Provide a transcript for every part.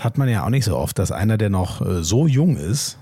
Hat man ja auch nicht so oft, dass einer, der noch äh, so jung ist,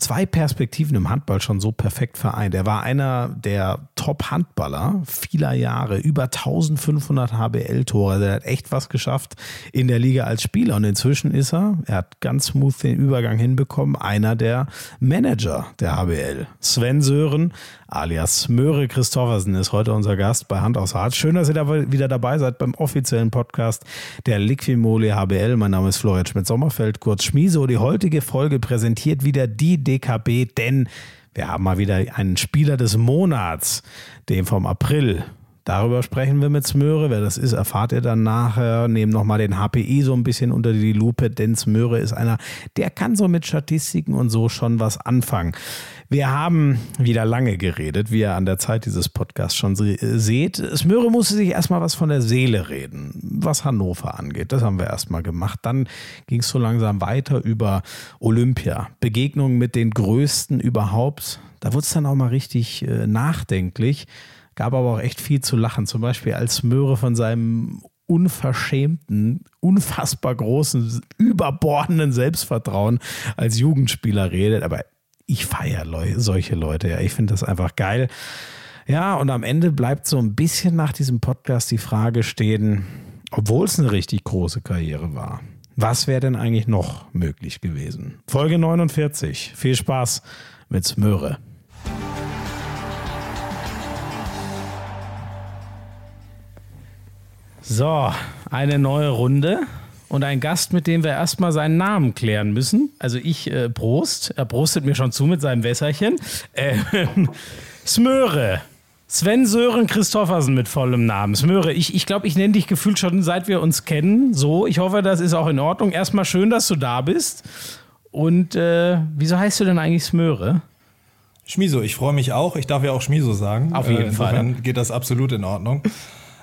zwei Perspektiven im Handball schon so perfekt vereint. Er war einer der Top-Handballer vieler Jahre, über 1500 HBL-Tore. Er hat echt was geschafft in der Liga als Spieler. Und inzwischen ist er, er hat ganz smooth den Übergang hinbekommen, einer der Manager der HBL. Sven Sören, alias Möhre Christoffersen, ist heute unser Gast bei Hand aus Hart. Schön, dass ihr da wieder dabei seid beim offiziellen Podcast der Liquimole HBL. Mein Name ist Florian Schmidt-Sommerfeld, kurz Schmieso. Die heutige Folge präsentiert wieder die DKB, denn wir haben mal wieder einen Spieler des Monats, den vom April. Darüber sprechen wir mit Smöre. Wer das ist, erfahrt ihr dann nachher. Nehmen nochmal den HPI so ein bisschen unter die Lupe, denn Smöre ist einer, der kann so mit Statistiken und so schon was anfangen. Wir haben wieder lange geredet, wie ihr an der Zeit dieses Podcasts schon seht. Smöre musste sich erstmal was von der Seele reden, was Hannover angeht. Das haben wir erstmal gemacht. Dann ging es so langsam weiter über Olympia, Begegnungen mit den Größten überhaupt. Da wurde es dann auch mal richtig äh, nachdenklich. Gab aber auch echt viel zu lachen. Zum Beispiel als Möhre von seinem unverschämten, unfassbar großen, überbordenden Selbstvertrauen als Jugendspieler redet. Aber ich feiere solche Leute. Ja, ich finde das einfach geil. Ja, und am Ende bleibt so ein bisschen nach diesem Podcast die Frage stehen, obwohl es eine richtig große Karriere war. Was wäre denn eigentlich noch möglich gewesen? Folge 49. Viel Spaß mit Smöre. So, eine neue Runde und ein Gast, mit dem wir erstmal seinen Namen klären müssen. Also ich, äh, Prost. Er prostet mir schon zu mit seinem Wässerchen. Äh, Smöre. Sven Sören Christoffersen mit vollem Namen. Smöre, ich, ich glaube, ich nenne dich gefühlt schon, seit wir uns kennen. So, ich hoffe, das ist auch in Ordnung. Erstmal schön, dass du da bist. Und äh, wieso heißt du denn eigentlich Smöre? Schmiso, ich freue mich auch. Ich darf ja auch Schmiso sagen. Auf jeden äh, Fall. geht das absolut in Ordnung.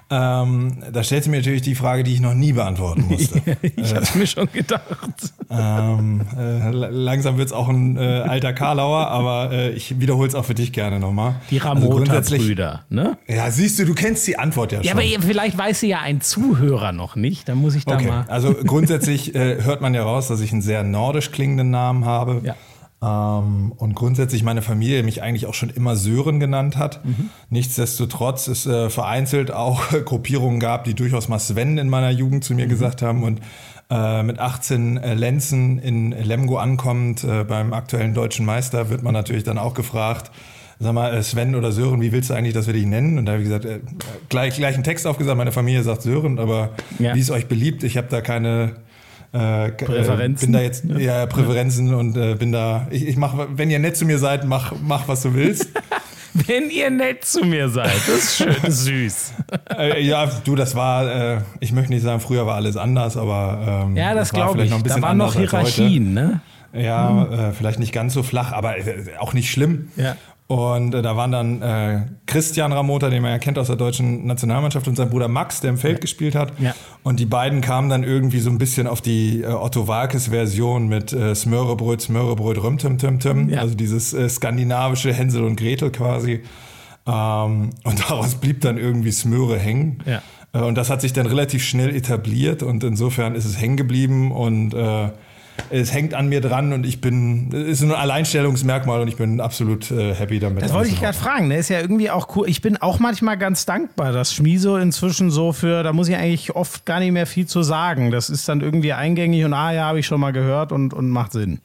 Ähm, da stellt sich mir natürlich die Frage, die ich noch nie beantworten musste. ich habe mir schon gedacht. Ähm, äh, langsam wird es auch ein äh, alter Karlauer, aber äh, ich wiederhole es auch für dich gerne nochmal. Die Ramota-Brüder, also ne? Ja, siehst du, du kennst die Antwort ja, schon. Ja, aber vielleicht weiß sie ja ein Zuhörer noch nicht. Da muss ich da okay. mal. Also grundsätzlich äh, hört man ja raus, dass ich einen sehr nordisch klingenden Namen habe. Ja. Ähm, und grundsätzlich meine Familie mich eigentlich auch schon immer Sören genannt hat. Mhm. Nichtsdestotrotz es äh, vereinzelt auch Gruppierungen gab, die durchaus mal Sven in meiner Jugend zu mir mhm. gesagt haben und äh, mit 18 äh, Lenzen in Lemgo ankommt, äh, beim aktuellen deutschen Meister, wird man natürlich dann auch gefragt, sag mal, äh, Sven oder Sören, wie willst du eigentlich, dass wir dich nennen? Und da habe ich gesagt, äh, gleich, gleich einen Text aufgesagt, meine Familie sagt Sören, aber ja. wie es euch beliebt, ich habe da keine äh, Präferenzen. bin da jetzt ja, Präferenzen und äh, bin da. Ich, ich mach, wenn ihr nett zu mir seid, mach, mach was du willst. wenn ihr nett zu mir seid, das ist schön, das ist süß. äh, ja, du, das war, äh, ich möchte nicht sagen, früher war alles anders, aber ähm, ja, das, das glaube ich. Noch ein bisschen da waren noch Hierarchien, ne? Ja, mhm. äh, vielleicht nicht ganz so flach, aber äh, auch nicht schlimm. Ja. Und äh, da waren dann äh, Christian Ramota, den man ja kennt aus der deutschen Nationalmannschaft, und sein Bruder Max, der im Feld ja. gespielt hat. Ja. Und die beiden kamen dann irgendwie so ein bisschen auf die äh, Otto Walkes-Version mit äh, Smörebröt, Smörebröt, Rümtim, Ja. Also dieses äh, skandinavische Hänsel und Gretel quasi. Ähm, und daraus blieb dann irgendwie Smöre hängen. Ja. Äh, und das hat sich dann relativ schnell etabliert und insofern ist es hängen geblieben und äh, es hängt an mir dran und ich bin, es ist ein Alleinstellungsmerkmal und ich bin absolut äh, happy damit. Das wollte ich gerade fragen, ne? Ist ja irgendwie auch cool. Ich bin auch manchmal ganz dankbar, dass Schmiso inzwischen so für, da muss ich eigentlich oft gar nicht mehr viel zu sagen. Das ist dann irgendwie eingängig und ah ja, habe ich schon mal gehört und, und macht Sinn.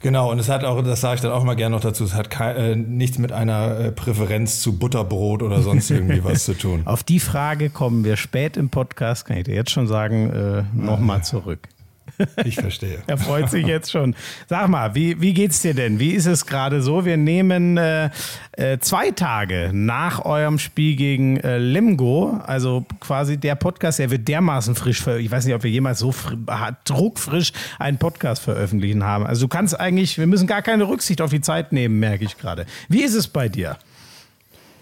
Genau, und es hat auch, das sage ich dann auch mal gerne noch dazu, es hat kein, äh, nichts mit einer äh, Präferenz zu Butterbrot oder sonst irgendwie was zu tun. Auf die Frage kommen wir spät im Podcast, kann ich dir jetzt schon sagen, äh, nochmal zurück. Ich verstehe. er freut sich jetzt schon. Sag mal, wie, wie geht's dir denn? Wie ist es gerade so? Wir nehmen äh, äh, zwei Tage nach eurem Spiel gegen äh, Lemgo, also quasi der Podcast, der wird dermaßen frisch veröffentlicht. Ich weiß nicht, ob wir jemals so druckfrisch einen Podcast veröffentlichen haben. Also du kannst eigentlich, wir müssen gar keine Rücksicht auf die Zeit nehmen, merke ich gerade. Wie ist es bei dir?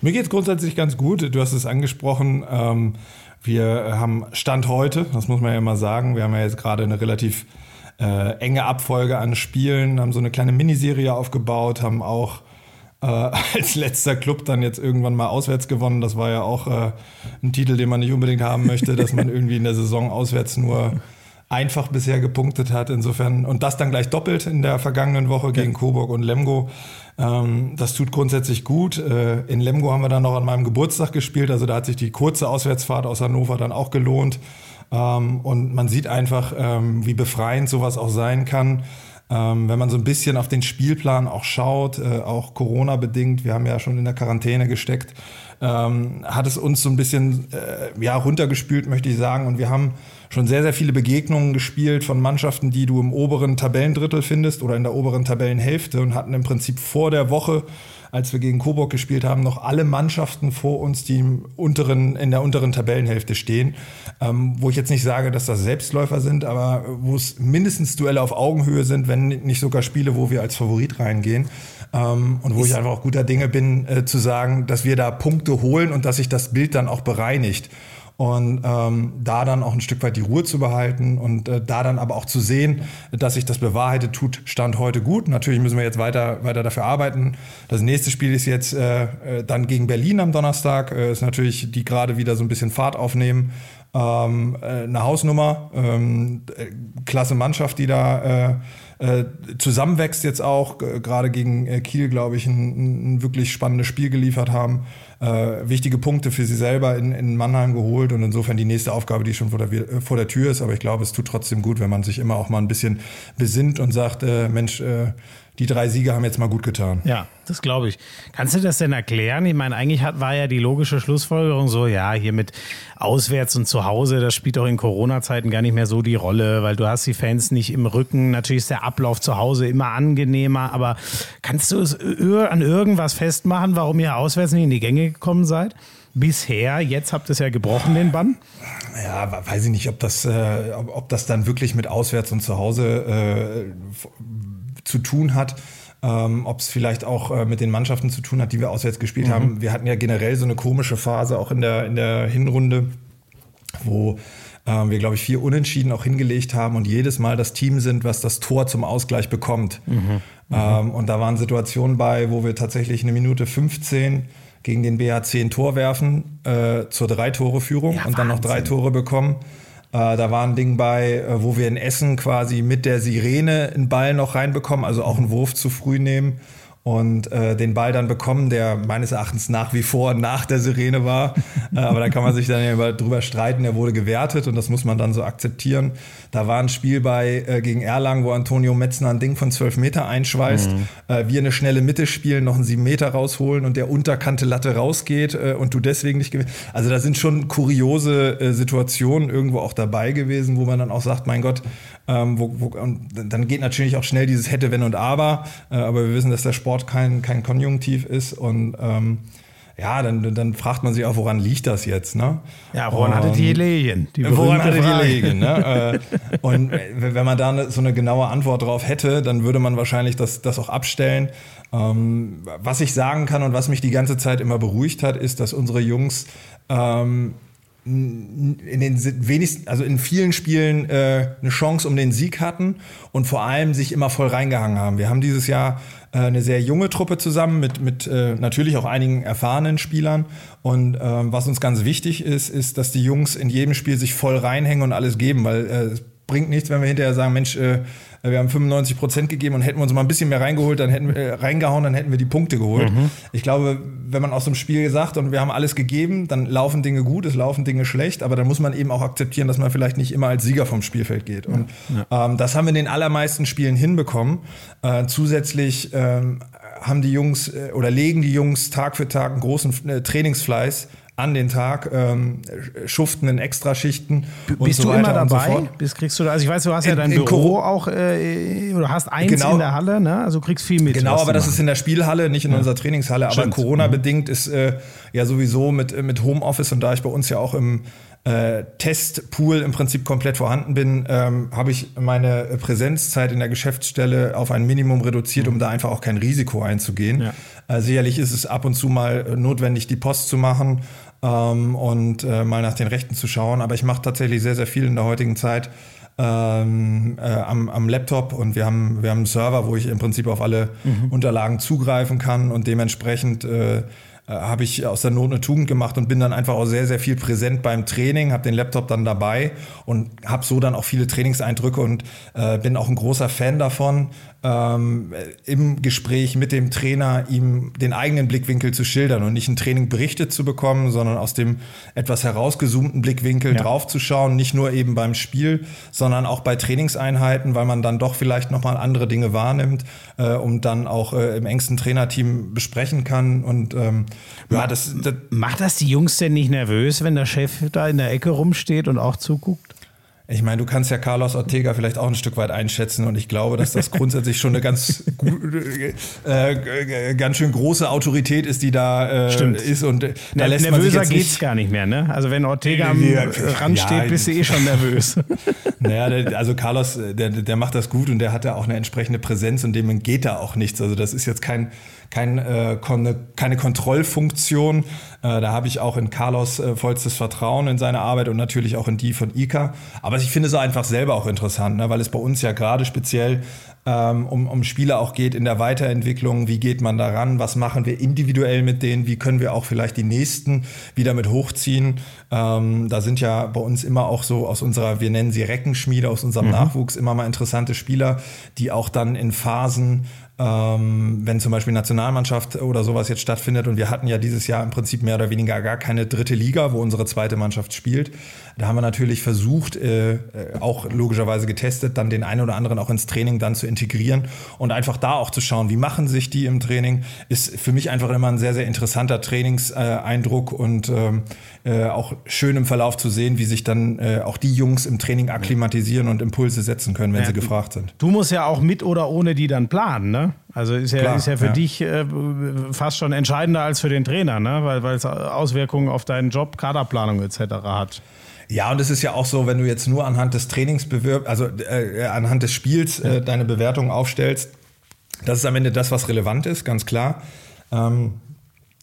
Mir geht es grundsätzlich ganz gut. Du hast es angesprochen. Ähm, wir haben Stand heute, das muss man ja immer sagen, wir haben ja jetzt gerade eine relativ äh, enge Abfolge an Spielen, haben so eine kleine Miniserie aufgebaut, haben auch äh, als letzter Club dann jetzt irgendwann mal auswärts gewonnen. Das war ja auch äh, ein Titel, den man nicht unbedingt haben möchte, dass man irgendwie in der Saison auswärts nur einfach bisher gepunktet hat. Insofern, und das dann gleich doppelt in der vergangenen Woche gegen Coburg und Lemgo. Ähm, das tut grundsätzlich gut. Äh, in Lemgo haben wir dann noch an meinem Geburtstag gespielt. Also da hat sich die kurze Auswärtsfahrt aus Hannover dann auch gelohnt. Ähm, und man sieht einfach, ähm, wie befreiend sowas auch sein kann. Ähm, wenn man so ein bisschen auf den Spielplan auch schaut, äh, auch Corona-bedingt, wir haben ja schon in der Quarantäne gesteckt, ähm, hat es uns so ein bisschen äh, ja, runtergespült, möchte ich sagen. Und wir haben schon sehr, sehr viele Begegnungen gespielt von Mannschaften, die du im oberen Tabellendrittel findest oder in der oberen Tabellenhälfte und hatten im Prinzip vor der Woche als wir gegen Coburg gespielt haben, noch alle Mannschaften vor uns, die im unteren, in der unteren Tabellenhälfte stehen. Ähm, wo ich jetzt nicht sage, dass das Selbstläufer sind, aber wo es mindestens Duelle auf Augenhöhe sind, wenn nicht sogar Spiele, wo wir als Favorit reingehen. Ähm, und wo ich einfach auch guter Dinge bin, äh, zu sagen, dass wir da Punkte holen und dass sich das Bild dann auch bereinigt und ähm, da dann auch ein Stück weit die Ruhe zu behalten und äh, da dann aber auch zu sehen, dass sich das bewahrheitet tut, stand heute gut. Natürlich müssen wir jetzt weiter, weiter dafür arbeiten. Das nächste Spiel ist jetzt äh, äh dann gegen Berlin am Donnerstag. Äh, ist natürlich, die gerade wieder so ein bisschen Fahrt aufnehmen. Ähm, äh, eine Hausnummer, ähm, äh, klasse Mannschaft, die da äh, zusammenwächst jetzt auch, gerade gegen äh, Kiel, glaube ich, ein, ein, wirklich spannendes Spiel geliefert haben. Äh, wichtige Punkte für sie selber in, in Mannheim geholt und insofern die nächste Aufgabe, die schon vor der, äh, vor der Tür ist. Aber ich glaube, es tut trotzdem gut, wenn man sich immer auch mal ein bisschen besinnt und sagt, äh, Mensch, äh, die drei Siege haben jetzt mal gut getan. Ja, das glaube ich. Kannst du das denn erklären? Ich meine, eigentlich hat, war ja die logische Schlussfolgerung so, ja, hier mit auswärts und zu Hause, das spielt auch in Corona-Zeiten gar nicht mehr so die Rolle, weil du hast die Fans nicht im Rücken. Natürlich ist der Ablauf zu Hause immer angenehmer, aber kannst du es an irgendwas festmachen, warum ihr auswärts nicht in die Gänge gekommen seid? bisher. Jetzt habt ihr es ja gebrochen, den Bann. Ja, weiß ich nicht, ob das, äh, ob, ob, das dann wirklich mit auswärts und zu Hause äh, zu tun hat. Ähm, ob es vielleicht auch äh, mit den Mannschaften zu tun hat, die wir auswärts gespielt mhm. haben. Wir hatten ja generell so eine komische Phase auch in der, in der Hinrunde, wo ähm, wir, glaube ich, vier Unentschieden auch hingelegt haben und jedes Mal das Team sind, was das Tor zum Ausgleich bekommt. Mhm. Mhm. Ähm, und da waren Situationen bei, wo wir tatsächlich eine Minute 15 gegen den BHC ein Tor werfen äh, zur Drei-Tore-Führung ja, und dann noch drei Tore bekommen. Äh, da war ein Ding bei, äh, wo wir in Essen quasi mit der Sirene einen Ball noch reinbekommen, also auch einen Wurf zu früh nehmen und äh, den Ball dann bekommen, der meines Erachtens nach wie vor nach der Sirene war. äh, aber da kann man sich dann ja drüber streiten. Er wurde gewertet und das muss man dann so akzeptieren. Da war ein Spiel bei äh, gegen Erlangen, wo Antonio Metzner ein Ding von 12 Meter einschweißt. Mhm. Äh, wir eine schnelle Mitte spielen, noch einen 7 Meter rausholen und der unterkante Latte rausgeht äh, und du deswegen nicht gewinnst. Also da sind schon kuriose äh, Situationen irgendwo auch dabei gewesen, wo man dann auch sagt, mein Gott, ähm, wo, wo, und dann geht natürlich auch schnell dieses hätte, wenn und aber. Aber wir wissen, dass der Sport kein, kein Konjunktiv ist. Und ähm, ja, dann, dann fragt man sich auch, woran liegt das jetzt? Ne? Ja, woran hatte die Legen? woran hatte die Legen? Ne? Äh, und wenn man da so eine genaue Antwort drauf hätte, dann würde man wahrscheinlich das, das auch abstellen. Ähm, was ich sagen kann und was mich die ganze Zeit immer beruhigt hat, ist, dass unsere Jungs ähm, in den wenigsten, also in vielen Spielen äh, eine Chance um den Sieg hatten und vor allem sich immer voll reingehangen haben. Wir haben dieses Jahr eine sehr junge Truppe zusammen mit, mit äh, natürlich auch einigen erfahrenen Spielern. Und ähm, was uns ganz wichtig ist, ist, dass die Jungs in jedem Spiel sich voll reinhängen und alles geben, weil äh, es bringt nichts, wenn wir hinterher sagen, Mensch, äh, wir haben 95 Prozent gegeben und hätten wir uns mal ein bisschen mehr reingeholt, dann hätten wir äh, reingehauen, dann hätten wir die Punkte geholt. Mhm. Ich glaube, wenn man aus dem Spiel sagt und wir haben alles gegeben, dann laufen Dinge gut, es laufen Dinge schlecht, aber dann muss man eben auch akzeptieren, dass man vielleicht nicht immer als Sieger vom Spielfeld geht. Und ja. ähm, das haben wir in den allermeisten Spielen hinbekommen. Äh, zusätzlich ähm, haben die Jungs äh, oder legen die Jungs Tag für Tag einen großen äh, Trainingsfleiß an den Tag, ähm, schuften in Extraschichten. Bist so du immer dabei? So Bist, kriegst du, also ich weiß, du hast in, ja dein Büro auch, äh, oder hast eins genau, in der Halle, ne? also kriegst viel mit. Genau, aber das ist in der Spielhalle, nicht in ja. unserer Trainingshalle. Aber Corona-bedingt ist äh, ja sowieso mit, mit Homeoffice und da ich bei uns ja auch im äh, Testpool im Prinzip komplett vorhanden bin, ähm, habe ich meine Präsenzzeit in der Geschäftsstelle auf ein Minimum reduziert, um da einfach auch kein Risiko einzugehen. Ja. Äh, sicherlich ist es ab und zu mal notwendig, die Post zu machen ähm, und äh, mal nach den Rechten zu schauen. Aber ich mache tatsächlich sehr, sehr viel in der heutigen Zeit ähm, äh, am, am, Laptop und wir haben, wir haben einen Server, wo ich im Prinzip auf alle mhm. Unterlagen zugreifen kann und dementsprechend äh, habe ich aus der Not eine Tugend gemacht und bin dann einfach auch sehr, sehr viel präsent beim Training, habe den Laptop dann dabei und habe so dann auch viele Trainingseindrücke und äh, bin auch ein großer Fan davon, ähm, im Gespräch mit dem Trainer ihm den eigenen Blickwinkel zu schildern und nicht ein Training berichtet zu bekommen, sondern aus dem etwas herausgezoomten Blickwinkel ja. draufzuschauen, nicht nur eben beim Spiel, sondern auch bei Trainingseinheiten, weil man dann doch vielleicht nochmal andere Dinge wahrnimmt äh, und dann auch äh, im engsten Trainerteam besprechen kann. Und ähm, ja, das, das macht das die Jungs denn nicht nervös, wenn der Chef da in der Ecke rumsteht und auch zuguckt? Ich meine, du kannst ja Carlos Ortega vielleicht auch ein Stück weit einschätzen und ich glaube, dass das grundsätzlich schon eine ganz, äh, äh, ganz schön große Autorität ist, die da äh, Stimmt. ist und äh, da lässt Nervöser man sich geht's gar nicht mehr, ne? Also wenn Ortega am ja, Rand steht, ja, bist du eh schon nervös. naja, der, also Carlos, der, der macht das gut und der hat ja auch eine entsprechende Präsenz und dem geht da auch nichts. Also das ist jetzt kein kein, äh, keine Kontrollfunktion. Äh, da habe ich auch in Carlos äh, vollstes Vertrauen in seine Arbeit und natürlich auch in die von Ika. Aber ich finde es einfach selber auch interessant, ne, weil es bei uns ja gerade speziell ähm, um, um Spieler auch geht in der Weiterentwicklung. Wie geht man daran? Was machen wir individuell mit denen? Wie können wir auch vielleicht die nächsten wieder mit hochziehen? Ähm, da sind ja bei uns immer auch so aus unserer, wir nennen sie Reckenschmiede, aus unserem mhm. Nachwuchs immer mal interessante Spieler, die auch dann in Phasen ähm, wenn zum Beispiel Nationalmannschaft oder sowas jetzt stattfindet. Und wir hatten ja dieses Jahr im Prinzip mehr oder weniger gar keine dritte Liga, wo unsere zweite Mannschaft spielt. Da haben wir natürlich versucht, äh, äh, auch logischerweise getestet, dann den einen oder anderen auch ins Training dann zu integrieren und einfach da auch zu schauen, wie machen sich die im Training, ist für mich einfach immer ein sehr, sehr interessanter Trainingseindruck und ähm, äh, auch schön im Verlauf zu sehen, wie sich dann äh, auch die Jungs im Training akklimatisieren und Impulse setzen können, wenn ja, sie gefragt sind. Du musst ja auch mit oder ohne die dann planen, ne? Also ist ja, Klar, ist ja für ja. dich äh, fast schon entscheidender als für den Trainer, ne? weil, weil es Auswirkungen auf deinen Job, Kaderplanung etc. hat. Ja, und es ist ja auch so, wenn du jetzt nur anhand des Trainings bewirb, also äh, anhand des Spiels äh, deine Bewertung aufstellst, das ist am Ende das, was relevant ist, ganz klar. Ähm,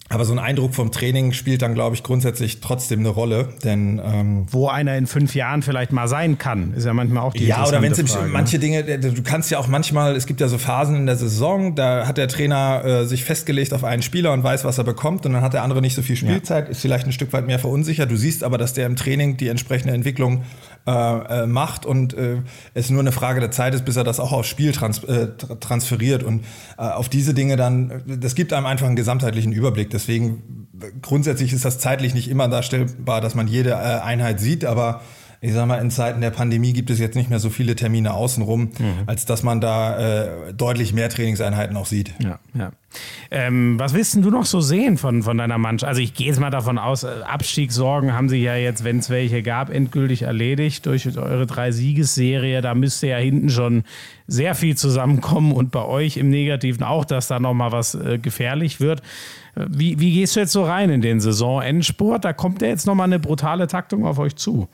aber so ein Eindruck vom Training spielt dann, glaube ich, grundsätzlich trotzdem eine Rolle. Denn ähm, wo einer in fünf Jahren vielleicht mal sein kann, ist ja manchmal auch die Ja, oder wenn es manche Dinge, du kannst ja auch manchmal, es gibt ja so Phasen in der Saison, da hat der Trainer äh, sich festgelegt auf einen Spieler und weiß, was er bekommt, und dann hat der andere nicht so viel Spielzeit, ja. ist vielleicht ein Stück weit mehr verunsichert. Du siehst aber, dass der im Training die entsprechende Entwicklung äh, äh, macht und äh, es nur eine Frage der Zeit ist, bis er das auch aufs Spiel trans äh, transferiert. Und äh, auf diese Dinge dann, das gibt einem einfach einen gesamtheitlichen Überblick. Deswegen grundsätzlich ist das zeitlich nicht immer darstellbar, dass man jede äh, Einheit sieht, aber ich sag mal, in Zeiten der Pandemie gibt es jetzt nicht mehr so viele Termine außenrum, mhm. als dass man da äh, deutlich mehr Trainingseinheiten auch sieht. Ja, ja. Ähm, was willst du noch so sehen von, von deiner Mannschaft? Also ich gehe jetzt mal davon aus, äh, Abstiegssorgen haben sie ja jetzt, wenn es welche gab, endgültig erledigt durch eure drei Siegesserie. Da müsste ja hinten schon sehr viel zusammenkommen und bei euch im Negativen auch, dass da nochmal was äh, gefährlich wird. Äh, wie, wie gehst du jetzt so rein in den Saisonendsport? Da kommt ja jetzt nochmal eine brutale Taktung auf euch zu.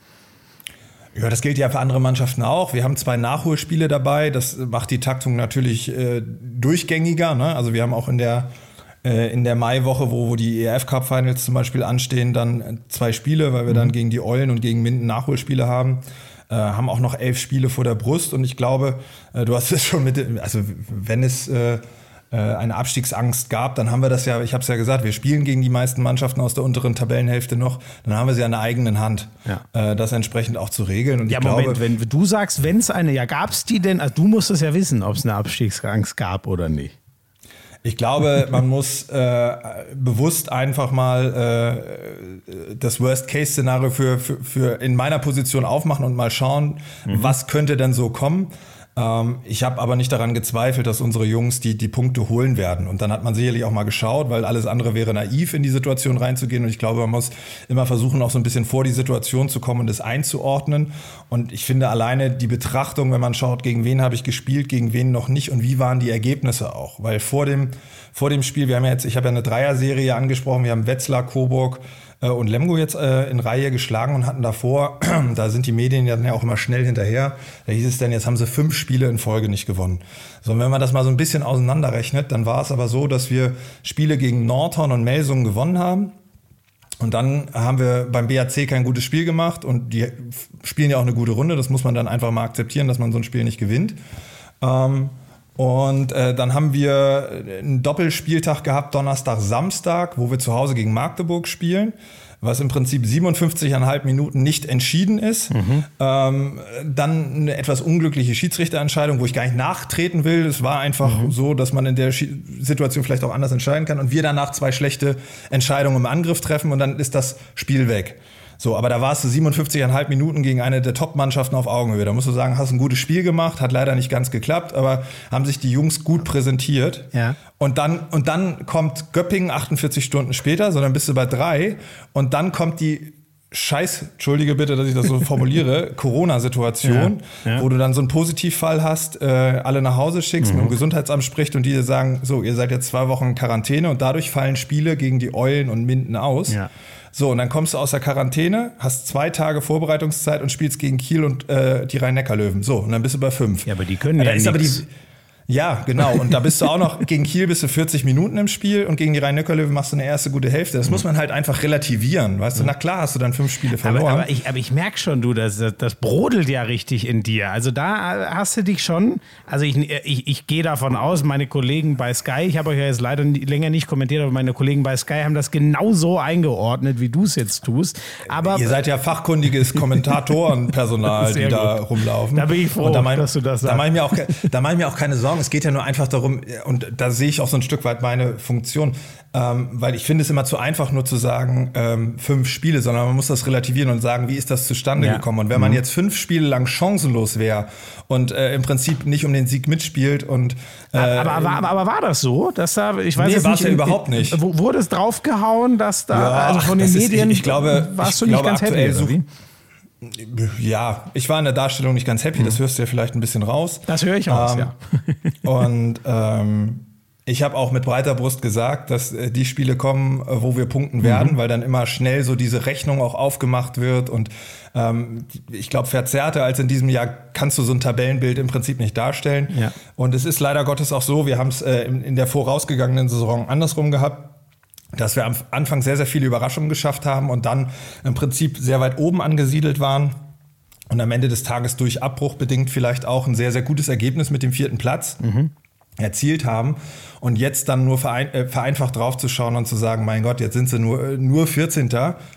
Ja, das gilt ja für andere Mannschaften auch. Wir haben zwei Nachholspiele dabei. Das macht die Taktung natürlich äh, durchgängiger. Ne? Also wir haben auch in der äh, in der Maiwoche, wo, wo die ERF Cup Finals zum Beispiel anstehen, dann zwei Spiele, weil wir mhm. dann gegen die Eulen und gegen Minden Nachholspiele haben. Äh, haben auch noch elf Spiele vor der Brust und ich glaube, äh, du hast es schon mit, also wenn es äh, äh, eine Abstiegsangst gab, dann haben wir das ja, ich habe es ja gesagt, wir spielen gegen die meisten Mannschaften aus der unteren Tabellenhälfte noch, dann haben wir sie an der eigenen Hand, ja. äh, das entsprechend auch zu regeln. Und ja, ich Moment, glaube, wenn du sagst, wenn es eine, ja, gab es die denn, also du musst es ja wissen, ob es eine Abstiegsangst gab oder nicht. Ich glaube, man muss äh, bewusst einfach mal äh, das Worst-Case-Szenario für, für, für in meiner Position aufmachen und mal schauen, mhm. was könnte denn so kommen. Ähm, ich habe aber nicht daran gezweifelt, dass unsere Jungs die, die Punkte holen werden. Und dann hat man sicherlich auch mal geschaut, weil alles andere wäre naiv, in die Situation reinzugehen. Und ich glaube, man muss immer versuchen, auch so ein bisschen vor die Situation zu kommen und das einzuordnen. Und ich finde alleine die Betrachtung, wenn man schaut, gegen wen habe ich gespielt, gegen wen noch nicht und wie waren die Ergebnisse auch. Weil vor dem, vor dem Spiel, wir haben ja jetzt, ich habe ja eine Dreier-Serie angesprochen, wir haben Wetzlar, Coburg, und Lemgo jetzt äh, in Reihe geschlagen und hatten davor, da sind die Medien ja auch immer schnell hinterher, da hieß es dann, jetzt haben sie fünf Spiele in Folge nicht gewonnen. So, und wenn man das mal so ein bisschen auseinanderrechnet, dann war es aber so, dass wir Spiele gegen Nordhorn und Melsungen gewonnen haben. Und dann haben wir beim BAC kein gutes Spiel gemacht und die spielen ja auch eine gute Runde. Das muss man dann einfach mal akzeptieren, dass man so ein Spiel nicht gewinnt. Ähm, Und äh, dann haben wir einen Doppelspieltag gehabt, Donnerstag, Samstag, wo wir zu Hause gegen Magdeburg spielen was im Prinzip 57,5 Minuten nicht entschieden ist. Mhm. Ähm, dann eine etwas unglückliche Schiedsrichterentscheidung, wo ich gar nicht nachtreten will. Es war einfach mhm. so, dass man in der Situation vielleicht auch anders entscheiden kann. Und wir danach zwei schlechte Entscheidungen im Angriff treffen und dann ist das Spiel weg. So, aber da warst du 57,5 Minuten gegen eine der Top-Mannschaften auf Augenhöhe. Da musst du sagen, hast ein gutes Spiel gemacht, hat leider nicht ganz geklappt, aber haben sich die Jungs gut präsentiert. Ja. Und dann, und dann kommt Göppingen 48 Stunden später, sondern bist du bei drei. Und dann kommt die Scheiß, entschuldige bitte, dass ich das so formuliere, Corona-Situation, ja, ja. wo du dann so einen Positivfall hast, äh, alle nach Hause schickst, mhm. mit dem Gesundheitsamt spricht und die dir sagen, so, ihr seid jetzt zwei Wochen in Quarantäne und dadurch fallen Spiele gegen die Eulen und Minden aus. Ja. So, und dann kommst du aus der Quarantäne, hast zwei Tage Vorbereitungszeit und spielst gegen Kiel und äh, die Rhein-Neckar-Löwen. So, und dann bist du bei fünf. Ja, aber die können ja, ja nichts. Ja, genau. Und da bist du auch noch, gegen Kiel bist du 40 Minuten im Spiel und gegen die Rhein-Neckar-Löwen machst du eine erste gute Hälfte. Das muss man halt einfach relativieren. Weißt du, na klar hast du dann fünf Spiele verloren. Aber, aber ich, aber ich merke schon, du, das, das brodelt ja richtig in dir. Also da hast du dich schon, also ich, ich, ich gehe davon aus, meine Kollegen bei Sky, ich habe euch ja jetzt leider länger nicht kommentiert, aber meine Kollegen bei Sky haben das genau so eingeordnet, wie du es jetzt tust. Aber Ihr seid ja fachkundiges Kommentatorenpersonal, die gut. da rumlaufen. Da bin ich froh, da mein, dass du das sagst. Da mache ich, mir auch, da mach ich mir auch keine Sorgen. Es geht ja nur einfach darum, und da sehe ich auch so ein Stück weit meine Funktion, ähm, weil ich finde es immer zu einfach, nur zu sagen, ähm, fünf Spiele, sondern man muss das relativieren und sagen, wie ist das zustande ja. gekommen? Und wenn man mhm. jetzt fünf Spiele lang chancenlos wäre und äh, im Prinzip nicht um den Sieg mitspielt und äh, aber, aber, aber, aber, war das so, dass da ich weiß nee, jetzt nicht, ja überhaupt nicht. Wurde es draufgehauen, dass da ja, also von den Medien ist, ich, ich glaube, warst ich du nicht glaube, ganz happy? Ja, ich war in der Darstellung nicht ganz happy, das mhm. hörst du ja vielleicht ein bisschen raus. Das höre ich raus, ähm, ja. und ähm, ich habe auch mit breiter Brust gesagt, dass äh, die Spiele kommen, äh, wo wir punkten werden, mhm. weil dann immer schnell so diese Rechnung auch aufgemacht wird. Und ähm, ich glaube, verzerrter als in diesem Jahr kannst du so ein Tabellenbild im Prinzip nicht darstellen. Ja. Und es ist leider Gottes auch so, wir haben es äh, in, in der vorausgegangenen Saison andersrum gehabt dass wir am Anfang sehr, sehr viele Überraschungen geschafft haben und dann im Prinzip sehr weit oben angesiedelt waren und am Ende des Tages durch Abbruch bedingt vielleicht auch ein sehr, sehr gutes Ergebnis mit dem vierten Platz. Mhm erzielt haben und jetzt dann nur verein, äh, vereinfacht draufzuschauen und zu sagen, mein Gott, jetzt sind sie nur, äh, nur 14.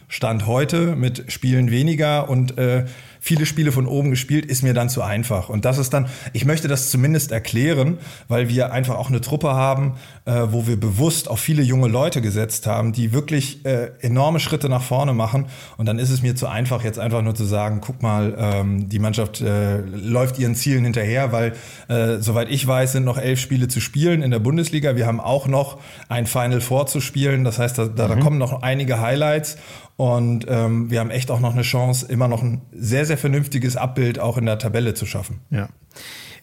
Stand heute mit Spielen weniger und äh, viele Spiele von oben gespielt, ist mir dann zu einfach. Und das ist dann, ich möchte das zumindest erklären, weil wir einfach auch eine Truppe haben, äh, wo wir bewusst auf viele junge Leute gesetzt haben, die wirklich äh, enorme Schritte nach vorne machen. Und dann ist es mir zu einfach, jetzt einfach nur zu sagen, guck mal, ähm, die Mannschaft äh, läuft ihren Zielen hinterher, weil äh, soweit ich weiß, sind noch elf Spiele zu spielen in der Bundesliga. Wir haben auch noch ein Final Four zu spielen. Das heißt, da, da, mhm. da kommen noch einige Highlights. Und ähm, wir haben echt auch noch eine Chance, immer noch ein sehr, sehr vernünftiges Abbild auch in der Tabelle zu schaffen. Ja.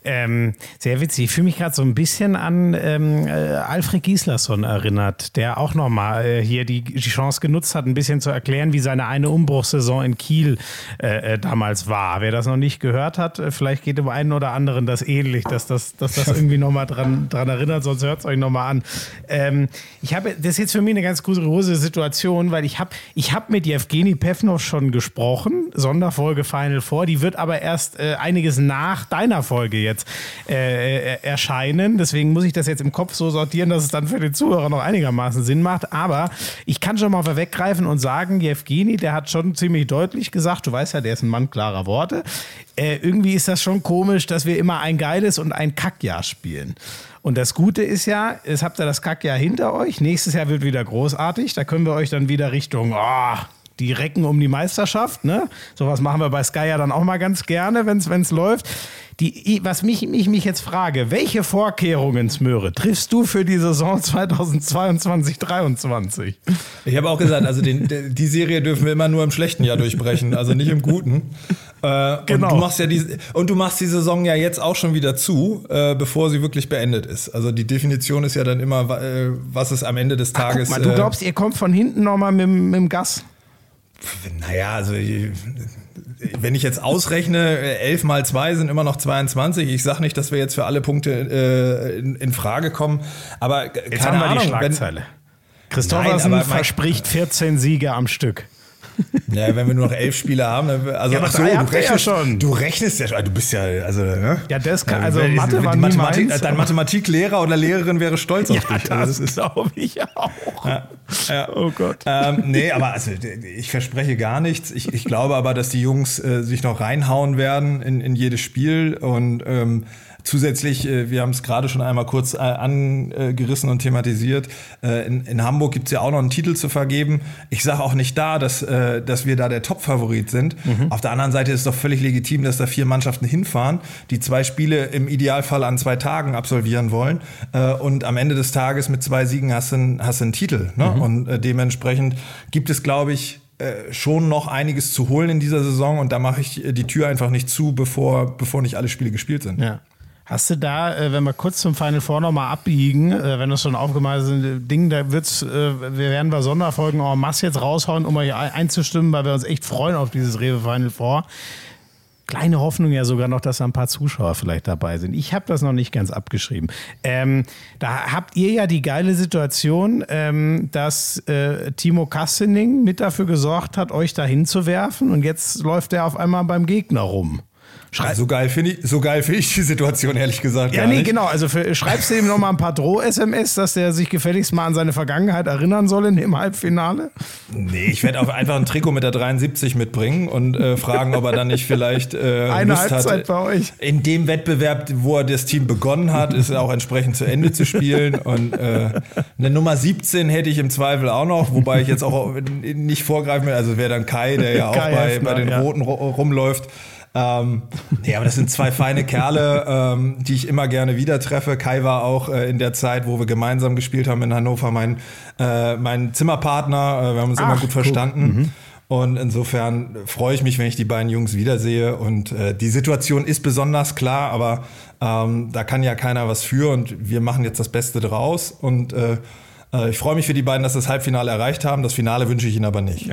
Ähm, sehr witzig. Ich fühle mich gerade so ein bisschen an ähm, äh, Alfred Gislason erinnert, der auch nochmal äh, hier die, die Chance genutzt hat, ein bisschen zu erklären, wie seine eine Umbruchssaison in Kiel äh, äh damals war. Wer das noch nicht gehört hat, äh, vielleicht geht dem einen oder anderen das ähnlich, dass das, dass das irgendwie nochmal dran, dran erinnert, sonst hört es euch nochmal an. Ähm, ich habe, das ist jetzt für mich eine ganz kuriose Situation, weil ich habe ich hab mit Jewgeni Pevnov schon gesprochen, Sonderfolge Final Four, die wird aber erst äh, einiges nach deiner Folge jetzt jetzt äh, äh, erscheinen. Deswegen muss ich das jetzt im Kopf so sortieren, dass es dann für den Zuhörer noch einigermaßen Sinn macht. Aber ich kann schon mal vorweggreifen und sagen, Jevgeni, der hat schon ziemlich deutlich gesagt, du weißt ja, der ist ein Mann klarer Worte. Äh, irgendwie ist das schon komisch, dass wir immer ein geiles und ein Kackjahr spielen. Und das Gute ist ja, es habt ihr das Kackjahr hinter euch. Nächstes Jahr wird wieder großartig. Da können wir euch dann wieder Richtung, oh, die Recken um die Meisterschaft. Ne? Sowas machen wir bei Sky ja dann auch mal ganz gerne, wenn es läuft. Die, was mich, ich mich jetzt frage, welche Vorkehrungen, Smöre, triffst du für die Saison 2022 2023 Ich habe auch gesagt, also den, die Serie dürfen wir immer nur im schlechten Jahr durchbrechen, also nicht im guten. Äh, genau. Und du, machst ja die, und du machst die Saison ja jetzt auch schon wieder zu, äh, bevor sie wirklich beendet ist. Also die Definition ist ja dann immer, äh, was ist am Ende des Tages. Ach, mal, du äh, glaubst, ihr kommt von hinten nochmal mit, mit dem Gas? Naja, also wenn ich jetzt ausrechne, 11 mal 2 sind immer noch 22. Ich sage nicht, dass wir jetzt für alle Punkte äh, in, in, Frage kommen, aber jetzt keine haben wir Ahnung, die Schlagzeile. Christophersen verspricht 14 Siege am Stück. Ja, wenn wir nur noch elf Spiele haben, also ja, ach so, du rechnest ja schon. Du rechnest ja schon, du bist ja, also, ne? Ja, das kann, also Mathe war Mathematik, meins, Dein Mathematiklehrer oder Lehrerin wäre stolz auf ja, dich. Also das, das glaube ich auch. Ja, ja. Oh Gott. Ähm, nee, aber also, ich verspreche gar nichts. Ich, ich glaube aber, dass die Jungs äh, sich noch reinhauen werden in, in jedes Spiel und ähm, Zusätzlich, äh, wir haben es gerade schon einmal kurz äh, angerissen und thematisiert, äh, in, in Hamburg gibt es ja auch noch einen Titel zu vergeben. Ich sage auch nicht da, dass, dass wir da der Top-Favorit sind. Mhm. Auf der anderen Seite ist es doch völlig legitim, dass da vier Mannschaften hinfahren, die zwei Spiele im Idealfall an zwei Tagen absolvieren wollen. Und am Ende des Tages mit zwei Siegen hast du einen, hast du einen Titel. Ne? Mhm. Und dementsprechend gibt es, glaube ich, schon noch einiges zu holen in dieser Saison und da mache ich die Tür einfach nicht zu, bevor, bevor nicht alle Spiele gespielt sind. Ja. Hast du da, äh, wenn wir kurz zum Final Four nochmal abbiegen, äh, wenn das schon aufgemalt sind, Ding, da wird's, äh, wir werden bei Sonderfolgen en masse jetzt raushauen, um euch einzustimmen, weil wir uns echt freuen auf dieses Rewe Final Four. Kleine Hoffnung ja sogar noch, dass da ein paar Zuschauer vielleicht dabei sind. Ich habe das noch nicht ganz abgeschrieben. Ähm, da habt ihr ja die geile Situation, ähm, dass äh, Timo Kastening mit dafür gesorgt hat, euch da hinzuwerfen und jetzt läuft er auf einmal beim Gegner rum. Schrei so geil finde ich, so ich die Situation ehrlich gesagt. Ja, nee, nicht. genau. Also für, schreibst du ihm noch mal ein paar Droh-SMS, dass der sich gefälligst mal an seine Vergangenheit erinnern soll in dem Halbfinale? Nee, ich werde einfach ein Trikot mit der 73 mitbringen und äh, fragen, ob er dann nicht vielleicht äh, eine Lust Halbzeit hat, bei euch. In dem Wettbewerb, wo er das Team begonnen hat, ist er auch entsprechend zu Ende zu spielen. Und äh, eine Nummer 17 hätte ich im Zweifel auch noch, wobei ich jetzt auch nicht vorgreifen will. Also wäre dann Kai, der ja auch Kai bei, Hefner, bei den ja. Roten rumläuft. Ähm, nee, aber das sind zwei feine Kerle, ähm, die ich immer gerne wieder treffe. Kai war auch äh, in der Zeit, wo wir gemeinsam gespielt haben in Hannover, mein, äh, mein Zimmerpartner. Äh, wir haben uns Ach, immer gut verstanden. Cool. Mhm. Und insofern freue ich mich, wenn ich die beiden Jungs wiedersehe. Und äh, die Situation ist besonders klar, aber ähm, da kann ja keiner was für und wir machen jetzt das Beste draus. Und äh, äh ich freue mich für die beiden, dass sie das Halbfinale erreicht haben. Das Finale wünsche ich ihnen aber nicht.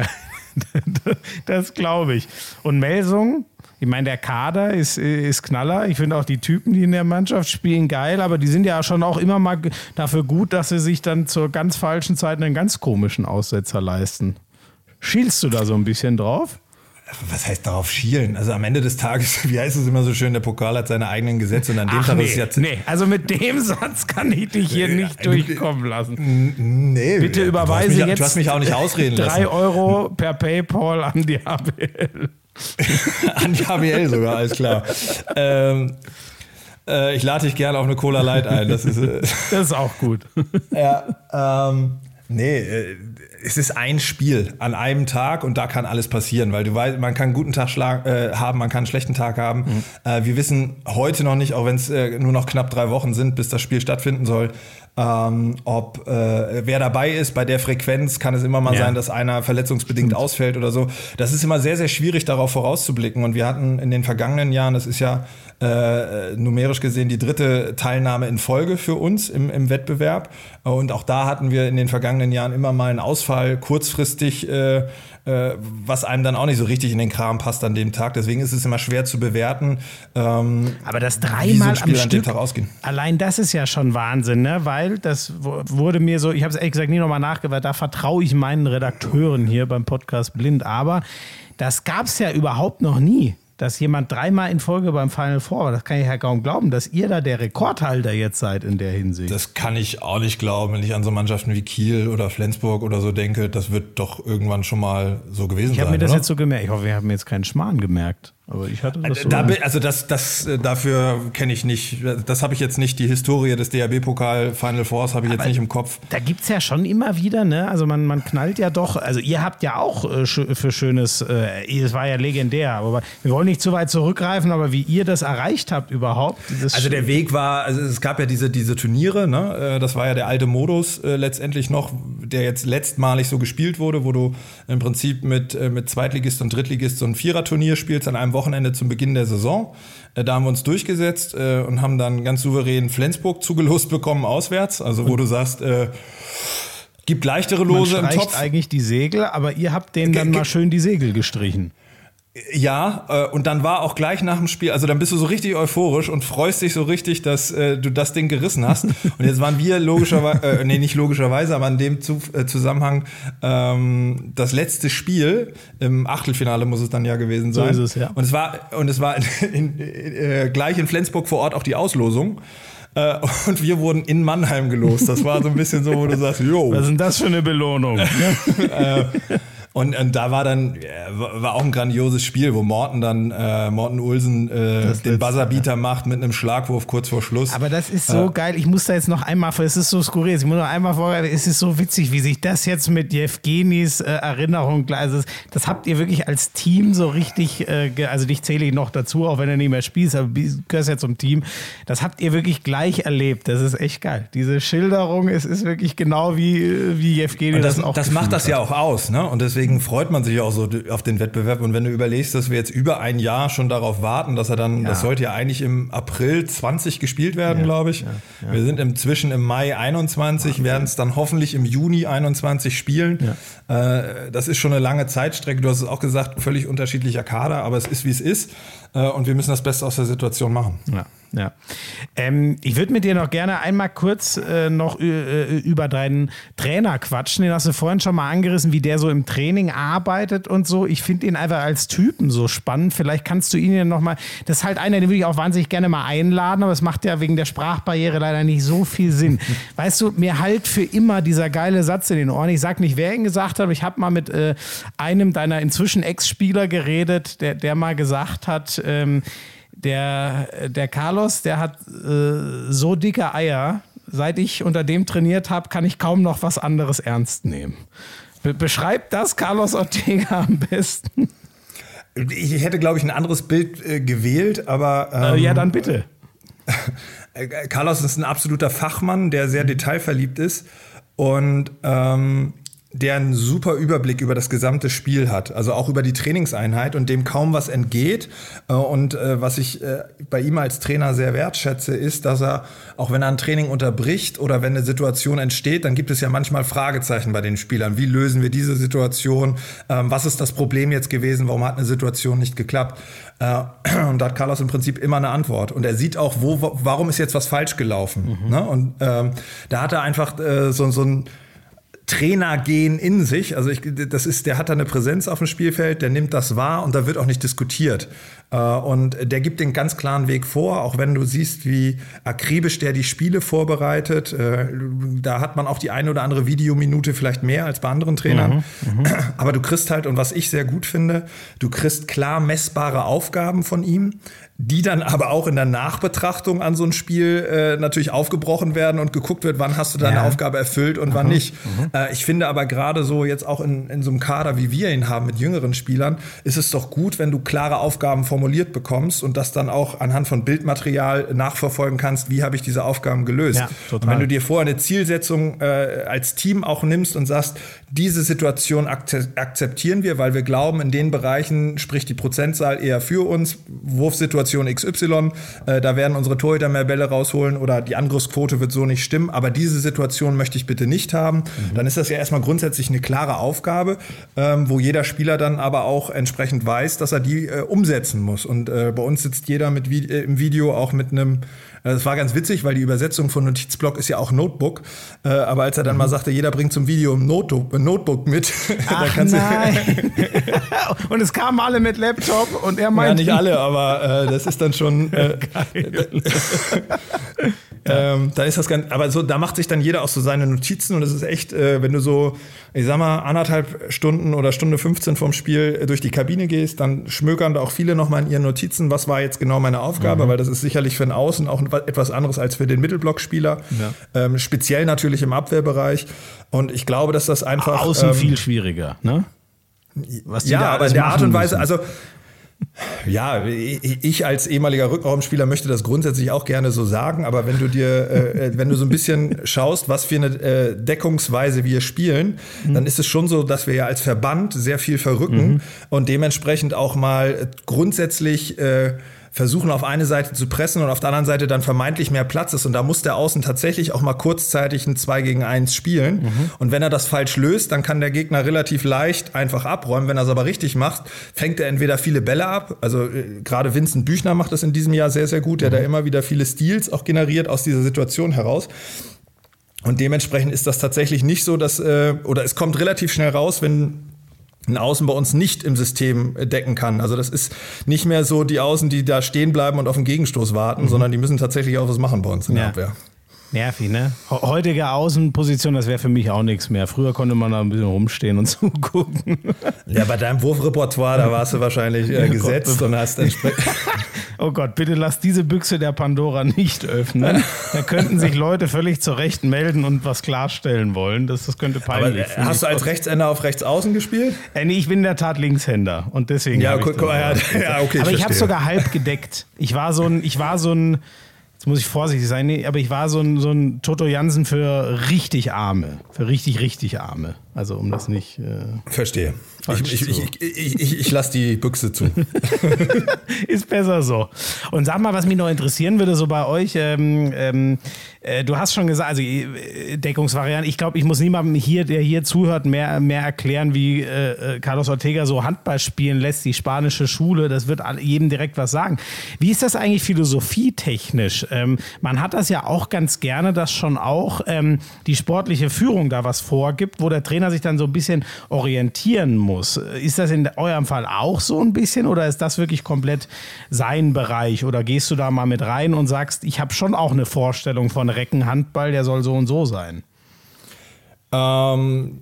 das glaube ich. Und Melsung, ich meine, der Kader ist, ist Knaller. Ich finde auch die Typen, die in der Mannschaft spielen, geil, aber die sind ja schon auch immer mal dafür gut, dass sie sich dann zur ganz falschen Zeit einen ganz komischen Aussetzer leisten. Schielst du da so ein bisschen drauf? Was heißt darauf schielen? Also am Ende des Tages, wie heißt es immer so schön, der Pokal hat seine eigenen Gesetze und an dem Ach, Tag nee, ist es jetzt. Nee, also mit dem Satz kann ich dich hier nicht durchkommen lassen. Nee, bitte überweise mich, jetzt. Du hast mich auch nicht ausreden lassen. Drei Euro per PayPal an die ABL. An die HBL sogar, alles klar. ähm, äh, ich lade dich gerne auf eine Cola Light ein. Das ist, äh, das ist auch gut. ja, ähm, nee, äh, es ist ein Spiel an einem Tag und da kann alles passieren, weil du weißt, man kann einen guten Tag äh, haben, man kann einen schlechten Tag haben. Mhm. Äh, wir wissen heute noch nicht, auch wenn es äh, nur noch knapp drei Wochen sind, bis das Spiel stattfinden soll, ähm, ob äh, wer dabei ist, bei der Frequenz kann es immer mal ja. sein, dass einer verletzungsbedingt ausfällt oder so. Das ist immer sehr, sehr schwierig, darauf vorauszublicken. Und wir hatten in den vergangenen Jahren, das ist ja äh, numerisch gesehen die dritte Teilnahme in Folge für uns im, im Wettbewerb. Und auch da hatten wir in den vergangenen Jahren immer mal einen Ausfall kurzfristig äh, äh, was einem dann auch nicht so richtig in den Kram passt an dem Tag. Deswegen ist es immer schwer zu bewerten. Ähm, Aber das dreimal so am Stück, allein das ist ja schon Wahnsinn, ne? weil das wurde mir so, ich habe es ehrlich gesagt nie nochmal nachgehört, da vertraue ich meinen Redakteuren hier beim Podcast blind. Aber das gab es ja überhaupt noch nie dass jemand dreimal in Folge beim Final Four, das kann ich ja kaum glauben, dass ihr da der Rekordhalter jetzt seid in der Hinsicht. Das kann ich auch nicht glauben, wenn ich an so Mannschaften wie Kiel oder Flensburg oder so denke. Das wird doch irgendwann schon mal so gewesen ich sein. Ich habe mir das oder? jetzt so gemerkt. Ich hoffe, wir haben jetzt keinen Schmarrn gemerkt. Aber ich hatte das so. Da, also das, das äh, dafür kenne ich nicht. Das habe ich jetzt nicht. Die Historie des DHB-Pokal Final Fours habe ich Aber jetzt nicht im Kopf. Da gibt es ja schon immer wieder, ne? Also man, man knallt ja doch. Also ihr habt ja auch äh, für schönes, äh, es war ja legendär. Aber wir wollen nicht zu weit zurückgreifen, aber wie ihr das erreicht habt überhaupt. Also der Weg war, also es gab ja diese, diese Turniere, ne? Äh, das war ja der alte Modus äh, letztendlich noch, der jetzt letztmalig so gespielt wurde, wo du im Prinzip mit, äh, mit Zweitligist und Drittligist so ein Viererturnier spielst an einem Wochenende Wochenende zum Beginn der Saison. Äh, da haben wir uns durchgesetzt äh, und haben dann ganz souverän Flensburg zugelost bekommen auswärts. Also wo du sagst, äh, gibt leichtere Lose Man im Topf. eigentlich die Segel, aber ihr habt denen dann mal schön die Segel gestrichen. Ja, äh, und dann war auch gleich nach dem Spiel, also dann bist du so richtig euphorisch und freust dich so richtig, dass äh, du das Ding gerissen hast. und jetzt waren wir logischerweise, äh, nee, nicht logischerweise, aber in dem Zu äh, Zusammenhang ähm, das letzte Spiel im Achtelfinale muss es dann ja gewesen sein. So ist es, ja. Und es war und es war in, in, äh, gleich in Flensburg vor Ort auch die Auslosung. Äh, und wir wurden in Mannheim gelost. Das war so ein bisschen so, wo du sagst, jo. Was ist denn das für eine Belohnung? äh, und, und da war dann, war auch ein grandioses Spiel, wo Morten dann, äh, Morten Ulsen äh, den Buzzerbeater ja. macht mit einem Schlagwurf kurz vor Schluss. Aber das ist so äh, geil. Ich muss da jetzt noch einmal, es ist so skurril, ich muss noch einmal vor, es ist so witzig, wie sich das jetzt mit Jevgenis äh, Erinnerung, also das habt ihr wirklich als Team so richtig, äh, also dich zähle ich noch dazu, auch wenn er nicht mehr spielst, aber du gehörst ja zum Team. Das habt ihr wirklich gleich erlebt. Das ist echt geil. Diese Schilderung, es ist wirklich genau wie, wie Jevgeni das, das auch Das macht das hat. ja auch aus, ne? Und deswegen deswegen freut man sich auch so auf den Wettbewerb. Und wenn du überlegst, dass wir jetzt über ein Jahr schon darauf warten, dass er dann, ja. das sollte ja eigentlich im April 20 gespielt werden, ja, glaube ich. Ja, wir sind inzwischen im Mai 21, werden es dann hoffentlich im Juni 21 spielen. Äh, das ist schon eine lange Zeitstrecke. Du hast es auch gesagt, völlig unterschiedlicher Kader, aber es ist, wie es ist. Äh, und wir müssen das Beste aus der Situation machen. Ja. Ja. Ähm, ich würde mit dir noch gerne einmal kurz äh, noch äh, über deinen Trainer quatschen. Den hast du vorhin schon mal angerissen, wie der so im Training arbeitet und so. Ich finde ihn einfach als Typen so spannend. Vielleicht kannst du ihn ja noch mal. Das ist halt einer, den würde ich auch wahnsinnig gerne mal einladen, aber es macht ja wegen der Sprachbarriere leider nicht so viel Sinn. weißt du, mir halt für immer dieser geile Satz in den Ohren. Ich sag nicht, wer ihn gesagt hat, aber ich habe mal mit äh, einem deiner inzwischen Ex-Spieler geredet, der, der mal gesagt hat, ähm, der, der Carlos, der hat äh, so dicke Eier. Seit ich unter dem trainiert habe, kann ich kaum noch was anderes ernst nehmen. Be beschreibt das Carlos Ortega am besten? Ich hätte, glaube ich, ein anderes Bild äh, gewählt, aber. Ähm, äh, ja, dann bitte. Carlos ist ein absoluter Fachmann, der sehr detailverliebt ist. Und ähm, der einen super Überblick über das gesamte Spiel hat, also auch über die Trainingseinheit und dem kaum was entgeht. Äh, und äh, was ich äh, bei ihm als Trainer sehr wertschätze, ist, dass er, auch wenn er ein Training unterbricht oder wenn eine Situation entsteht, dann gibt es ja manchmal Fragezeichen bei den Spielern. Wie lösen wir diese Situation? Ähm, was ist das Problem jetzt gewesen? Warum hat eine Situation nicht geklappt? Und da hat Carlos im Prinzip immer eine Antwort. Und er sieht auch, wo, warum ist jetzt was falsch gelaufen. Mhm. Ne? Und ähm, da hat er einfach so, so ein Trainer gehen in sich. Also ich, das ist, der hat da eine Präsenz auf dem Spielfeld, der nimmt das wahr und da wird auch nicht diskutiert. Äh, und der gibt den ganz klaren Weg vor, auch wenn du siehst, wie akribisch der die Spiele vorbereitet. Äh, da hat man auch die eine oder andere Videominute vielleicht mehr als bei anderen Trainern. Mhm, mhm. Aber du kriegst halt, und was ich sehr gut finde, du kriegst klar messbare Aufgaben von ihm die dann aber auch in der Nachbetrachtung an so ein Spiel äh, natürlich aufgebrochen werden und geguckt wird, wann hast du deine ja. Aufgabe erfüllt und mhm. wann nicht. Mhm. Äh, ich finde aber gerade so jetzt auch in, in so einem Kader, wie wir ihn haben mit jüngeren Spielern, ist es doch gut, wenn du klare Aufgaben formuliert bekommst und das dann auch anhand von Bildmaterial nachverfolgen kannst, wie habe ich diese Aufgaben gelöst. Ja, und wenn du dir vorher eine Zielsetzung äh, als Team auch nimmst und sagst, diese Situation akzeptieren wir, weil wir glauben, in den Bereichen spricht die Prozentzahl eher für uns, Wurfsituation Situation XY, äh, da werden unsere Torhüter mehr Bälle rausholen oder die Angriffsquote wird so nicht stimmen, aber diese Situation möchte ich bitte nicht haben, mhm. dann ist das ja erstmal grundsätzlich eine klare Aufgabe, ähm, wo jeder Spieler dann aber auch entsprechend weiß, dass er die äh, umsetzen muss. Und äh, bei uns sitzt jeder mit äh, im Video auch mit einem das war ganz witzig, weil die Übersetzung von Notizblock ist ja auch Notebook. Äh, aber als er dann mhm. mal sagte, jeder bringt zum Video ein Notebook, mit, Ach, da kannst nein. und es kamen alle mit Laptop und er meinte. Ja, nicht alle, aber äh, das ist dann schon. Äh, ähm, da ist das ganz, aber so, da macht sich dann jeder auch so seine Notizen und es ist echt, äh, wenn du so, ich sag mal, anderthalb Stunden oder Stunde 15 vom Spiel äh, durch die Kabine gehst, dann schmökern da auch viele nochmal in ihren Notizen, was war jetzt genau meine Aufgabe, mhm. weil das ist sicherlich für den Außen auch etwas anderes als für den Mittelblockspieler. Ja. Ähm, speziell natürlich im Abwehrbereich. Und ich glaube, dass das einfach. Außen ähm, viel schwieriger, ne? Was die ja, aber in der Art und Weise, müssen. also ja, ich als ehemaliger Rückraumspieler möchte das grundsätzlich auch gerne so sagen, aber wenn du dir, äh, äh, wenn du so ein bisschen schaust, was für eine äh, Deckungsweise wir spielen, mhm. dann ist es schon so, dass wir ja als Verband sehr viel verrücken mhm. und dementsprechend auch mal grundsätzlich äh, versuchen auf eine Seite zu pressen und auf der anderen Seite dann vermeintlich mehr Platz ist. Und da muss der Außen tatsächlich auch mal kurzzeitig ein 2 gegen 1 spielen. Mhm. Und wenn er das falsch löst, dann kann der Gegner relativ leicht einfach abräumen. Wenn er es aber richtig macht, fängt er entweder viele Bälle ab. Also äh, gerade Vincent Büchner macht das in diesem Jahr sehr, sehr gut, der mhm. da immer wieder viele Steals auch generiert aus dieser Situation heraus. Und dementsprechend ist das tatsächlich nicht so, dass, äh, oder es kommt relativ schnell raus, wenn ein Außen bei uns nicht im System decken kann. Also das ist nicht mehr so die Außen, die da stehen bleiben und auf den Gegenstoß warten, mhm. sondern die müssen tatsächlich auch was machen bei uns in der Abwehr. Nervig, ne? Heutige Außenposition, das wäre für mich auch nichts mehr. Früher konnte man da ein bisschen rumstehen und zugucken. Ja, bei deinem Wurfrepertoire, da warst du wahrscheinlich äh, oh gesetzt Gott. und hast entsprechend. oh Gott, bitte lass diese Büchse der Pandora nicht öffnen. Da könnten sich Leute völlig zu Recht melden und was klarstellen wollen. Das, das könnte peinlich sein. Hast du als Rechtshänder auf Rechtsaußen gespielt? Äh, nee, ich bin in der Tat Linkshänder und deswegen. Ja, guck, ja, ja, okay. Aber ich, ich habe sogar halb gedeckt. Ich war so ein, ich war so ein jetzt muss ich vorsichtig sein, nee, aber ich war so ein, so ein Toto Jansen für richtig Arme, für richtig, richtig Arme. Also um das nicht. Äh, Verstehe. Ich, ich, ich, ich, ich lasse die Büchse zu. ist besser so. Und sag mal, was mich noch interessieren würde, so bei euch, ähm, ähm, äh, du hast schon gesagt, also äh, Deckungsvariante, ich glaube, ich muss niemandem hier, der hier zuhört, mehr, mehr erklären, wie äh, äh, Carlos Ortega so Handball spielen lässt, die spanische Schule, das wird jedem direkt was sagen. Wie ist das eigentlich philosophietechnisch? Ähm, man hat das ja auch ganz gerne, dass schon auch ähm, die sportliche Führung da was vorgibt, wo der Trainer Trainer sich dann so ein bisschen orientieren muss. Ist das in eurem Fall auch so ein bisschen oder ist das wirklich komplett sein Bereich? Oder gehst du da mal mit rein und sagst, ich habe schon auch eine Vorstellung von Reckenhandball, der soll so und so sein? Ähm,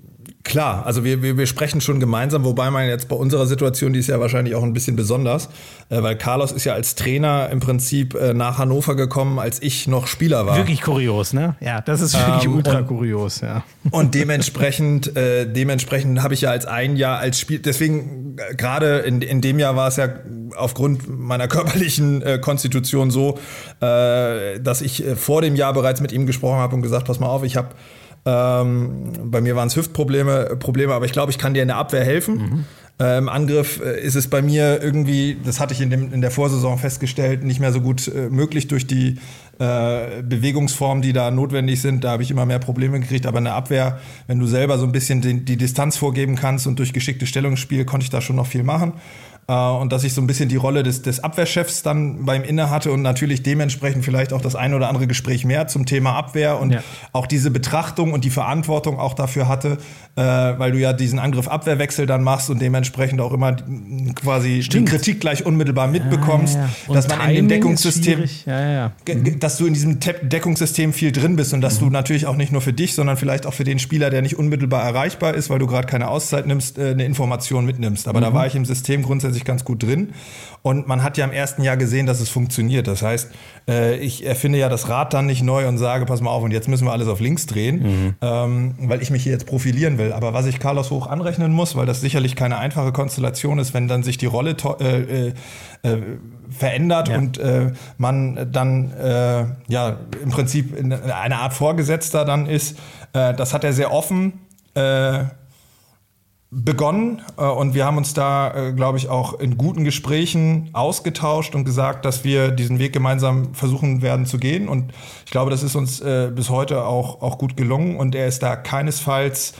Klar, also wir, wir, wir sprechen schon gemeinsam, wobei man jetzt bei unserer Situation, die ist ja wahrscheinlich auch ein bisschen besonders, äh, weil Carlos ist ja als Trainer im Prinzip äh, nach Hannover gekommen, als ich noch Spieler war. Wirklich kurios, ne? Ja, das ist wirklich ähm, ultra und, kurios, ja. Und dementsprechend, äh, dementsprechend habe ich ja als ein Jahr als Spiel, deswegen äh, gerade in, in dem Jahr war es ja aufgrund meiner körperlichen äh, Konstitution so, äh, dass ich vor dem Jahr bereits mit ihm gesprochen habe und gesagt, pass mal auf, ich habe ähm, bei mir waren es Hüftprobleme, Probleme, aber ich glaube, ich kann dir in der Abwehr helfen. Mhm. Äh, Im Angriff äh, ist es bei mir irgendwie, das hatte ich in, dem, in der Vorsaison festgestellt, nicht mehr so gut äh, möglich durch die äh, Bewegungsformen, die da notwendig sind. Da habe ich immer mehr Probleme gekriegt. Aber in der Abwehr, wenn du selber so ein bisschen die, die Distanz vorgeben kannst und durch geschicktes Stellungsspiel, konnte ich da schon noch viel machen. Äh, und dass ich so ein bisschen die Rolle des, des Abwehrchefs dann beim Inne hatte und natürlich dementsprechend vielleicht auch das ein oder andere Gespräch mehr zum Thema Abwehr und ja. auch diese Betrachtung und die Verantwortung auch dafür hatte, äh, weil du ja diesen Angriff-Abwehrwechsel dann machst und dementsprechend auch immer quasi Stimmt. die Kritik gleich unmittelbar mitbekommst, ja, ja, dass man in dem Deckungssystem, mhm. dass du in diesem Deckungssystem viel drin bist und dass mhm. du natürlich auch nicht nur für dich, sondern vielleicht auch für den Spieler, der nicht unmittelbar erreichbar ist, weil du gerade keine Auszeit nimmst, äh, eine Information mitnimmst. Aber mhm. da war ich im System grundsätzlich sich ganz gut drin. Und man hat ja im ersten Jahr gesehen, dass es funktioniert. Das heißt, äh, ich erfinde ja das Rad dann nicht neu und sage, pass mal auf, und jetzt müssen wir alles auf links drehen, mhm. ähm, weil ich mich hier jetzt profilieren will. Aber was ich Carlos hoch anrechnen muss, weil das sicherlich keine einfache Konstellation ist, wenn dann sich die Rolle äh, äh, äh, verändert ja. und äh, man dann äh, ja im Prinzip eine Art Vorgesetzter dann ist. das hat er sehr offen begonnen äh, und wir haben uns da, äh, glaube ich, auch in guten Gesprächen ausgetauscht und gesagt, dass wir diesen Weg gemeinsam versuchen werden zu gehen. Und ich glaube, das ist uns äh, bis heute auch, auch gut gelungen und er ist da keinesfalls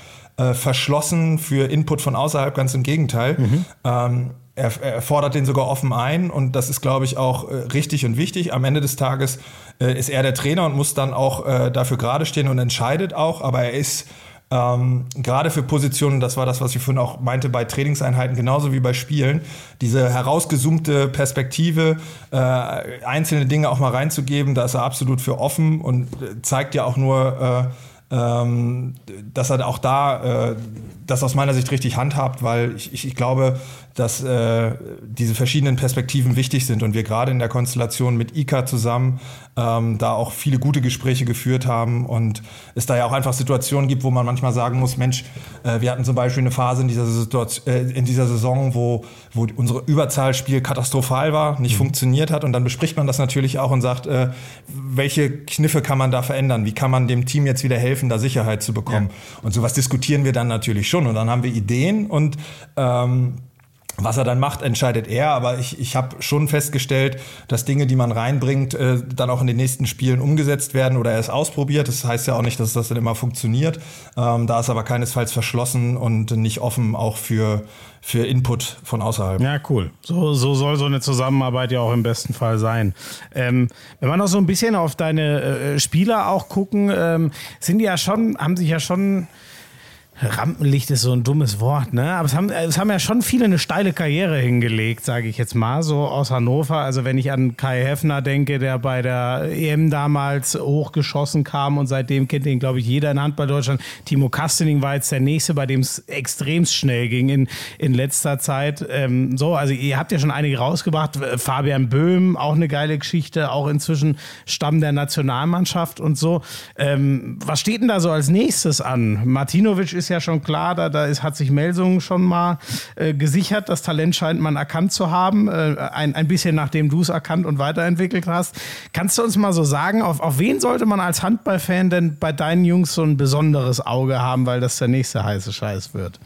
verschlossen für Input von außerhalb, ganz im Gegenteil. Mhm. Ähm, er, er, fordert den sogar offen ein und das ist, glaube ich, auch richtig und wichtig. Am Ende des Tages ist er der Trainer und muss dann auch dafür gerade stehen und entscheidet auch, aber er ist ähm, gerade für Positionen, das war das, was ich vorhin auch meinte, bei Trainingseinheiten genauso wie bei Spielen, diese herausgezoomte Perspektive, äh, einzelne Dinge auch mal reinzugeben, da ist er absolut für offen und äh, zeigt ja auch nur, äh, ähm, dass er auch da äh, das aus meiner Sicht richtig handhabt, weil ich, ich, ich glaube, dass äh, diese verschiedenen Perspektiven wichtig sind und wir gerade in der Konstellation mit ICA zusammen ähm, da auch viele gute Gespräche geführt haben und es da ja auch einfach Situationen gibt, wo man manchmal sagen muss, Mensch, äh, wir hatten zum Beispiel eine Phase in dieser, Situation, äh, in dieser Saison, wo, wo unsere Überzahlspiel katastrophal war, nicht mhm. funktioniert hat und dann bespricht man das natürlich auch und sagt, äh, welche Kniffe kann man da verändern, wie kann man dem Team jetzt wieder helfen, da Sicherheit zu bekommen ja. und sowas diskutieren wir dann natürlich schon und dann haben wir Ideen und ähm, Was er dann macht, entscheidet er, aber ich, ich habe schon festgestellt, dass Dinge, die man reinbringt, äh, dann auch in den nächsten Spielen umgesetzt werden oder er es ausprobiert. Das heißt ja auch nicht, dass das dann immer funktioniert. Ähm, da ist aber keinesfalls verschlossen und nicht offen auch für, für Input von außerhalb. Ja, cool. So, so soll so eine Zusammenarbeit ja auch im besten Fall sein. Ähm, wenn wir noch so ein bisschen auf deine äh, Spieler auch gucken, ähm, sind die ja schon, haben sich ja schon Rampenlicht ist so ein dummes Wort, ne? Aber es haben, es haben ja schon viele eine steile Karriere hingelegt, sage ich jetzt mal, so aus Hannover. Also wenn ich an Kai Heffner denke, der bei der EM damals hochgeschossen kam und seitdem kennt ihn, glaube ich, jeder in Handball Deutschland. Timo Kastening war jetzt der Nächste, bei dem es extremst schnell ging in, in letzter Zeit. Ähm, so, also ihr habt ja schon einige rausgebracht. Fabian Böhm, auch eine geile Geschichte, auch inzwischen Stamm der Nationalmannschaft und so. Ähm, was steht denn da so als nächstes an? Martinovic ist ja schon klar, da, da ist, hat sich Melsung schon mal äh, gesichert. Das Talent scheint man erkannt zu haben, äh, ein, ein bisschen nachdem du es erkannt und weiterentwickelt hast. Kannst du uns mal so sagen, auf, auf wen sollte man als Handballfan denn bei deinen Jungs so ein besonderes Auge haben, weil das der nächste heiße Scheiß wird?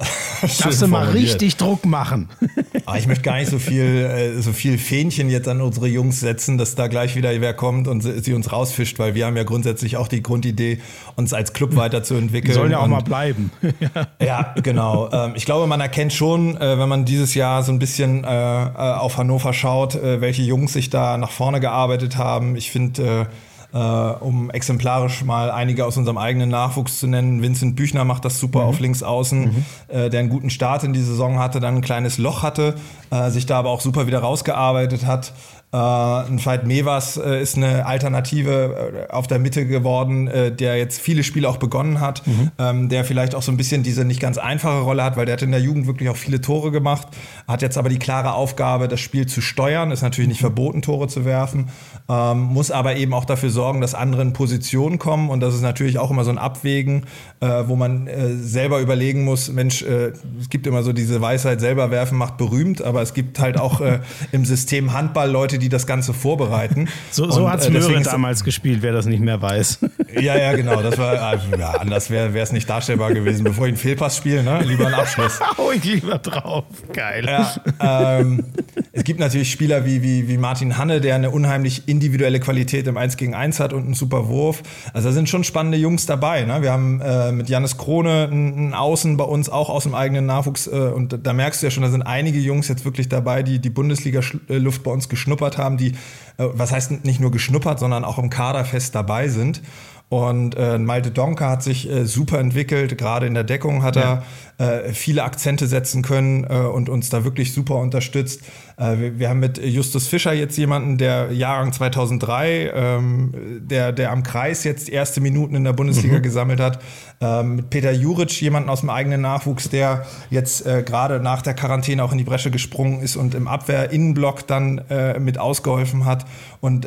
Darfst du mal richtig Druck machen. Aber ah, ich möchte gar nicht so viel, äh, so viel Fähnchen jetzt an unsere Jungs setzen, dass da gleich wieder wer kommt und sie uns rausfischt, weil wir haben ja grundsätzlich auch die Grundidee, uns als Club weiterzuentwickeln. Die sollen ja auch mal bleiben. ja, genau. Ähm, ich glaube, man erkennt schon, äh, wenn man dieses Jahr so ein bisschen äh, auf Hannover schaut, welche Jungs sich da nach vorne gearbeitet haben. Ich finde, äh, um exemplarisch mal einige aus unserem eigenen Nachwuchs zu nennen. Vincent Büchner macht das super mhm. auf links außen, mhm. äh, der einen guten Start in die Saison hatte, dann ein kleines Loch hatte, äh, sich da aber auch super wieder rausgearbeitet hat. Äh, ein Veit Mevas äh, ist eine Alternative äh, auf der Mitte geworden, äh, der jetzt viele Spiele auch begonnen hat, mhm. ähm, der vielleicht auch so ein bisschen diese nicht ganz einfache Rolle hat, weil der hat in der Jugend wirklich auch viele Tore gemacht, hat jetzt aber die klare Aufgabe, das Spiel zu steuern, ist natürlich nicht verboten, Tore zu werfen, ähm, muss aber eben auch dafür sorgen, dass andere in Position kommen und das ist natürlich auch immer so ein Abwägen, äh, wo man äh, selber überlegen muss, Mensch, es gibt immer so diese Weisheit, selber werfen macht berühmt, aber es gibt halt auch im System Handball Leute, die das Ganze vorbereiten. So, so hat es äh, damals gespielt, wer das nicht mehr weiß. Ja, ja, genau. Das war, also, ja, anders wäre es nicht darstellbar gewesen. Bevor ich einen Fehlpass spiele, ne? lieber einen Abschluss. Hau ich lieber drauf. Geil. Ja, ähm, es gibt natürlich Spieler wie, wie, wie Martin Hanne, der eine unheimlich individuelle Qualität im 1 gegen 1 hat und einen super Wurf. Also da sind schon spannende Jungs dabei. Ne? Wir haben äh, mit Janis Krone einen Außen bei uns, auch aus dem eigenen Nachwuchs. Äh, und da merkst du ja schon, da sind einige Jungs jetzt wirklich dabei, die die Bundesliga-Luft bei uns geschnuppert haben, die, äh, was heißt nicht nur geschnuppert, sondern auch im Kader fest dabei sind. Und äh, Malte Donker hat sich äh, super entwickelt. Gerade in der Deckung hat ja. Äh, viele Akzente setzen können äh, und uns da wirklich super unterstützt. Äh, wir, wir, haben mit Justus Fischer jetzt jemanden, der Jahrgang 2003, ähm, der, der am Kreis jetzt erste Minuten in der Bundesliga mhm. gesammelt hat. Ähm, mit Peter Juric, jemanden aus dem eigenen Nachwuchs, der jetzt äh, gerade nach der Quarantäne auch in die Bresche gesprungen ist und im Abwehr-Innenblock dann mit ausgeholfen hat. Und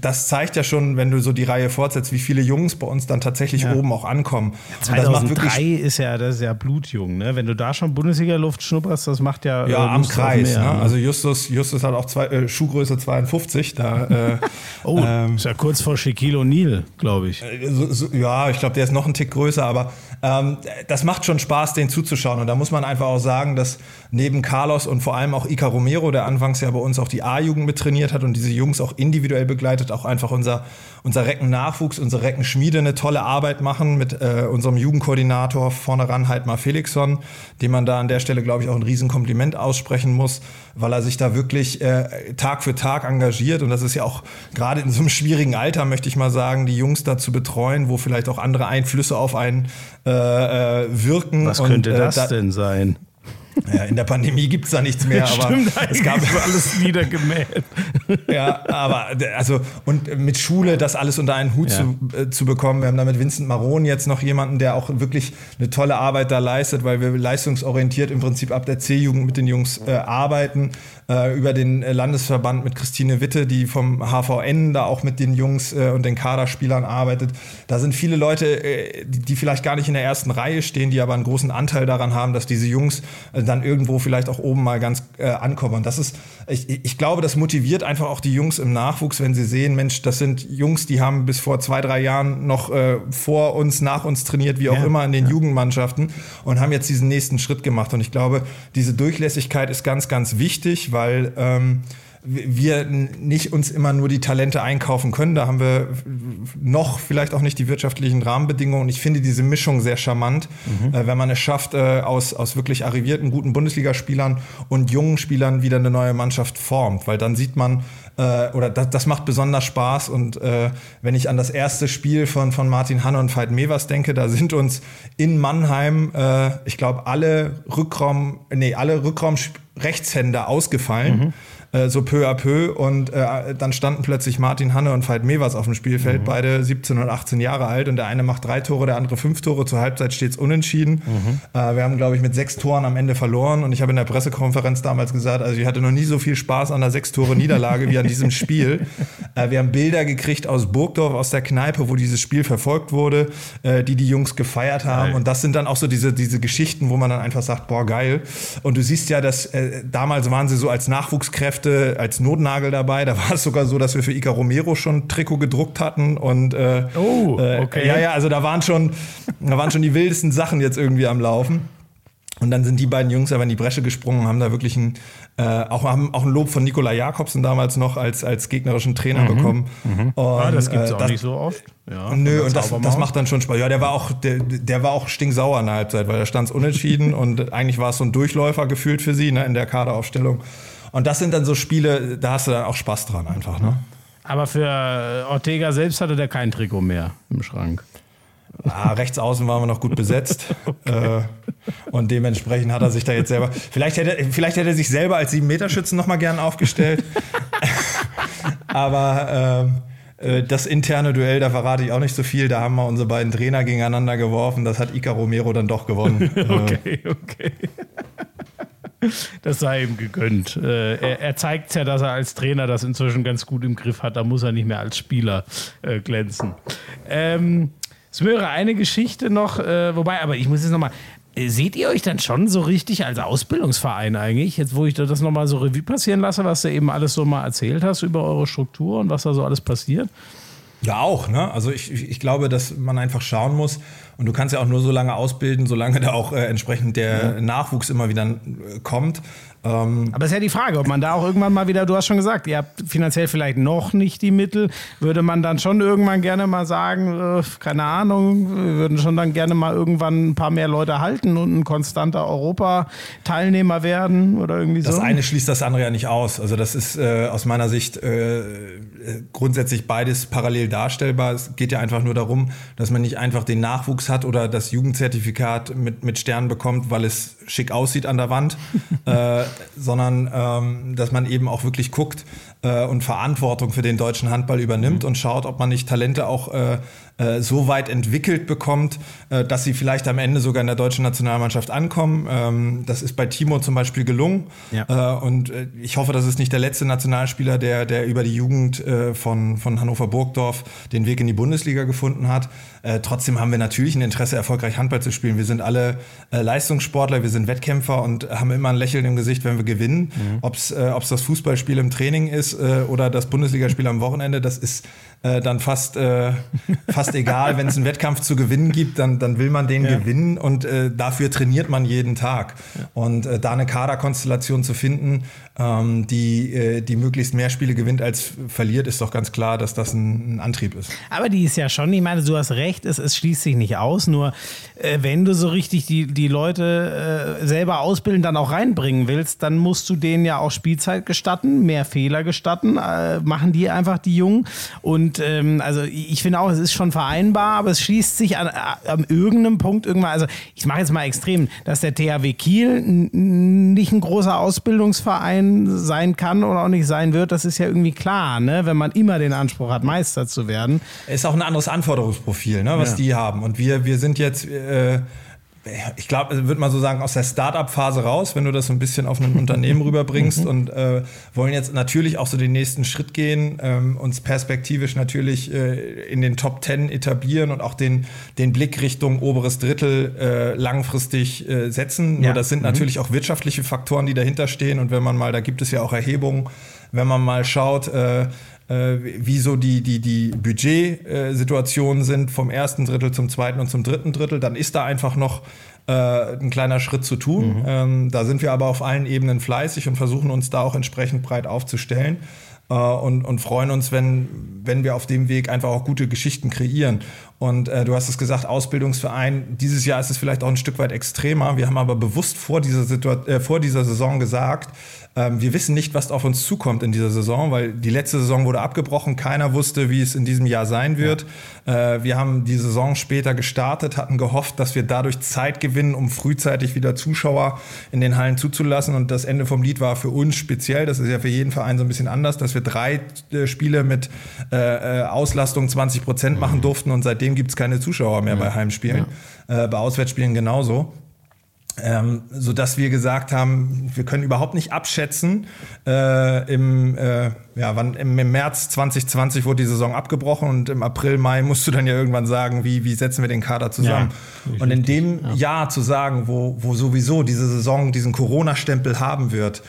das zeigt ja schon, wenn du so die Reihe fortsetzt, wie viele Jungs bei uns dann tatsächlich ja. oben auch ankommen. 2003 ist ja, das ist ja blutjung, ne? Wenn du da schon Bundesliga-Luft schnupperst, das macht ja. Ja, äh, am Kreis. Mehr, ne? Also Justus, Justus hat auch zwei, äh, Schuhgröße 52. Da, äh, oh, ähm, ist ja kurz vor Shaquille O'Neal, glaube ich. Äh, so, so, ja, ich glaube, der ist noch ein Tick größer, aber ähm, das macht schon Spaß, den zuzuschauen. Und da muss man einfach auch sagen, dass neben Carlos und vor allem auch Ica Romero, der anfangs ja bei uns auch die A-Jugend mit trainiert hat und diese Jungs auch individuell begleitet, auch einfach unser, unser Recken-Nachwuchs, unsere Recken-Schmiede eine tolle Arbeit machen mit äh, unserem Jugendkoordinator vorne ran, Heidmar Felixson, dem man da an der Stelle, glaube ich, auch ein Riesenkompliment aussprechen muss, weil er sich da wirklich äh, Tag für Tag engagiert. Und das ist ja auch gerade in so einem schwierigen Alter, möchte ich mal sagen, die Jungs da zu betreuen, wo vielleicht auch andere Einflüsse auf einen äh, äh wirken. Was könnte und, äh, das da, denn sein? Ja, in der Pandemie gibt es da nichts mehr, aber Stimmt, es gab alles niedergemäht. ja, aber also und mit Schule das alles unter einen Hut ja. zu, äh, zu bekommen. Wir haben da mit Vincent Maron jetzt noch jemanden, der auch wirklich eine tolle Arbeit da leistet, weil wir leistungsorientiert im Prinzip ab der C-Jugend mit den Jungs äh, arbeiten äh, über den Landesverband mit Christine Witte, die vom HVN da auch mit den Jungs äh, und den Kaderspielern arbeitet. Da sind viele Leute, äh, die, die, vielleicht gar nicht in der ersten Reihe stehen, die aber einen großen Anteil daran haben, dass diese Jungs äh, dann irgendwo vielleicht auch oben mal ganz äh, ankommen. Und das ist, ich, ich glaube, das motiviert einfach auch die Jungs im Nachwuchs, wenn sie sehen, Mensch, das sind Jungs, die haben bis vor zwei, drei Jahren noch äh, vor uns, nach uns trainiert, wie auch ja, immer in den ja. Jugendmannschaften und haben jetzt diesen nächsten Schritt gemacht. Und ich glaube, diese Durchlässigkeit ist ganz, ganz wichtig, weil ähm, wir nicht uns immer nur die Talente einkaufen können. Da haben wir noch vielleicht auch nicht die wirtschaftlichen Rahmenbedingungen. Und ich finde diese Mischung sehr charmant, mhm. äh, wenn man es schafft, äh, aus, aus wirklich arrivierten, guten Bundesligaspielern und jungen Spielern wieder eine neue Mannschaft formt. Weil dann sieht man, äh, oder das, das macht besonders Spaß. Und äh, wenn ich an das erste Spiel von, von Martin Hanne und Veit Mevers denke, da sind uns in Mannheim, äh, ich glaube, alle Rückraum, nee, alle Rückraum ausgefallen. Mhm äh, so peu à peu. Und äh, dann standen plötzlich Martin Hanne und Veit Mevers auf dem Spielfeld, mhm. beide 17 und 18 Jahre alt. Und der eine macht drei Tore, der andere fünf Tore. Zur Halbzeit steht es unentschieden. Mhm. Äh, wir haben, glaube ich, mit sechs Toren am Ende verloren. Und ich habe in der Pressekonferenz damals gesagt, also ich hatte noch nie so viel Spaß an der sechs Tore Niederlage wie an diesem Spiel. Äh, wir haben Bilder gekriegt aus Burgdorf, aus der Kneipe, wo dieses Spiel verfolgt wurde, äh, die die Jungs gefeiert haben. Geil. Und das sind dann auch so diese, diese Geschichten, wo man dann einfach sagt, boah, geil. Und du siehst ja, dass damals waren sie so als Nachwuchskräfte Kräfte als Notnagel dabei. Da war es sogar so, dass wir für Ica Romero schon ein Trikot gedruckt hatten. Und äh, oh, äh, okay. Äh, ja, ja, also da waren schon, da waren schon die wildesten Sachen jetzt irgendwie am Laufen. Und dann sind die beiden Jungs aber in die Bresche gesprungen, haben da wirklich ein, äh, auch, haben auch ein Lob von Nikola Jakobsen damals noch als, als gegnerischen Trainer mhm. bekommen. Mhm. Und, ja, das gibt es äh, auch das, nicht so oft. Ja, nö, und das, das macht dann schon Spaß. Ja, der war auch, der, der war auch stinksauer in der Halbzeit, weil da stand es unentschieden und eigentlich war es so ein Durchläufer gefühlt für sie ne, in der Kaderaufstellung. Und das sind dann so Spiele, da hast du dann auch Spaß dran einfach. Ne? Aber für Ortega selbst hatte der kein Trikot mehr im Schrank. Ah, rechts außen waren wir noch gut besetzt. okay. äh, und dementsprechend hat er sich da jetzt selber. Vielleicht hätte, vielleicht hätte er sich selber als 7-Meter-Schützen nochmal gern aufgestellt. Aber ähm, äh, das interne Duell, da verrate ich auch nicht so viel. Da haben wir unsere beiden Trainer gegeneinander geworfen. Das hat Ica Romero dann doch gewonnen. okay, okay. Das sei ihm gegönnt. Äh, er, er zeigt ja, dass er als Trainer das inzwischen ganz gut im Griff hat. Da muss er nicht mehr als Spieler äh, glänzen. Ähm, es wäre eine Geschichte noch, äh, wobei, aber ich muss jetzt nochmal. Äh, seht ihr euch dann schon so richtig als Ausbildungsverein eigentlich? Jetzt, wo ich das nochmal so Revue passieren lasse, was du eben alles so mal erzählt hast über eure Struktur und was da so alles passiert? Ja, auch. Ne? Also ich, ich glaube, dass man einfach schauen muss, und du kannst ja auch nur so lange ausbilden, solange da auch äh, entsprechend der ja. Nachwuchs immer wieder äh, kommt. Ähm, Aber es ist ja die Frage, ob man da auch irgendwann mal wieder, du hast schon gesagt, ihr habt finanziell vielleicht noch nicht die Mittel, würde man dann schon irgendwann gerne mal sagen, äh, keine Ahnung, wir würden schon dann gerne mal irgendwann ein paar mehr Leute halten und ein konstanter Europa-Teilnehmer werden oder irgendwie so? Das eine schließt das andere ja nicht aus. Also das ist äh, aus meiner Sicht äh, grundsätzlich beides parallel darstellbar. Es geht ja einfach nur darum, dass man nicht einfach den Nachwuchs hat oder das Jugendzertifikat mit, mit Sternen bekommt, weil es schick aussieht an der Wand. äh, sondern ähm, dass man eben auch wirklich guckt äh, und Verantwortung für den deutschen Handball übernimmt mhm. und schaut, ob man nicht Talente auch äh, äh, so weit entwickelt bekommt, äh, dass sie vielleicht am Ende sogar in der deutschen Nationalmannschaft ankommen. Ähm, das ist bei Timo zum Beispiel gelungen. Ja. Äh, und äh, ich hoffe, das ist nicht der letzte Nationalspieler, der, der über die Jugend äh, von, von Hannover Burgdorf den Weg in die Bundesliga gefunden hat. Trotzdem haben wir natürlich ein Interesse, erfolgreich Handball zu spielen. Wir sind alle Leistungssportler, wir sind Wettkämpfer und haben immer ein Lächeln im Gesicht, wenn wir gewinnen. Mhm. Ob es das Fußballspiel im Training ist oder das Bundesligaspiel am Wochenende, das ist äh, dann fast, äh, fast egal. Wenn es einen Wettkampf zu gewinnen gibt, dann, dann will man den ja. gewinnen und äh, dafür trainiert man jeden Tag. Ja. Und äh, da eine Kaderkonstellation zu finden, ähm, die, äh, die möglichst mehr Spiele gewinnt als verliert, ist doch ganz klar, dass das ein, ein Antrieb ist. Aber die ist ja schon, ich meine, du hast recht, es, es schließt sich nicht aus, nur äh, wenn du so richtig die, die Leute selber ausbilden, dann auch reinbringen willst, dann musst du denen ja auch Spielzeit gestatten, mehr Fehler gestatten, machen die einfach die Jungen. Und ähm, also ich finde auch, es ist schon vereinbar, aber es schließt sich an, an irgendeinem Punkt irgendwann, also ich mache jetzt mal extrem, dass der THW Kiel nicht ein großer Ausbildungsverein sein kann oder auch nicht sein wird, das ist ja irgendwie klar, ne? wenn man immer den Anspruch hat, Meister zu werden. Ist auch ein anderes Anforderungsprofil, ne? was ja. die haben. Und wir, wir sind jetzt. Äh, ich glaube, würde man so sagen, aus der Start-up-Phase raus, wenn du das so ein bisschen auf ein Unternehmen rüberbringst mhm. und äh, wollen jetzt natürlich auch so den nächsten Schritt gehen, ähm, uns perspektivisch natürlich äh, in den Top Ten etablieren und auch den, den Blick Richtung oberes Drittel äh, langfristig äh, setzen. Ja. Nur das sind mhm. natürlich auch wirtschaftliche Faktoren, die dahinter stehen und wenn man mal, da gibt es ja auch Erhebungen, wenn man mal schaut, äh, wie so die, die, die Budgetsituationen sind vom ersten Drittel zum zweiten und zum dritten Drittel, dann ist da einfach noch äh, ein kleiner Schritt zu tun. Mhm. Ähm, da sind wir aber auf allen Ebenen fleißig und versuchen uns da auch entsprechend breit aufzustellen. Äh, und, und freuen uns, wenn, wenn wir auf dem Weg einfach auch gute Geschichten kreieren. Und äh, du hast es gesagt, Ausbildungsverein, dieses Jahr ist es vielleicht auch ein Stück weit extremer. Wir haben aber bewusst vor dieser, Situa äh, vor dieser Saison gesagt, ähm, wir wissen nicht, was auf uns zukommt in dieser Saison, weil die letzte Saison wurde abgebrochen. Keiner wusste, wie es in diesem Jahr sein wird. Ja. Äh, wir haben die Saison später gestartet, hatten gehofft, dass wir dadurch Zeit gewinnen, um frühzeitig wieder Zuschauer in den Hallen zuzulassen. Und das Ende vom Lied war für uns speziell. Das ist ja für jeden Verein so ein bisschen anders, dass wir drei äh, Spiele mit äh, äh Auslastung 20 Prozent machen mhm. durften und seitdem gibt es keine Zuschauer mehr ja. bei Heimspielen. Ja. Äh, bei Auswärtsspielen genauso. Ähm, so dass wir gesagt haben, wir können überhaupt nicht abschätzen. Äh, im, äh, ja, wann, im, im, März 2020 wurde die Saison abgebrochen und im April, Mai musst du dann ja irgendwann sagen, wie, wie setzen wir den Kader zusammen. Ja, und in dem ja. Jahr zu sagen, wo, wo sowieso diese Saison diesen Corona-Stempel haben wird,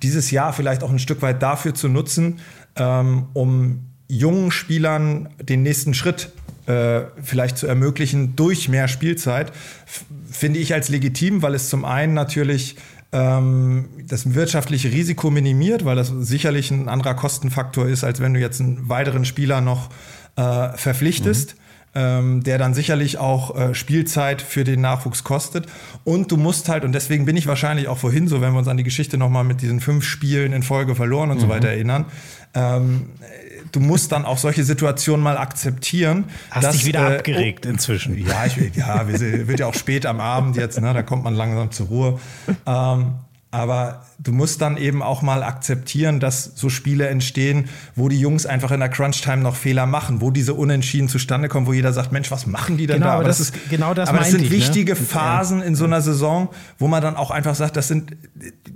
dieses Jahr vielleicht auch ein Stück weit dafür zu nutzen, ähm, um jungen Spielern den nächsten Schritt äh, vielleicht zu ermöglichen durch mehr Spielzeit, finde ich als legitim, weil es zum einen natürlich ähm, das wirtschaftliche Risiko minimiert, weil das sicherlich ein anderer Kostenfaktor ist, als wenn du jetzt einen weiteren Spieler noch äh, verpflichtest. Mhm. Ähm, der dann sicherlich auch äh, Spielzeit für den Nachwuchs kostet. Und du musst halt, und deswegen bin ich wahrscheinlich auch vorhin so, wenn wir uns an die Geschichte nochmal mit diesen fünf Spielen in Folge verloren und mhm. so weiter erinnern, ähm, du musst dann auch solche Situationen mal akzeptieren. Hast dass, dich wieder äh, abgeregt oh, inzwischen. Ja, ich, ja, wir, wird ja auch spät am Abend jetzt, ne, da kommt man langsam zur Ruhe. Ähm, aber du musst dann eben auch mal akzeptieren, dass so Spiele entstehen, wo die Jungs einfach in der Crunch-Time noch Fehler machen, wo diese Unentschieden zustande kommen, wo jeder sagt, Mensch, was machen die denn genau, da? Aber das, das ist, genau das aber das sind ich, ne? wichtige ne? Phasen in so einer Saison, wo man dann auch einfach sagt, das sind,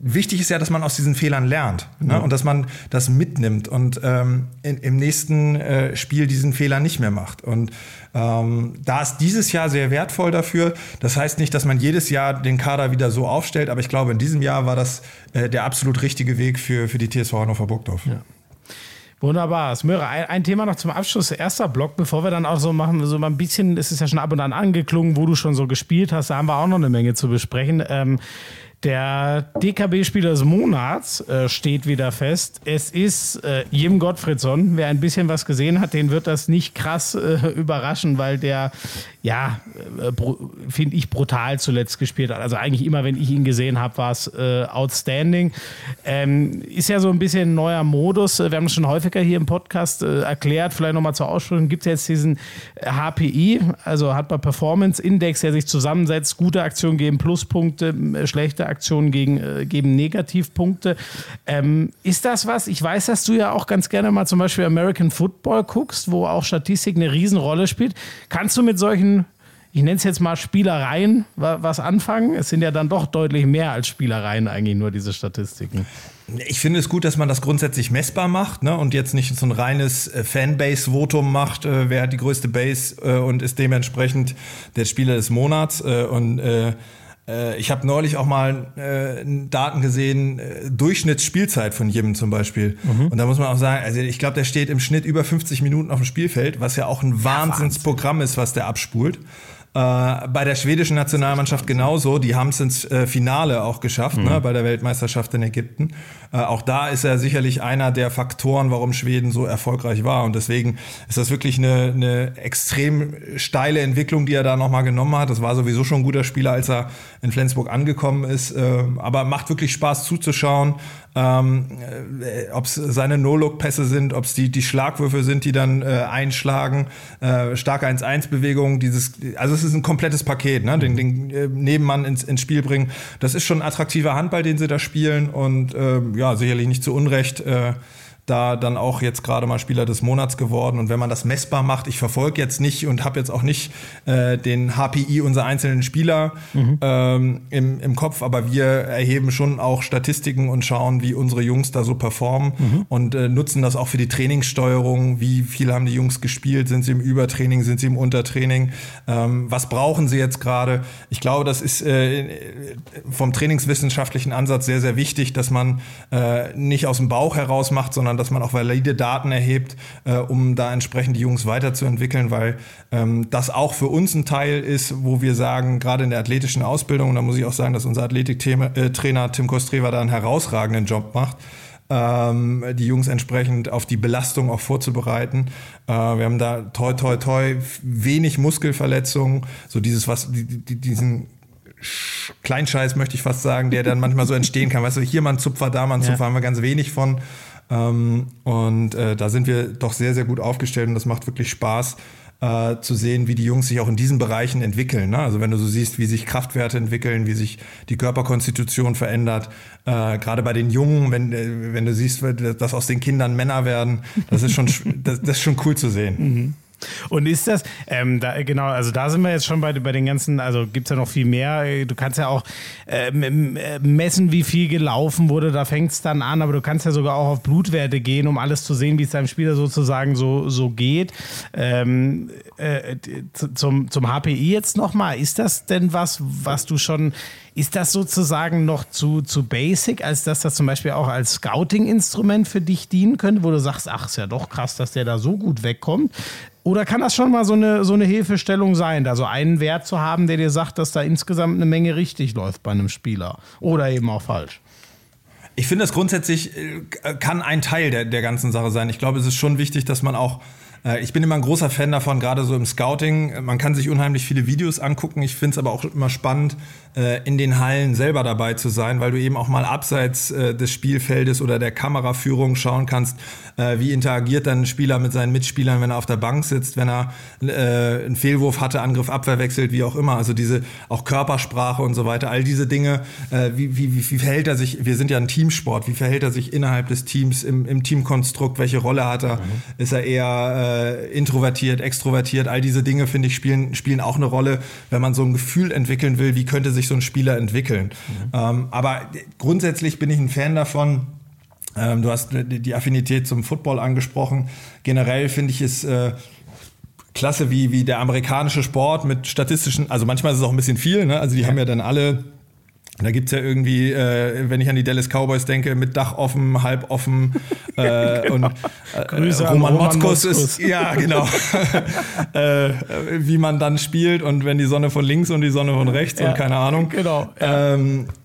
wichtig ist ja, dass man aus diesen Fehlern lernt ne? und dass man das mitnimmt und ähm, in, im nächsten äh, Spiel diesen Fehler nicht mehr macht. Und ähm, da ist dieses Jahr sehr wertvoll dafür. Das heißt nicht, dass man jedes Jahr den Kader wieder so aufstellt, aber ich glaube, in diesem Jahr war das äh, der absolut richtige Weg für, für die TSV Hannover Burgdorf. Ja. Wunderbar. Smöre, ein, ein, Thema noch zum Abschluss, erster Block, bevor wir dann auch so machen, so mal ein bisschen, es ist ja schon ab und an angeklungen, wo du schon so gespielt hast, da haben wir auch noch eine Menge zu besprechen. Ähm, der DKB-Spieler des Monats äh, steht wieder fest. Es ist äh, Jim Gottfriedson. Wer ein bisschen was gesehen hat, den wird das nicht krass äh, überraschen, weil der, ja, äh, finde ich, brutal zuletzt gespielt hat. Also eigentlich immer, wenn ich ihn gesehen habe, war es äh, outstanding. Ähm, ist ja so ein bisschen ein neuer Modus. Wir haben es schon häufiger hier im Podcast äh, erklärt. Vielleicht nochmal zur Ausstellung. Gibt es jetzt diesen HPI, also man Performance Index, der sich zusammensetzt. Gute Aktionen geben Pluspunkte, schlechte Aktionen gegen, äh, geben Negativpunkte. Ähm, ist das was? Ich weiß, dass du ja auch ganz gerne mal zum Beispiel American Football guckst, wo auch Statistik eine Riesenrolle spielt. Kannst du mit solchen ich nenne es jetzt mal Spielereien, was anfangen. Es sind ja dann doch deutlich mehr als Spielereien eigentlich nur diese Statistiken. Ich finde es gut, dass man das grundsätzlich messbar macht ne? und jetzt nicht so ein reines äh, Fanbase-Votum macht, äh, wer hat die größte Base äh, und ist dementsprechend der Spieler des Monats. Äh, und äh, ich habe neulich auch mal äh, Daten gesehen, äh, Durchschnittsspielzeit von jedem zum Beispiel. Mhm. Und da muss man auch sagen, also ich glaube, der steht im Schnitt über 50 Minuten auf dem Spielfeld, was ja auch ein Wahnsinnsprogramm ist, was der abspult. Äh, bei der schwedischen Nationalmannschaft genauso. Die haben es ins äh, Finale auch geschafft, ne, mhm. ne, bei der Weltmeisterschaft in Ägypten. Äh, auch da ist er sicherlich einer der Faktoren, warum Schweden so erfolgreich war. Und deswegen ist das wirklich eine, eine extrem steile Entwicklung, die er da nochmal genommen hat. Das war sowieso schon ein guter Spieler, als er in Flensburg angekommen ist. Äh, aber macht wirklich Spaß zuzuschauen ähm, äh, ob es seine No-Look-Pässe sind, ob es die, die Schlagwürfe sind, die dann äh, einschlagen, äh, starke 1-1-Bewegung, dieses, also es ist ein komplettes Paket, ne? den, den äh, Nebenmann ins, ins Spiel bringen. Das ist schon ein attraktiver Handball, den sie da spielen und äh, ja, sicherlich nicht zu Unrecht. Äh, da dann auch jetzt gerade mal Spieler des Monats geworden. Und wenn man das messbar macht, ich verfolge jetzt nicht und habe jetzt auch nicht äh, den HPI unserer einzelnen Spieler mhm. ähm, im, im Kopf, aber wir erheben schon auch Statistiken und schauen, wie unsere Jungs da so performen mhm. und äh, nutzen das auch für die Trainingssteuerung. Wie viel haben die Jungs gespielt? Sind sie im Übertraining? Sind sie im Untertraining? Ähm, was brauchen sie jetzt gerade? Ich glaube, das ist äh, vom trainingswissenschaftlichen Ansatz sehr, sehr wichtig, dass man äh, nicht aus dem Bauch heraus macht, sondern sondern dass man auch valide Daten erhebt, äh, um da entsprechend die Jungs weiterzuentwickeln, weil ähm, das auch für uns ein Teil ist, wo wir sagen, gerade in der athletischen Ausbildung, und da muss ich auch sagen, dass unser Athletiktrainer äh, Tim Kostreva da einen herausragenden Job macht, ähm, die Jungs entsprechend auf die Belastung auch vorzubereiten. Äh, wir haben da toi toi toi wenig Muskelverletzungen, so dieses was die, die, diesen Kleinscheiß möchte ich fast sagen, der dann manchmal so entstehen kann. Weißt du, hier mal ein Zupfer, da mal ein Zupfer, ja. haben wir ganz wenig von. Ähm, und äh, da sind wir doch sehr, sehr gut aufgestellt und das macht wirklich Spaß. Äh, zu sehen, wie die Jungs sich auch in diesen Bereichen entwickeln. Ne? Also wenn du so siehst, wie sich Kraftwerte entwickeln, wie sich die Körperkonstitution verändert, äh, gerade bei den Jungen, wenn, äh, wenn du siehst, dass aus den Kindern Männer werden, das ist schon, das, das ist schon cool zu sehen. Mhm. Und ist das, ähm, da, genau, also da sind wir jetzt schon bei, bei den ganzen, also gibt es ja noch viel mehr. Du kannst ja auch äh, messen, wie viel gelaufen wurde, da fängt es dann an, aber du kannst ja sogar auch auf Blutwerte gehen, um alles zu sehen, wie es deinem Spieler sozusagen so, so geht. Ähm, äh, zum, zum HPI jetzt nochmal, ist das denn was, was du schon ist das sozusagen noch zu, zu basic, als dass das zum Beispiel auch als Scouting-Instrument für dich dienen könnte, wo du sagst, ach, ist ja doch krass, dass der da so gut wegkommt? Oder kann das schon mal so eine, so eine Hilfestellung sein, da so einen Wert zu haben, der dir sagt, dass da insgesamt eine Menge richtig läuft bei einem Spieler? Oder eben auch falsch? Ich finde, das grundsätzlich äh, kann ein Teil der, der ganzen Sache sein. Ich glaube, es ist schon wichtig, dass man auch äh, ich bin immer ein großer Fan davon, gerade so im Scouting. Man kann sich unheimlich viele Videos angucken. Ich finde es aber auch immer spannend, äh, in den Hallen selber dabei zu sein, weil du eben auch mal abseits äh, des Spielfeldes oder der Kameraführung schauen kannst, wie interagiert dann ein Spieler mit seinen Mitspielern, wenn er auf der Bank sitzt, wenn er einen Fehlwurf hatte, Angriff, Abwehr wechselt, wie auch immer. Also diese auch Körpersprache und so weiter, all diese Dinge. Wie, wie, wie, wie verhält er sich? Wir sind ja ein Teamsport. Wie verhält er sich innerhalb des Teams im, im Teamkonstrukt? Welche Rolle hat er? Mhm. Ist er eher äh, introvertiert, extrovertiert, all diese Dinge, finde ich, spielen, spielen auch eine Rolle, wenn man so ein Gefühl entwickeln will, wie könnte sich so ein Spieler entwickeln. Mhm. Ähm, aber grundsätzlich bin ich ein Fan davon, ähm, du hast die Affinität zum Football angesprochen. Generell finde ich es äh, klasse, wie, wie der amerikanische Sport mit statistischen, also manchmal ist es auch ein bisschen viel, ne? also die ja. haben ja dann alle da gibt es ja irgendwie, äh, wenn ich an die Dallas Cowboys denke, mit Dach offen, halb offen. Äh, genau. und äh, Grüße Roman, Motzkus ist, ja, genau. äh, wie man dann spielt und wenn die Sonne von links und die Sonne von rechts ja, und keine Ahnung. Genau. Ja. Ähm, äh,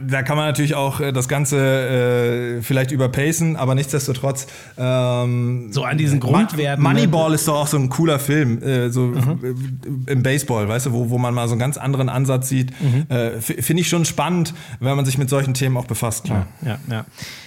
da kann man natürlich auch äh, das Ganze äh, vielleicht überpacen, aber nichtsdestotrotz. Ähm, so an diesen Grundwerten. Ne? Moneyball ist doch auch so ein cooler Film, äh, so mhm. im Baseball, weißt du, wo, wo man mal so einen ganz anderen Ansatz sieht. Mhm. Äh, Finde ich schon spannend, wenn man sich mit solchen Themen auch befasst. Klar. Ja, ja, ja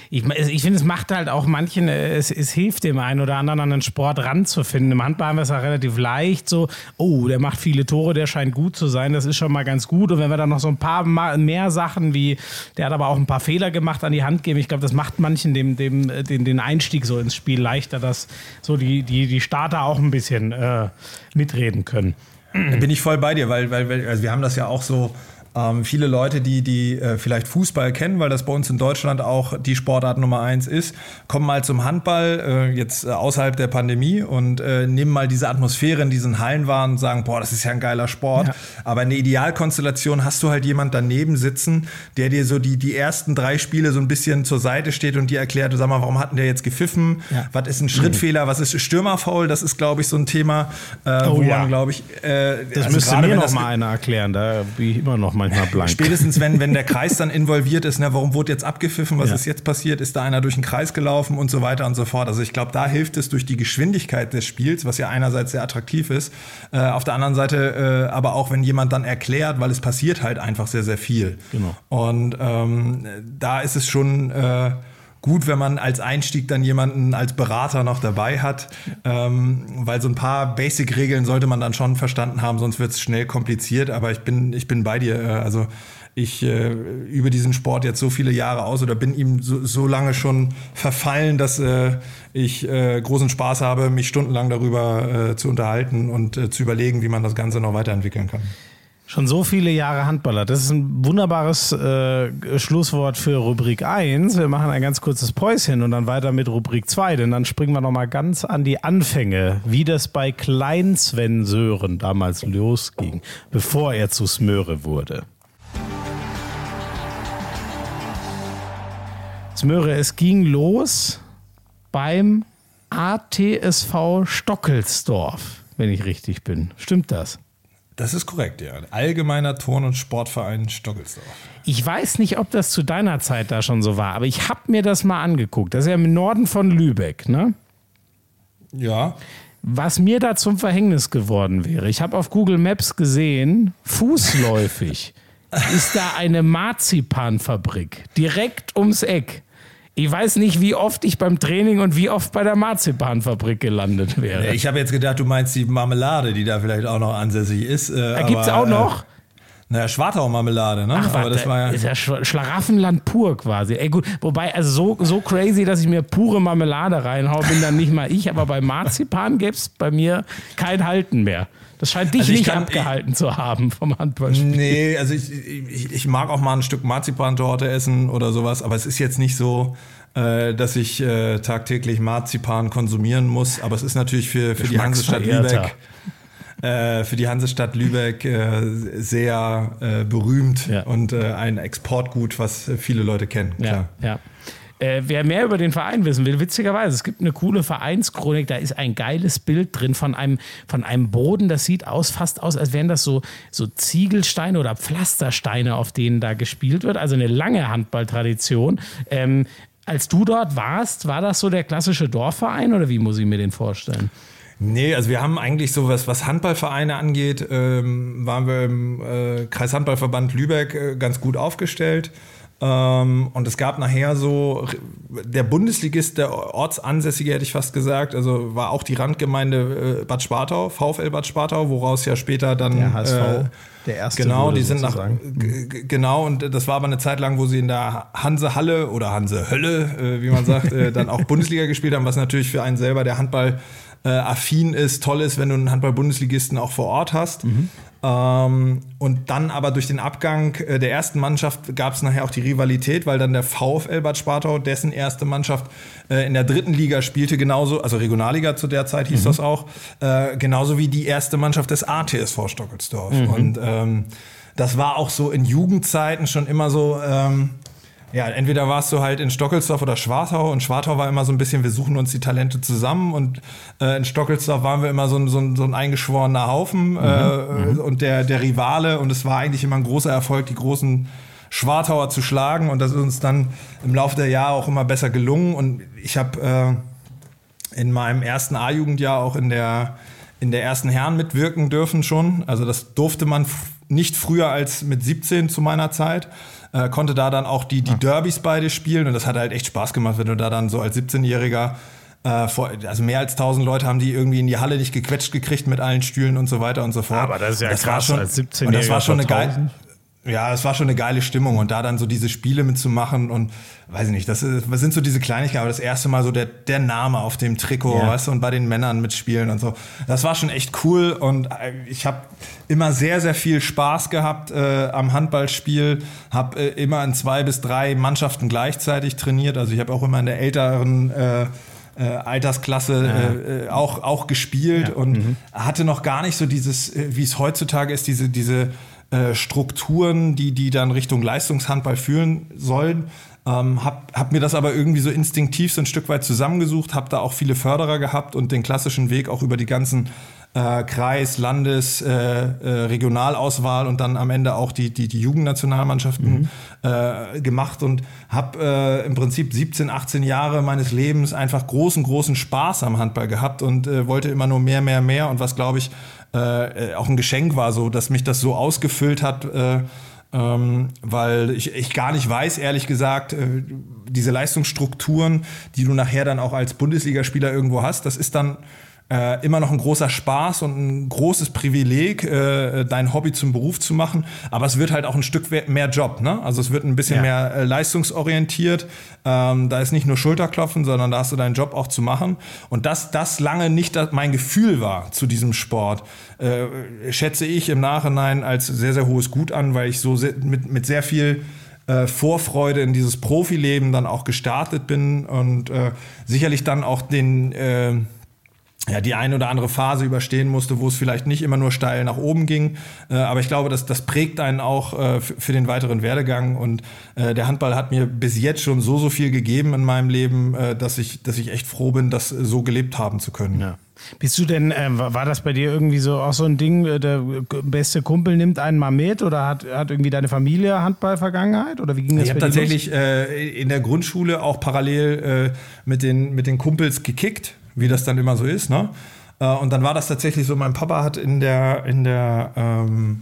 ich, ich finde, es macht halt auch manchen, äh, es, es hilft dem einen oder anderen an den Sport ranzufinden. Im Handball haben wir es ja relativ leicht so, oh, der macht viele Tore, der scheint gut zu sein, das ist schon mal ganz gut. Und wenn wir dann noch so ein paar mehr Sachen wie, der hat aber auch ein paar Fehler gemacht, an die Hand geben, ich glaube, das macht manchen dem, dem, äh, den, den Einstieg so ins Spiel leichter, dass so die, die, die Starter auch ein bisschen äh, mitreden können. Da bin ich voll bei dir, weil, weil also wir haben das ja auch so ähm, viele Leute, die, die äh, vielleicht Fußball kennen, weil das bei uns in Deutschland auch die Sportart Nummer eins ist, kommen mal zum Handball, äh, jetzt äh, außerhalb der Pandemie und äh, nehmen mal diese Atmosphäre in diesen Hallen wahr und sagen, boah, das ist ja ein geiler Sport. Ja. Aber in der Idealkonstellation hast du halt jemand daneben sitzen, der dir so die, die ersten drei Spiele so ein bisschen zur Seite steht und dir erklärt, sag mal, warum hat denn der jetzt gepfiffen? Ja. Was ist ein Schrittfehler? Was ist Stürmerfaul? Das ist, glaube ich, so ein Thema, äh, oh, wo ja. man, glaube ich, äh, das also müsste mir noch mal einer erklären. Da bin ich immer noch mal manchmal blank. Spätestens, wenn, wenn der Kreis dann involviert ist, ne, warum wurde jetzt abgepfiffen, was ja. ist jetzt passiert, ist da einer durch den Kreis gelaufen und so weiter und so fort. Also ich glaube, da hilft es durch die Geschwindigkeit des Spiels, was ja einerseits sehr attraktiv ist, äh, auf der anderen Seite äh, aber auch, wenn jemand dann erklärt, weil es passiert halt einfach sehr, sehr viel. Genau. Und ähm, da ist es schon äh, gut, wenn man als Einstieg dann jemanden als Berater noch dabei hat, ähm, weil so ein paar Basic-Regeln sollte man dann schon verstanden haben, sonst wird es schnell kompliziert. Aber ich bin, ich bin bei dir. Äh, also ich äh, übe diesen Sport jetzt so viele Jahre aus oder bin ihm so, so lange schon verfallen, dass äh, ich äh, großen Spaß habe, mich stundenlang darüber äh, zu unterhalten und äh, zu überlegen, wie man das Ganze noch weiterentwickeln kann. Schon so viele Jahre Handballer. Das ist ein wunderbares äh, Schlusswort für Rubrik 1. Wir machen ein ganz kurzes Päuschen und dann weiter mit Rubrik 2, denn dann springen wir nochmal ganz an die Anfänge, wie das bei Klein Sven Sören damals losging, bevor er zu Smöre wurde. Smöre, es ging los beim ATSV Stockelsdorf, wenn ich richtig bin. Stimmt das? Das ist korrekt, ja. Allgemeiner Turn- und Sportverein Stockelsdorf. Ich weiß nicht, ob das zu deiner Zeit da schon so war, aber ich habe mir das mal angeguckt. Das ist ja im Norden von Lübeck, ne? Ja. Was mir da zum Verhängnis geworden wäre, ich habe auf Google Maps gesehen, fußläufig ist da eine Marzipanfabrik direkt ums Eck. Ich weiß nicht, wie oft ich beim Training und wie oft bei der Marzipanfabrik gelandet wäre. Ich habe jetzt gedacht, du meinst die Marmelade, die da vielleicht auch noch ansässig ist. Äh, da gibt es auch noch. Äh, naja, Schwartau-Marmelade, ne? Ach, aber das war ja ist ja Schlaraffenland pur quasi. Ey, gut, wobei, also so, so crazy, dass ich mir pure Marmelade reinhaue, bin dann nicht mal ich, aber bei Marzipan gäbe es bei mir kein Halten mehr. Das scheint dich also nicht kann, abgehalten ich, zu haben vom Handballspiel. Nee, also ich, ich, ich, mag auch mal ein Stück Marzipantorte essen oder sowas, aber es ist jetzt nicht so, äh, dass ich äh, tagtäglich Marzipan konsumieren muss. Aber es ist natürlich für, für die Hansestadt Lübeck. Äh, für die Hansestadt Lübeck äh, sehr äh, berühmt ja. und ein Exportgut, was viele Leute kennen. Klar. Ja, ja. Äh, wer mehr über den Verein wissen will, witzigerweise, es gibt eine coole Vereinschronik, da ist ein geiles Bild drin von einem, von einem Boden, das sieht aus, fast aus, als wären das so, so Ziegelsteine oder Pflastersteine, auf denen da gespielt wird. Also eine lange Handballtradition. Ähm, als du dort warst, war das so der klassische Dorfverein oder wie muss ich mir den vorstellen? Nee, also wir haben eigentlich so was, was Handballvereine angeht, ähm, waren wir im äh, Kreishandballverband Lübeck äh, ganz gut aufgestellt. Ähm, und es gab nachher so, der Bundesligist, der Ortsansässige, hätte ich fast gesagt, also war auch die Randgemeinde äh, Bad Spartau, VfL Bad Spartau, woraus ja später dann. Der HSV. Äh, der erste. Genau, die sind sozusagen. nach. Genau, und das war aber eine Zeit lang, wo sie in der Hanse-Halle oder Hanse-Hölle, äh, wie man sagt, äh, dann auch Bundesliga gespielt haben, was natürlich für einen selber der Handball äh, affin ist, toll ist, wenn du einen Handball-Bundesligisten auch vor Ort hast. Mhm. Ähm, und dann aber durch den Abgang äh, der ersten Mannschaft gab es nachher auch die Rivalität, weil dann der VfL Bad Spartau, dessen erste Mannschaft äh, in der dritten Liga spielte, genauso, also Regionalliga zu der Zeit hieß mhm. das auch, äh, genauso wie die erste Mannschaft des ATSV Stockelsdorf. Mhm. Und ähm, das war auch so in Jugendzeiten schon immer so, ähm, ja, entweder warst du halt in Stockelsdorf oder Schwartau und Schwartau war immer so ein bisschen, wir suchen uns die Talente zusammen und äh, in Stockelsdorf waren wir immer so ein, so ein, so ein eingeschworener Haufen mhm, äh, mhm. und der, der Rivale und es war eigentlich immer ein großer Erfolg, die großen Schwartauer zu schlagen und das ist uns dann im Laufe der Jahre auch immer besser gelungen und ich habe äh, in meinem ersten A-Jugendjahr auch in der, in der ersten Herren mitwirken dürfen schon, also das durfte man nicht früher als mit 17 zu meiner Zeit äh, konnte da dann auch die, die ah. Derbys beide spielen und das hat halt echt Spaß gemacht, wenn du da dann so als 17-Jähriger äh, also mehr als 1000 Leute haben die irgendwie in die Halle nicht gequetscht gekriegt mit allen Stühlen und so weiter und so fort. Aber das ist ja das krass, war schon, als 17-Jähriger. Und das war schon eine geile ja, es war schon eine geile Stimmung und da dann so diese Spiele mitzumachen und weiß ich nicht, das, ist, das sind so diese Kleinigkeiten, aber das erste Mal so der, der Name auf dem Trikot, ja. weißt du, und bei den Männern mitspielen und so. Das war schon echt cool und äh, ich habe immer sehr, sehr viel Spaß gehabt äh, am Handballspiel, habe äh, immer in zwei bis drei Mannschaften gleichzeitig trainiert, also ich habe auch immer in der älteren äh, äh, Altersklasse ja. äh, äh auch, auch gespielt ja. und mhm. hatte noch gar nicht so dieses, äh, wie es heutzutage ist, diese, diese äh, Strukturen, die, die dann Richtung Leistungshandball führen sollen. Ähm, hab, hab mir das aber irgendwie so instinktiv so ein Stück weit zusammengesucht, habe da auch viele Förderer gehabt und den klassischen Weg auch über die ganzen äh, Kreis, Landes, äh, äh, Regionalauswahl und dann am Ende auch die, die, die Jugendnationalmannschaften mhm. äh, gemacht und habe äh, im Prinzip 17, 18 Jahre meines Lebens einfach großen, großen Spaß am Handball gehabt und äh, wollte immer nur mehr, mehr, mehr und was glaube ich äh, auch ein Geschenk war, so dass mich das so ausgefüllt hat, äh, ähm, weil ich, ich gar nicht weiß, ehrlich gesagt, äh, diese Leistungsstrukturen, die du nachher dann auch als Bundesligaspieler irgendwo hast, das ist dann äh, immer noch ein großer Spaß und ein großes Privileg, äh, dein Hobby zum Beruf zu machen. Aber es wird halt auch ein Stück mehr Job. Ne? Also es wird ein bisschen ja. mehr äh, leistungsorientiert. Ähm, da ist nicht nur Schulterklopfen, sondern da hast du deinen Job auch zu machen. Und dass das lange nicht mein Gefühl war zu diesem Sport, äh, schätze ich im Nachhinein als sehr, sehr hohes Gut an, weil ich so sehr, mit, mit sehr viel äh, Vorfreude in dieses Profileben dann auch gestartet bin und äh, sicherlich dann auch den ja, die eine oder andere Phase überstehen musste, wo es vielleicht nicht immer nur steil nach oben ging. Äh, aber ich glaube, das, das prägt einen auch äh, für den weiteren Werdegang. Und äh, der Handball hat mir bis jetzt schon so, so viel gegeben in meinem Leben, äh, dass, ich, dass ich echt froh bin, das so gelebt haben zu können. Ja. Bist du denn, äh, war das bei dir irgendwie so auch so ein Ding, äh, der beste Kumpel nimmt einen mal mit oder hat, hat irgendwie deine Familie Handball-Vergangenheit oder wie ging das Ich habe tatsächlich in der Grundschule auch parallel mit, den, mit den Kumpels gekickt wie das dann immer so ist. Ne? Äh, und dann war das tatsächlich so, mein Papa hat in der, in der ähm,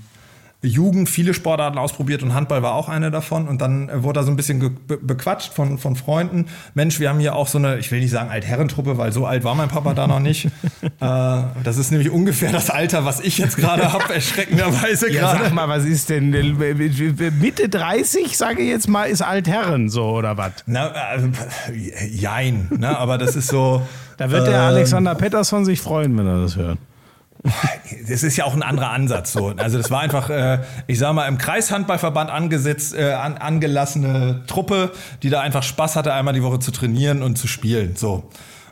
Jugend viele Sportarten ausprobiert und Handball war auch eine davon. Und dann wurde er so ein bisschen bequatscht von, von Freunden. Mensch, wir haben hier auch so eine, ich will nicht sagen Altherrentruppe, weil so alt war mein Papa da noch nicht. äh, das ist nämlich ungefähr das Alter, was ich jetzt gerade habe, erschreckenderweise ja, gerade. Sag mal, was ist denn Mitte 30, sage ich jetzt mal, ist Altherren so oder was? Na, äh, jein, ne? aber das ist so. Da wird der ähm, Alexander Pettersson sich freuen, wenn er das hört. Das ist ja auch ein anderer Ansatz. So. Also das war einfach, äh, ich sag mal, im Kreishandballverband angesetzt, äh, an, angelassene Truppe, die da einfach Spaß hatte, einmal die Woche zu trainieren und zu spielen. So.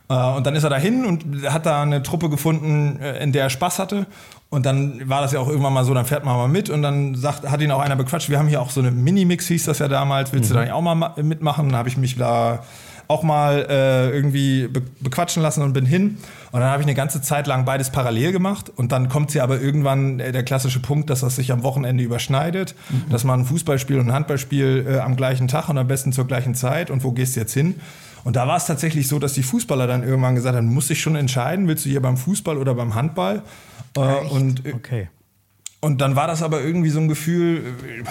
Äh, und dann ist er dahin und hat da eine Truppe gefunden, äh, in der er Spaß hatte. Und dann war das ja auch irgendwann mal so, dann fährt man mal mit und dann sagt, hat ihn auch einer bequatscht, wir haben hier auch so eine Minimix, hieß das ja damals, willst mhm. du da nicht auch mal mitmachen? Dann habe ich mich da auch mal äh, irgendwie be bequatschen lassen und bin hin. Und dann habe ich eine ganze Zeit lang beides parallel gemacht. Und dann kommt sie aber irgendwann äh, der klassische Punkt, dass das sich am Wochenende überschneidet, mhm. dass man ein Fußballspiel und ein Handballspiel äh, am gleichen Tag und am besten zur gleichen Zeit. Und wo gehst du jetzt hin? Und da war es tatsächlich so, dass die Fußballer dann irgendwann gesagt haben, du musst dich schon entscheiden, willst du hier beim Fußball oder beim Handball? Äh, und, äh, okay. und dann war das aber irgendwie so ein Gefühl, äh,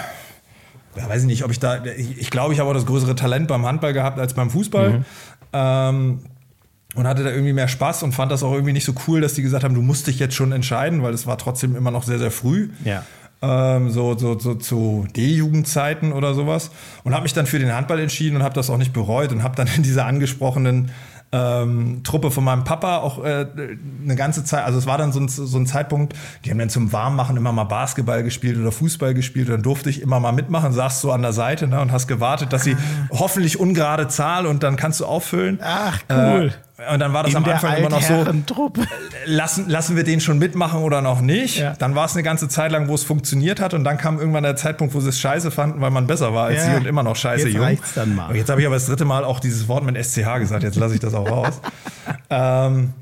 ja, weiß ich nicht, ob ich da, ich, ich glaube, ich habe auch das größere Talent beim Handball gehabt als beim Fußball. Mhm. Ähm, und hatte da irgendwie mehr Spaß und fand das auch irgendwie nicht so cool, dass die gesagt haben, du musst dich jetzt schon entscheiden, weil es war trotzdem immer noch sehr, sehr früh. Ja. Ähm, so, so, so zu D-Jugendzeiten oder sowas. Und habe mich dann für den Handball entschieden und habe das auch nicht bereut und habe dann in dieser angesprochenen ähm, Truppe von meinem Papa auch äh, eine ganze Zeit, also es war dann so ein, so ein Zeitpunkt, die haben dann zum Warmmachen immer mal Basketball gespielt oder Fußball gespielt und dann durfte ich immer mal mitmachen, saß so an der Seite ne, und hast gewartet, dass sie ah. hoffentlich ungerade Zahl und dann kannst du auffüllen. Ach, cool. Äh, und dann war das In am Anfang immer noch so, lassen, lassen wir den schon mitmachen oder noch nicht. Ja. Dann war es eine ganze Zeit lang, wo es funktioniert hat und dann kam irgendwann der Zeitpunkt, wo sie es scheiße fanden, weil man besser war als ja. sie und immer noch scheiße jetzt jung. Dann mal. Und jetzt habe ich aber das dritte Mal auch dieses Wort mit SCH gesagt, jetzt lasse ich das auch raus. ähm,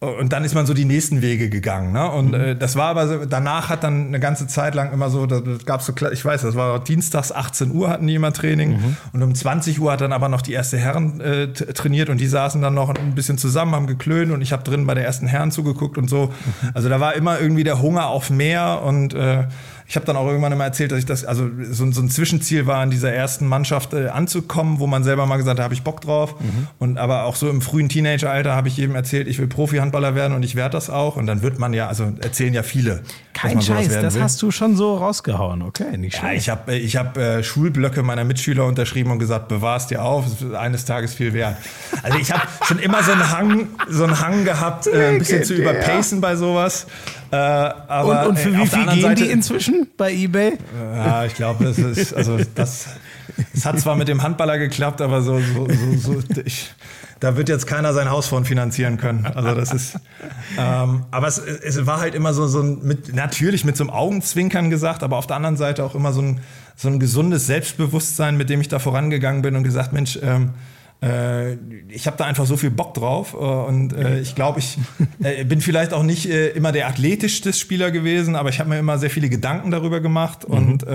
und dann ist man so die nächsten Wege gegangen. Ne? Und mhm. äh, das war aber so, danach hat dann eine ganze Zeit lang immer so, da gab so, ich weiß, das war dienstags 18 Uhr hatten die immer Training mhm. und um 20 Uhr hat dann aber noch die erste Herren äh, trainiert und die saßen dann noch ein bisschen zusammen, haben geklönt und ich habe drin bei der ersten Herren zugeguckt und so. Mhm. Also da war immer irgendwie der Hunger auf mehr und äh, ich habe dann auch irgendwann immer erzählt, dass ich das, also so, so ein Zwischenziel war, in dieser ersten Mannschaft äh, anzukommen, wo man selber mal gesagt hat, habe ich Bock drauf. Mhm. Und aber auch so im frühen Teenageralter habe ich jedem erzählt, ich will Profi-Handballer werden und ich werde das auch. Und dann wird man ja, also erzählen ja viele. Kein Scheiß, das will. hast du schon so rausgehauen, okay, nicht schlecht. Ja, ich habe ich hab, äh, Schulblöcke meiner Mitschüler unterschrieben und gesagt, bewahrst dir auf, es ist eines Tages viel wert. Also ich habe schon immer so einen Hang, so einen Hang gehabt, äh, ein bisschen zu überpacen bei sowas. Äh, aber, und, und, für wie viel gehen Seite, die inzwischen bei eBay? Ja, ich glaube, das ist, also das, das hat zwar mit dem Handballer geklappt, aber so, so, so, so ich, da wird jetzt keiner sein Haus von finanzieren können. Also das ist, ähm, aber es, es war halt immer so, so ein, mit, natürlich mit so einem Augenzwinkern gesagt, aber auf der anderen Seite auch immer so ein, so ein gesundes Selbstbewusstsein, mit dem ich da vorangegangen bin und gesagt, Mensch, ähm, äh, ich habe da einfach so viel Bock drauf äh, und äh, ich glaube, ich äh, bin vielleicht auch nicht immer der athletischste Spieler gewesen, aber ich habe mir immer sehr viele Gedanken darüber gemacht mhm. und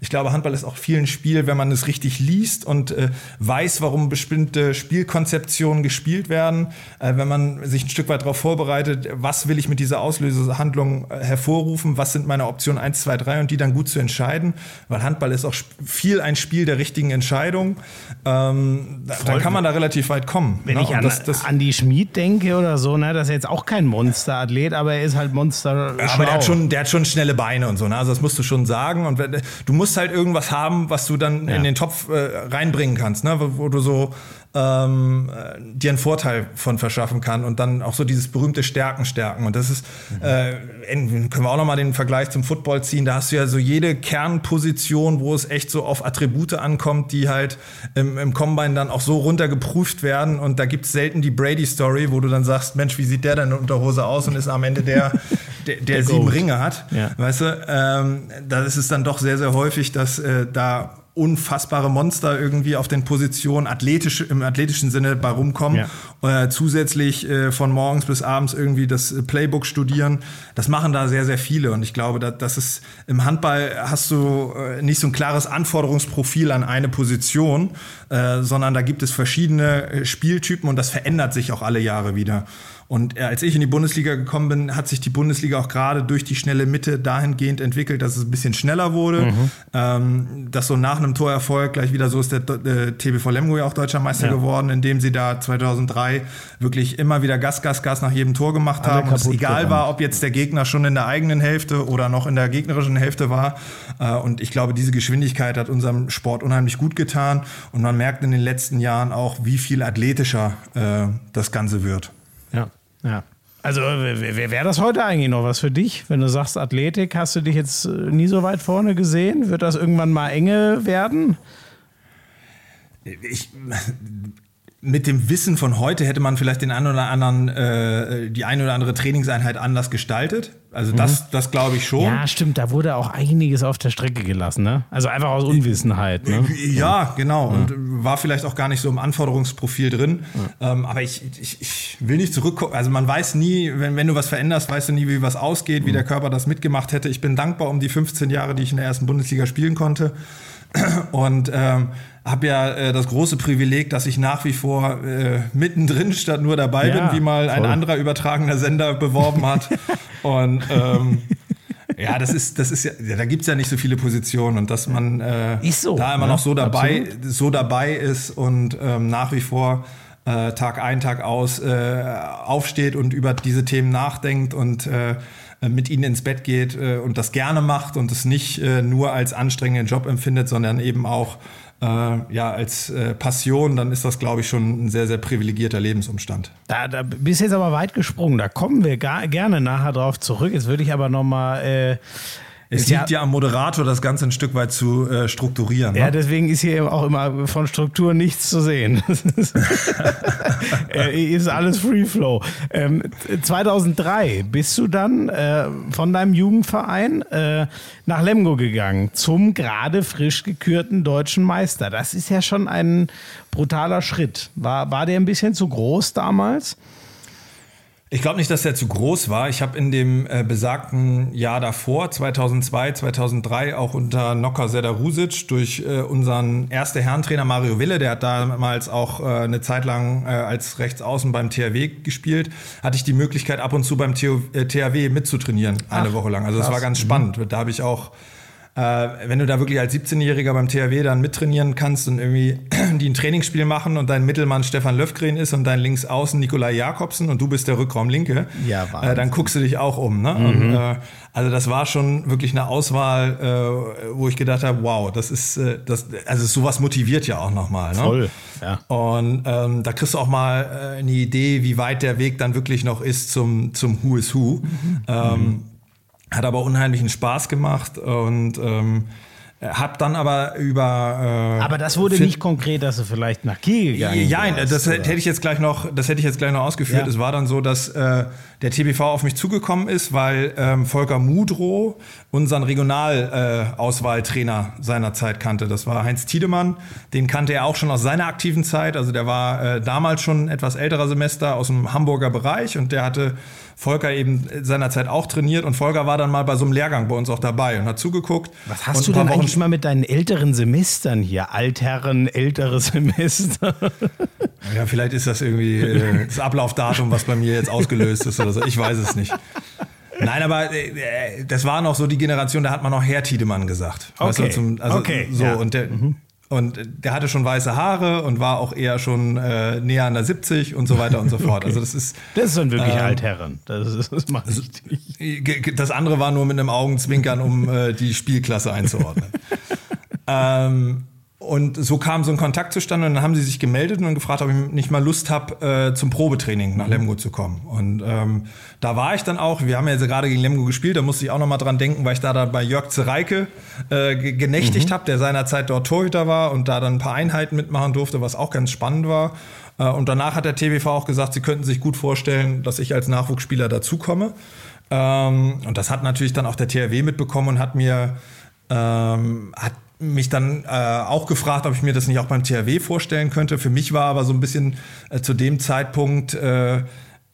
ich glaube, Handball ist auch viel ein Spiel, wenn man es richtig liest und weiß, warum bestimmte Spielkonzeptionen gespielt werden, wenn man sich ein Stück weit darauf vorbereitet, was will ich mit dieser Auslösehandlung hervorrufen, was sind meine Optionen 1, 2, 3 und die dann gut zu entscheiden, weil Handball ist auch viel ein Spiel der richtigen Entscheidung. Ähm, kann man da relativ weit kommen. Wenn ne? ich an, das, das an die Schmied denke oder so, ne, das ist jetzt auch kein Monsterathlet, aber er ist halt Monster. Ja, aber der hat, schon, der hat schon schnelle Beine und so, ne? Also das musst du schon sagen. Und du musst halt irgendwas haben, was du dann ja. in den Topf äh, reinbringen kannst, ne? wo, wo du so ähm, äh, dir einen Vorteil von verschaffen kann und dann auch so dieses berühmte Stärken stärken. Und das ist, mhm. äh, können wir auch nochmal den Vergleich zum Football ziehen. Da hast du ja so jede Kernposition, wo es echt so auf Attribute ankommt, die halt im, im Combine dann auch so runtergeprüft werden. Und da gibt es selten die Brady-Story, wo du dann sagst, Mensch, wie sieht der denn in Unterhose aus und ist am Ende der, der, der, der sieben Ringe hat. Ja. Weißt du, ähm, da ist es dann doch sehr, sehr häufig, dass äh, da unfassbare Monster irgendwie auf den Positionen athletisch, im athletischen Sinne bei rumkommen. Ja. Äh, zusätzlich äh, von morgens bis abends irgendwie das Playbook studieren. Das machen da sehr, sehr viele. Und ich glaube, dass, das ist im Handball hast du äh, nicht so ein klares Anforderungsprofil an eine Position, äh, sondern da gibt es verschiedene äh, Spieltypen und das verändert sich auch alle Jahre wieder. Und äh, als ich in die Bundesliga gekommen bin, hat sich die Bundesliga auch gerade durch die schnelle Mitte dahingehend entwickelt, dass es ein bisschen schneller wurde. Mhm. Ähm, dass so nach einem Torerfolg gleich wieder so ist der, der TBV Lemgo ja auch deutscher Meister ja. geworden, indem sie da 2003 wirklich immer wieder Gas, Gas, Gas nach jedem Tor gemacht Alle haben. Und es egal gerannt. war, ob jetzt der Gegner schon in der eigenen Hälfte oder noch in der gegnerischen Hälfte war. Äh, und ich glaube, diese Geschwindigkeit hat unserem Sport unheimlich gut getan. Und man merkt in den letzten Jahren auch, wie viel athletischer äh, das Ganze wird. Ja. Ja. Also wäre wär das heute eigentlich noch was für dich? Wenn du sagst Athletik, hast du dich jetzt äh, nie so weit vorne gesehen? Wird das irgendwann mal enge werden? Ich, mit dem Wissen von heute hätte man vielleicht den einen oder anderen, äh, die eine oder andere Trainingseinheit anders gestaltet. Also das, mhm. das glaube ich schon. Ja, stimmt, da wurde auch einiges auf der Strecke gelassen, ne? Also einfach aus Unwissenheit. Ne? Ja, genau. Ja. Und war vielleicht auch gar nicht so im Anforderungsprofil drin. Ja. Ähm, aber ich, ich, ich will nicht zurückgucken. Also man weiß nie, wenn, wenn du was veränderst, weißt du nie, wie was ausgeht, wie mhm. der Körper das mitgemacht hätte. Ich bin dankbar um die 15 Jahre, die ich in der ersten Bundesliga spielen konnte. Und ähm, habe ja äh, das große Privileg, dass ich nach wie vor äh, mittendrin statt nur dabei ja, bin, wie mal voll. ein anderer übertragener Sender beworben hat. und ähm, ja, das ist, das ist ja, da gibt es ja nicht so viele Positionen und dass man äh, so, da immer ne? noch so dabei, so dabei ist und ähm, nach wie vor äh, Tag ein, Tag aus äh, aufsteht und über diese Themen nachdenkt und äh, mit ihnen ins Bett geht äh, und das gerne macht und es nicht nur als anstrengenden Job empfindet, sondern eben auch äh, ja, als äh, Passion, dann ist das, glaube ich, schon ein sehr, sehr privilegierter Lebensumstand. Da, da bist jetzt aber weit gesprungen. Da kommen wir gar, gerne nachher drauf zurück. Jetzt würde ich aber noch mal äh, es liegt ja, ja am Moderator, das Ganze ein Stück weit zu äh, strukturieren. Ja, ne? deswegen ist hier auch immer von Struktur nichts zu sehen. äh, ist alles Free Flow. Ähm, 2003 bist du dann äh, von deinem Jugendverein äh, nach Lemgo gegangen zum gerade frisch gekürten deutschen Meister. Das ist ja schon ein brutaler Schritt. War, war der ein bisschen zu groß damals? Ich glaube nicht, dass der zu groß war. Ich habe in dem äh, besagten Jahr davor, 2002, 2003, auch unter Nocker Sedarusic durch äh, unseren ersten Herrentrainer Mario Wille, der hat damals auch äh, eine Zeit lang äh, als Rechtsaußen beim THW gespielt, hatte ich die Möglichkeit, ab und zu beim THW äh, mitzutrainieren, eine Ach, Woche lang. Also das war ganz spannend. Mhm. Da habe ich auch wenn du da wirklich als 17-Jähriger beim THW dann mittrainieren kannst und irgendwie die ein Trainingsspiel machen und dein Mittelmann Stefan Löfgren ist und dein Linksaußen Nikolai Jakobsen und du bist der Rückraum Linke, ja, äh, dann guckst du dich auch um. Ne? Mhm. Und, äh, also das war schon wirklich eine Auswahl, äh, wo ich gedacht habe, wow, das ist, äh, das, also sowas motiviert ja auch nochmal. Ne? Voll, ja. Und ähm, da kriegst du auch mal äh, eine Idee, wie weit der Weg dann wirklich noch ist zum, zum Who is Who. Mhm. Ähm, hat aber unheimlichen Spaß gemacht und ähm, hab dann aber über. Äh, aber das wurde nicht konkret, dass du vielleicht nach Kiel gegangen Ja, das oder? hätte ich jetzt gleich noch, das hätte ich jetzt gleich noch ausgeführt. Ja. Es war dann so, dass äh, der TBV auf mich zugekommen ist, weil ähm, Volker Mudrow unseren Regionalauswahltrainer äh, seiner Zeit kannte. Das war Heinz Tiedemann. Den kannte er auch schon aus seiner aktiven Zeit. Also der war äh, damals schon etwas älterer Semester aus dem Hamburger Bereich und der hatte Volker eben seinerzeit auch trainiert und Volker war dann mal bei so einem Lehrgang bei uns auch dabei und hat zugeguckt. Was hast du denn Wochen eigentlich mal mit deinen älteren Semestern hier? Altherren, ältere Semester? Ja, vielleicht ist das irgendwie äh, das Ablaufdatum, was bei mir jetzt ausgelöst ist oder so. Ich weiß es nicht. Nein, aber äh, das war noch so die Generation, da hat man noch Herr Tiedemann gesagt. Okay. Weißt du, zum, also okay. So, ja. und der, mhm. Und der hatte schon weiße Haare und war auch eher schon äh, näher an der 70 und so weiter und so fort. Okay. Also das ist. Das ist dann wirklich ähm, Altherren. Das, ist, das nicht. Das andere war nur mit einem Augenzwinkern, um äh, die Spielklasse einzuordnen. ähm, und so kam so ein Kontakt zustande und dann haben sie sich gemeldet und gefragt, ob ich nicht mal Lust habe, äh, zum Probetraining nach mhm. Lemgo zu kommen. Und ähm, da war ich dann auch, wir haben ja gerade gegen Lemgo gespielt, da musste ich auch noch mal dran denken, weil ich da, da bei Jörg Zereike äh, genächtigt mhm. habe, der seinerzeit dort Torhüter war und da dann ein paar Einheiten mitmachen durfte, was auch ganz spannend war. Äh, und danach hat der TBV auch gesagt, sie könnten sich gut vorstellen, dass ich als Nachwuchsspieler dazukomme. Ähm, und das hat natürlich dann auch der THW mitbekommen und hat mir ähm, hat mich dann äh, auch gefragt, ob ich mir das nicht auch beim THW vorstellen könnte. Für mich war aber so ein bisschen äh, zu dem Zeitpunkt äh,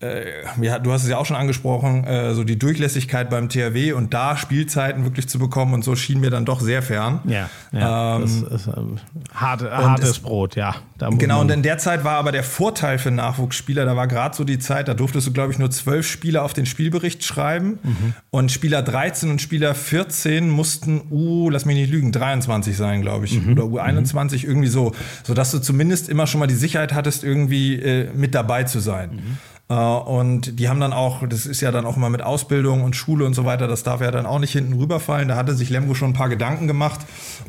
äh, ja, du hast es ja auch schon angesprochen, äh, so die Durchlässigkeit beim THW und da Spielzeiten wirklich zu bekommen und so schien mir dann doch sehr fern. Ja, ja ähm, das ist ähm, harte, hartes es, Brot, ja. genau, und in der Zeit war aber der Vorteil für Nachwuchsspieler, da war gerade so die Zeit, da durftest du, glaube ich, nur zwölf Spieler auf den Spielbericht schreiben mhm. und Spieler 13 und Spieler 14 mussten, uh, lass mich nicht lügen, 23 sein, glaube ich, mhm. oder U21, mhm. irgendwie so, sodass du zumindest immer schon mal die Sicherheit hattest, irgendwie äh, mit dabei zu sein. Äh, und die haben dann auch, das ist ja dann auch immer mit Ausbildung und Schule und so weiter, das darf ja dann auch nicht hinten rüberfallen. Da hatte sich Lemgo schon ein paar Gedanken gemacht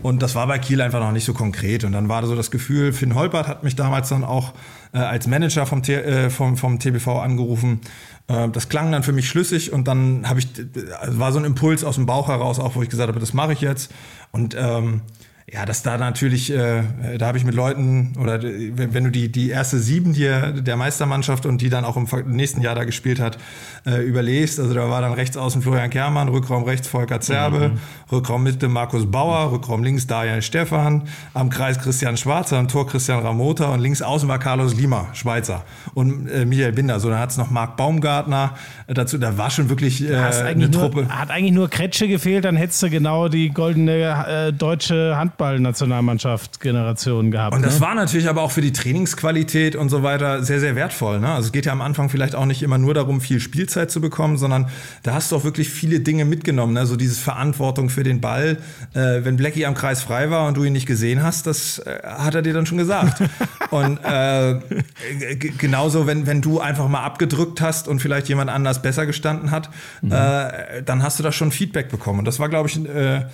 und das war bei Kiel einfach noch nicht so konkret. Und dann war so das Gefühl, Finn Holpert hat mich damals dann auch äh, als Manager vom, T äh, vom, vom TBV angerufen. Das klang dann für mich schlüssig und dann habe ich, war so ein Impuls aus dem Bauch heraus, auch wo ich gesagt habe, das mache ich jetzt. Und ähm, ja, dass da natürlich, äh, da habe ich mit Leuten, oder wenn, wenn, du die, die erste sieben hier der Meistermannschaft und die dann auch im nächsten Jahr da gespielt hat, äh, überlegst, also da war dann rechts außen Florian Kermann, Rückraum rechts Volker Zerbe, mhm. Rückraum Mitte Markus Bauer, Rückraum links Darian Stefan, am Kreis Christian Schwarzer, am Tor Christian Ramota und links außen war Carlos Lima, Schweizer und äh, Michael Binder. So, dann hat es noch Marc Baumgartner äh, dazu, da war schon wirklich äh, eine Truppe. Hat eigentlich nur Kretsche gefehlt, dann hättest du genau die goldene äh, deutsche Hand Handball-Nationalmannschaft-Generation gehabt. Und das ne? war natürlich aber auch für die Trainingsqualität und so weiter sehr, sehr wertvoll. Ne? Also es geht ja am Anfang vielleicht auch nicht immer nur darum, viel Spielzeit zu bekommen, sondern da hast du auch wirklich viele Dinge mitgenommen. Ne? So dieses Verantwortung für den Ball. Äh, wenn Blackie am Kreis frei war und du ihn nicht gesehen hast, das äh, hat er dir dann schon gesagt. und äh, genauso, wenn, wenn du einfach mal abgedrückt hast und vielleicht jemand anders besser gestanden hat, mhm. Äh, dann hast du da schon Feedback bekommen. Und das war, glaube ich, äh,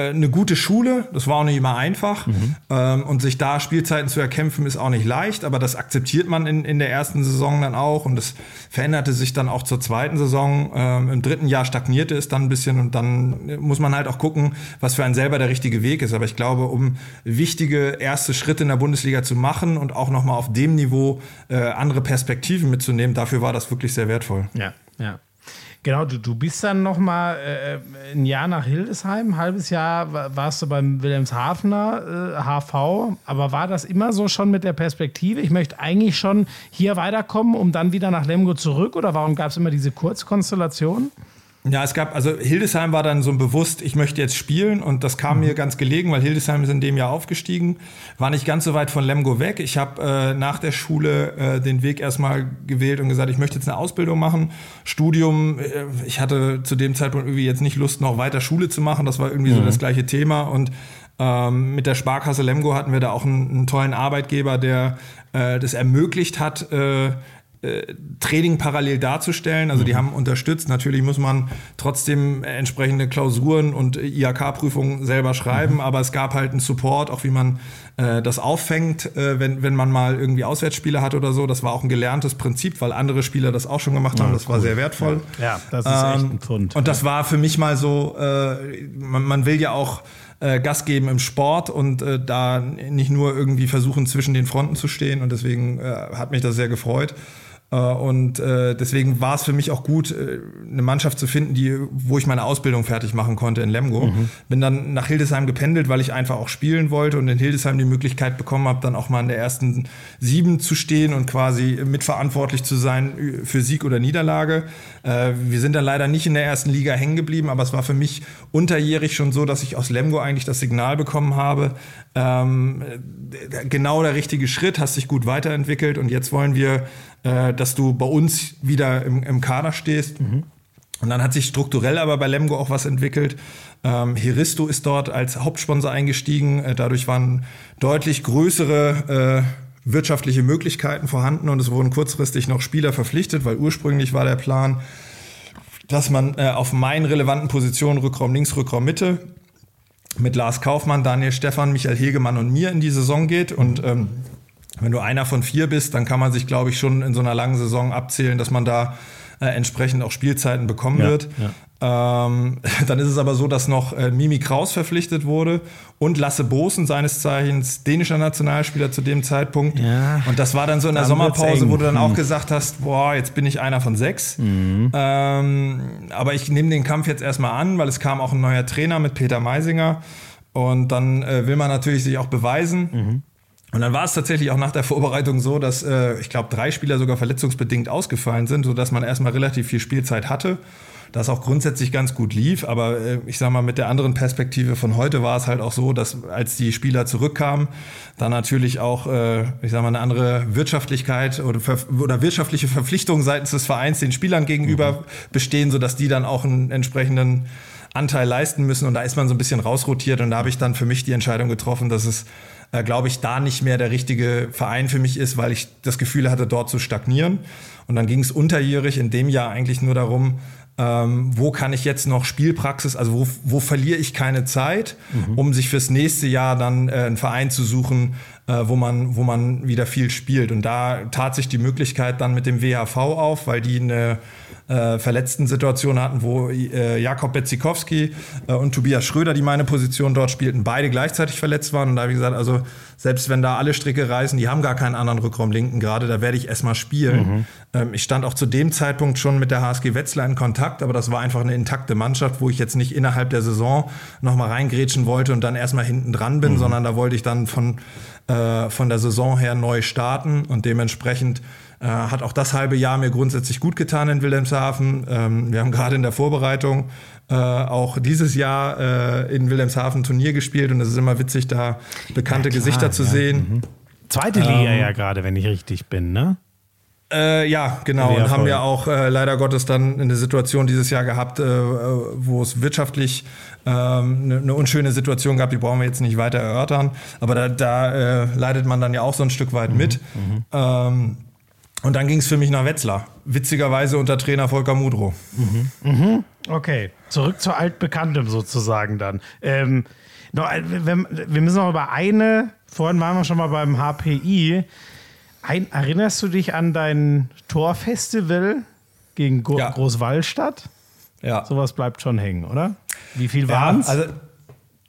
eine gute Schule, das war auch nicht immer einfach. Mhm. Ähm, und sich da Spielzeiten zu erkämpfen, ist auch nicht leicht, aber das akzeptiert man in, in der ersten Saison dann auch. Und das veränderte sich dann auch zur zweiten Saison. Ähm, Im dritten Jahr stagnierte es dann ein bisschen und dann muss man halt auch gucken, was für einen selber der richtige Weg ist. Aber ich glaube, um wichtige erste Schritte in der Bundesliga zu machen und auch nochmal auf dem Niveau äh, andere Perspektiven mitzunehmen, dafür war das wirklich sehr wertvoll. Ja, ja. Genau, du, du bist dann noch mal äh, ein Jahr nach Hildesheim, ein halbes Jahr warst du beim Wilhelmshavener äh, HV, aber war das immer so schon mit der Perspektive, ich möchte eigentlich schon hier weiterkommen, um dann wieder nach Lemgo zurück? Oder warum gab es immer diese Kurzkonstellation? Ja, es gab, also Hildesheim war dann so bewusst, ich möchte jetzt spielen und das kam mhm. mir ganz gelegen, weil Hildesheim ist in dem Jahr aufgestiegen, war nicht ganz so weit von Lemgo weg. Ich habe äh, nach der Schule äh, den Weg erstmal gewählt und gesagt, ich möchte jetzt eine Ausbildung machen. Studium, äh, ich hatte zu dem Zeitpunkt irgendwie jetzt nicht Lust, noch weiter Schule zu machen, das war irgendwie mhm. so das gleiche Thema und ähm, mit der Sparkasse Lemgo hatten wir da auch einen, einen tollen Arbeitgeber, der äh, das ermöglicht hat, äh, Training parallel darzustellen. Also die mhm. haben unterstützt. Natürlich muss man trotzdem entsprechende Klausuren und IHK-Prüfungen selber schreiben, mhm. aber es gab halt einen Support, auch wie man äh, das auffängt, äh, wenn, wenn man mal irgendwie Auswärtsspiele hat oder so. Das war auch ein gelerntes Prinzip, weil andere Spieler das auch schon gemacht haben. Ja, das cool. war sehr wertvoll. Ja, ja das ist ähm, echt ein Pfund. Und das war für mich mal so, äh, man, man will ja auch äh, Gas geben im Sport und äh, da nicht nur irgendwie versuchen, zwischen den Fronten zu stehen. Und deswegen äh, hat mich das sehr gefreut. Äh, und äh, deswegen war es für mich auch gut, äh, eine Mannschaft zu finden, die, wo ich meine Ausbildung fertig machen konnte in Lemgo. Mhm. Bin dann nach Hildesheim gependelt, weil ich einfach auch spielen wollte und in Hildesheim die Möglichkeit bekommen habe, dann auch mal in der ersten sieben zu stehen und quasi mitverantwortlich zu sein für Sieg oder Niederlage. Wir sind dann leider nicht in der ersten Liga hängen geblieben, aber es war für mich unterjährig schon so, dass ich aus Lemgo eigentlich das Signal bekommen habe, ähm, genau der richtige Schritt, hast dich gut weiterentwickelt und jetzt wollen wir äh, dass du bei uns wieder im, im Kader stehst. Mhm. Und dann hat sich strukturell aber bei Lemgo auch was entwickelt. Ähm, Heristo ist dort als Hauptsponsor eingestiegen. Äh, dadurch waren deutlich größere äh, wirtschaftliche Möglichkeiten vorhanden und es wurden kurzfristig noch Spieler verpflichtet, weil ursprünglich war der Plan, dass man äh, auf meinen relevanten Positionen Rückraum links, Rückraum Mitte mit Lars Kaufmann, Daniel Stefan, Michael Hegemann und mir in die Saison geht und ähm, wenn du einer von vier bist, dann kann man sich, glaube ich, schon in so einer langen Saison abzählen, dass man da äh, entsprechend auch Spielzeiten bekommen ja, wird. Ja. Ähm, dann ist es aber so, dass noch äh, Mimi Kraus verpflichtet wurde und Lasse Bosen, seines Zeichens dänischer Nationalspieler zu dem Zeitpunkt. Ja, und das war dann so in der Sommerpause, wo du dann auch hm. gesagt hast, boah, jetzt bin ich einer von sechs. Mhm. Ähm, aber ich nehme den Kampf jetzt erstmal an, weil es kam auch ein neuer Trainer mit Peter Meisinger. Und dann äh, will man natürlich sich auch beweisen. Mhm. Und dann war es tatsächlich auch nach der Vorbereitung so, dass äh, ich glaube, drei Spieler sogar verletzungsbedingt ausgefallen sind, sodass man erstmal relativ viel Spielzeit hatte. Das auch grundsätzlich ganz gut lief, aber äh, ich sag mal, mit der anderen Perspektive von heute war es halt auch so, dass als die Spieler zurückkamen, dann natürlich auch, äh, ich sag mal, eine andere Wirtschaftlichkeit oder, oder wirtschaftliche Verpflichtungen seitens des Vereins den Spielern gegenüber mhm. bestehen, sodass die dann auch einen entsprechenden Anteil leisten müssen. Und da ist man so ein bisschen rausrotiert und da habe ich dann für mich die Entscheidung getroffen, dass es äh, glaube ich, da nicht mehr der richtige Verein für mich ist, weil ich das Gefühl hatte, dort zu stagnieren. Und dann ging es unterjährig in dem Jahr eigentlich nur darum, ähm, wo kann ich jetzt noch Spielpraxis, also wo, wo verliere ich keine Zeit, mhm. um sich fürs nächste Jahr dann äh, einen Verein zu suchen, äh, wo, man, wo man wieder viel spielt. Und da tat sich die Möglichkeit dann mit dem WHV auf, weil die eine äh, verletzten Situation hatten, wo äh, Jakob Betzikowski äh, und Tobias Schröder, die meine Position dort spielten, beide gleichzeitig verletzt waren. Und da habe ich gesagt, also selbst wenn da alle Stricke reißen, die haben gar keinen anderen Rückraum linken gerade, da werde ich erstmal spielen. Mhm. Ähm, ich stand auch zu dem Zeitpunkt schon mit der HSG Wetzlar in Kontakt, aber das war einfach eine intakte Mannschaft, wo ich jetzt nicht innerhalb der Saison nochmal reingrätschen wollte und dann erstmal hinten dran bin, mhm. sondern da wollte ich dann von, äh, von der Saison her neu starten und dementsprechend äh, hat auch das halbe Jahr mir grundsätzlich gut getan in Wilhelmshaven. Ähm, wir haben gerade in der Vorbereitung äh, auch dieses Jahr äh, in Wilhelmshaven Turnier gespielt und es ist immer witzig, da bekannte ja, klar, Gesichter zu ja. sehen. Mhm. Zweite Liga ähm, ja gerade, wenn ich richtig bin, ne? Äh, ja, genau. Und haben ja auch äh, leider Gottes dann eine Situation dieses Jahr gehabt, äh, wo es wirtschaftlich ähm, eine, eine, unschöne Situation gab, die brauchen wir jetzt nicht weiter erörtern. Aber da, da äh, leidet man dann ja auch so ein Stück weit mhm, mit. Mhm. Ähm, und dann ging es für mich nach Wetzlar. Witzigerweise unter Trainer Volker Mudro. Mhm. Mhm. Okay, zurück zu altbekanntem sozusagen dann. Ähm, noch, wir, wir müssen noch über eine, vorhin waren wir schon mal beim HPI. Ein, erinnerst du dich an dein Torfestival gegen Go ja. Großwallstadt? Ja. Sowas bleibt schon hängen, oder? Wie viel waren es? Ja, also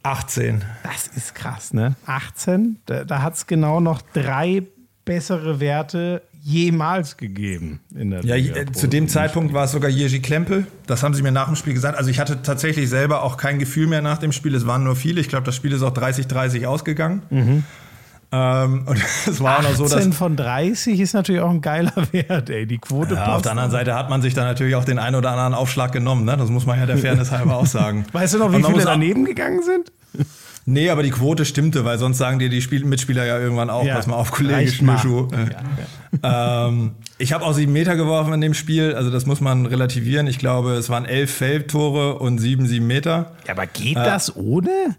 18. Das ist krass, ne? 18? Da, da hat es genau noch drei bessere Werte jemals gegeben. In der ja, Liga zu dem Zeitpunkt war es sogar Jerzy Klempel. Das haben sie mir nach dem Spiel gesagt. Also ich hatte tatsächlich selber auch kein Gefühl mehr nach dem Spiel. Es waren nur viele. Ich glaube, das Spiel ist auch 30-30 ausgegangen. Mhm. Ähm, und es war auch noch so, dass. von 30 ist natürlich auch ein geiler Wert, ey. Die Quote ja, Auf der anderen Seite hat man sich da natürlich auch den einen oder anderen Aufschlag genommen, ne? Das muss man ja der Fairness halber auch sagen. Weißt du noch, wie viele daneben gegangen sind? Nee, aber die Quote stimmte, weil sonst sagen dir die Spiel Mitspieler ja irgendwann auch, ja, pass mal auf, Kollege Schnürschuh. Ja, ähm, ich habe auch sieben Meter geworfen in dem Spiel, also das muss man relativieren. Ich glaube, es waren elf Feldtore und sieben, sieben Meter. Ja, aber geht äh, das ohne?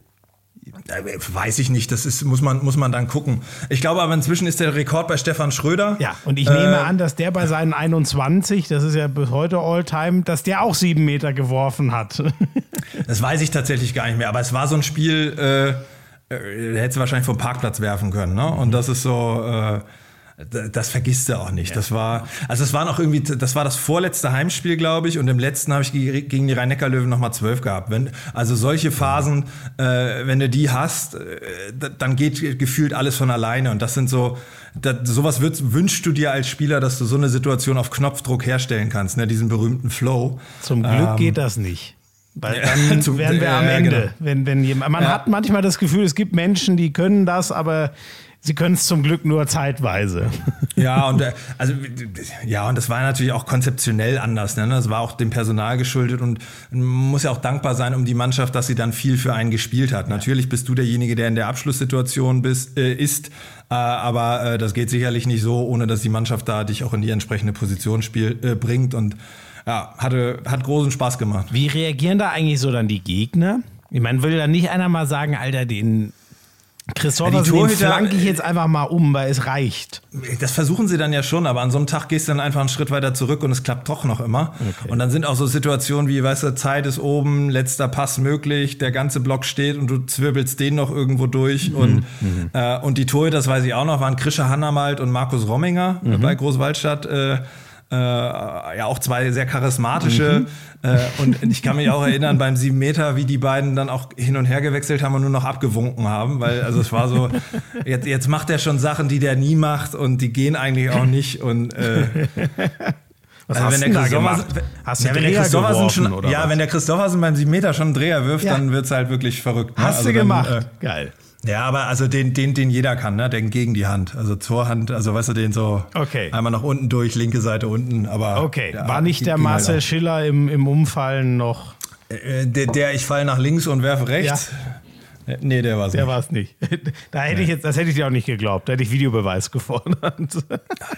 Weiß ich nicht, das ist, muss, man, muss man dann gucken. Ich glaube aber inzwischen ist der Rekord bei Stefan Schröder. Ja, und ich nehme äh, an, dass der bei seinen 21, das ist ja bis heute Alltime, dass der auch sieben Meter geworfen hat. das weiß ich tatsächlich gar nicht mehr, aber es war so ein Spiel, äh, äh, hätte wahrscheinlich vom Parkplatz werfen können. Ne? Und das ist so. Äh, das vergisst du auch nicht. Das war, also es war noch irgendwie, das war das vorletzte Heimspiel, glaube ich, und im letzten habe ich gegen die Rhein-Neckar-Löwen nochmal zwölf gehabt. Wenn, also solche Phasen, äh, wenn du die hast, äh, dann geht gefühlt alles von alleine. Und das sind so, das, sowas würd, wünschst du dir als Spieler, dass du so eine Situation auf Knopfdruck herstellen kannst, ne? diesen berühmten Flow. Zum Glück ähm, geht das nicht. Weil dann ja, wären wir am Ende. Genau. Wenn, wenn jemand, man ja. hat manchmal das Gefühl, es gibt Menschen, die können das, aber Sie können es zum Glück nur zeitweise. Ja, und äh, also ja, und das war natürlich auch konzeptionell anders. Ne? Das war auch dem Personal geschuldet und man muss ja auch dankbar sein um die Mannschaft, dass sie dann viel für einen gespielt hat. Ja. Natürlich bist du derjenige, der in der Abschlusssituation bist, äh, ist, äh, aber äh, das geht sicherlich nicht so, ohne dass die Mannschaft da dich auch in die entsprechende Position spiel, äh, bringt und ja, hatte, hat großen Spaß gemacht. Wie reagieren da eigentlich so dann die Gegner? Ich meine, will da nicht einer mal sagen, Alter, den Christopher, ja, flanke ich jetzt einfach mal um, weil es reicht. Das versuchen sie dann ja schon, aber an so einem Tag gehst du dann einfach einen Schritt weiter zurück und es klappt doch noch immer. Okay. Und dann sind auch so Situationen wie, weißt du, Zeit ist oben, letzter Pass möglich, der ganze Block steht und du zwirbelst den noch irgendwo durch. Mhm. Und, mhm. Äh, und die Torhüter, das weiß ich auch noch, waren Krischer Hannamalt und Markus Romminger mhm. bei Großwaldstadt. Äh, äh, ja auch zwei sehr charismatische. Mhm. Äh, und ich kann mich auch erinnern beim sieben Meter, wie die beiden dann auch hin und her gewechselt haben und nur noch abgewunken haben, weil also es war so, jetzt, jetzt macht er schon Sachen, die der nie macht und die gehen eigentlich auch nicht und äh, was also hast wenn der Christophersen, hast ja, wenn der Christophersen schon, Ja, was? wenn der Christophersen beim 7 Meter schon einen Dreher wirft, ja. dann wird's halt wirklich verrückt. Ne? Hast also du gemacht. Dann, äh, Geil. Ja, aber also den, den, den jeder kann, ne? Den gegen die Hand. Also zur Hand, also weißt du, den so okay. einmal nach unten durch, linke Seite unten, aber. Okay. War nicht der Marcel halt Schiller im, im Umfallen noch? Äh, der, der, ich falle nach links und werfe rechts. Ja. Nee, der war es nicht. Der war es nicht. Da hätte nee. ich jetzt, das hätte ich dir auch nicht geglaubt. Da hätte ich Videobeweis gefordert.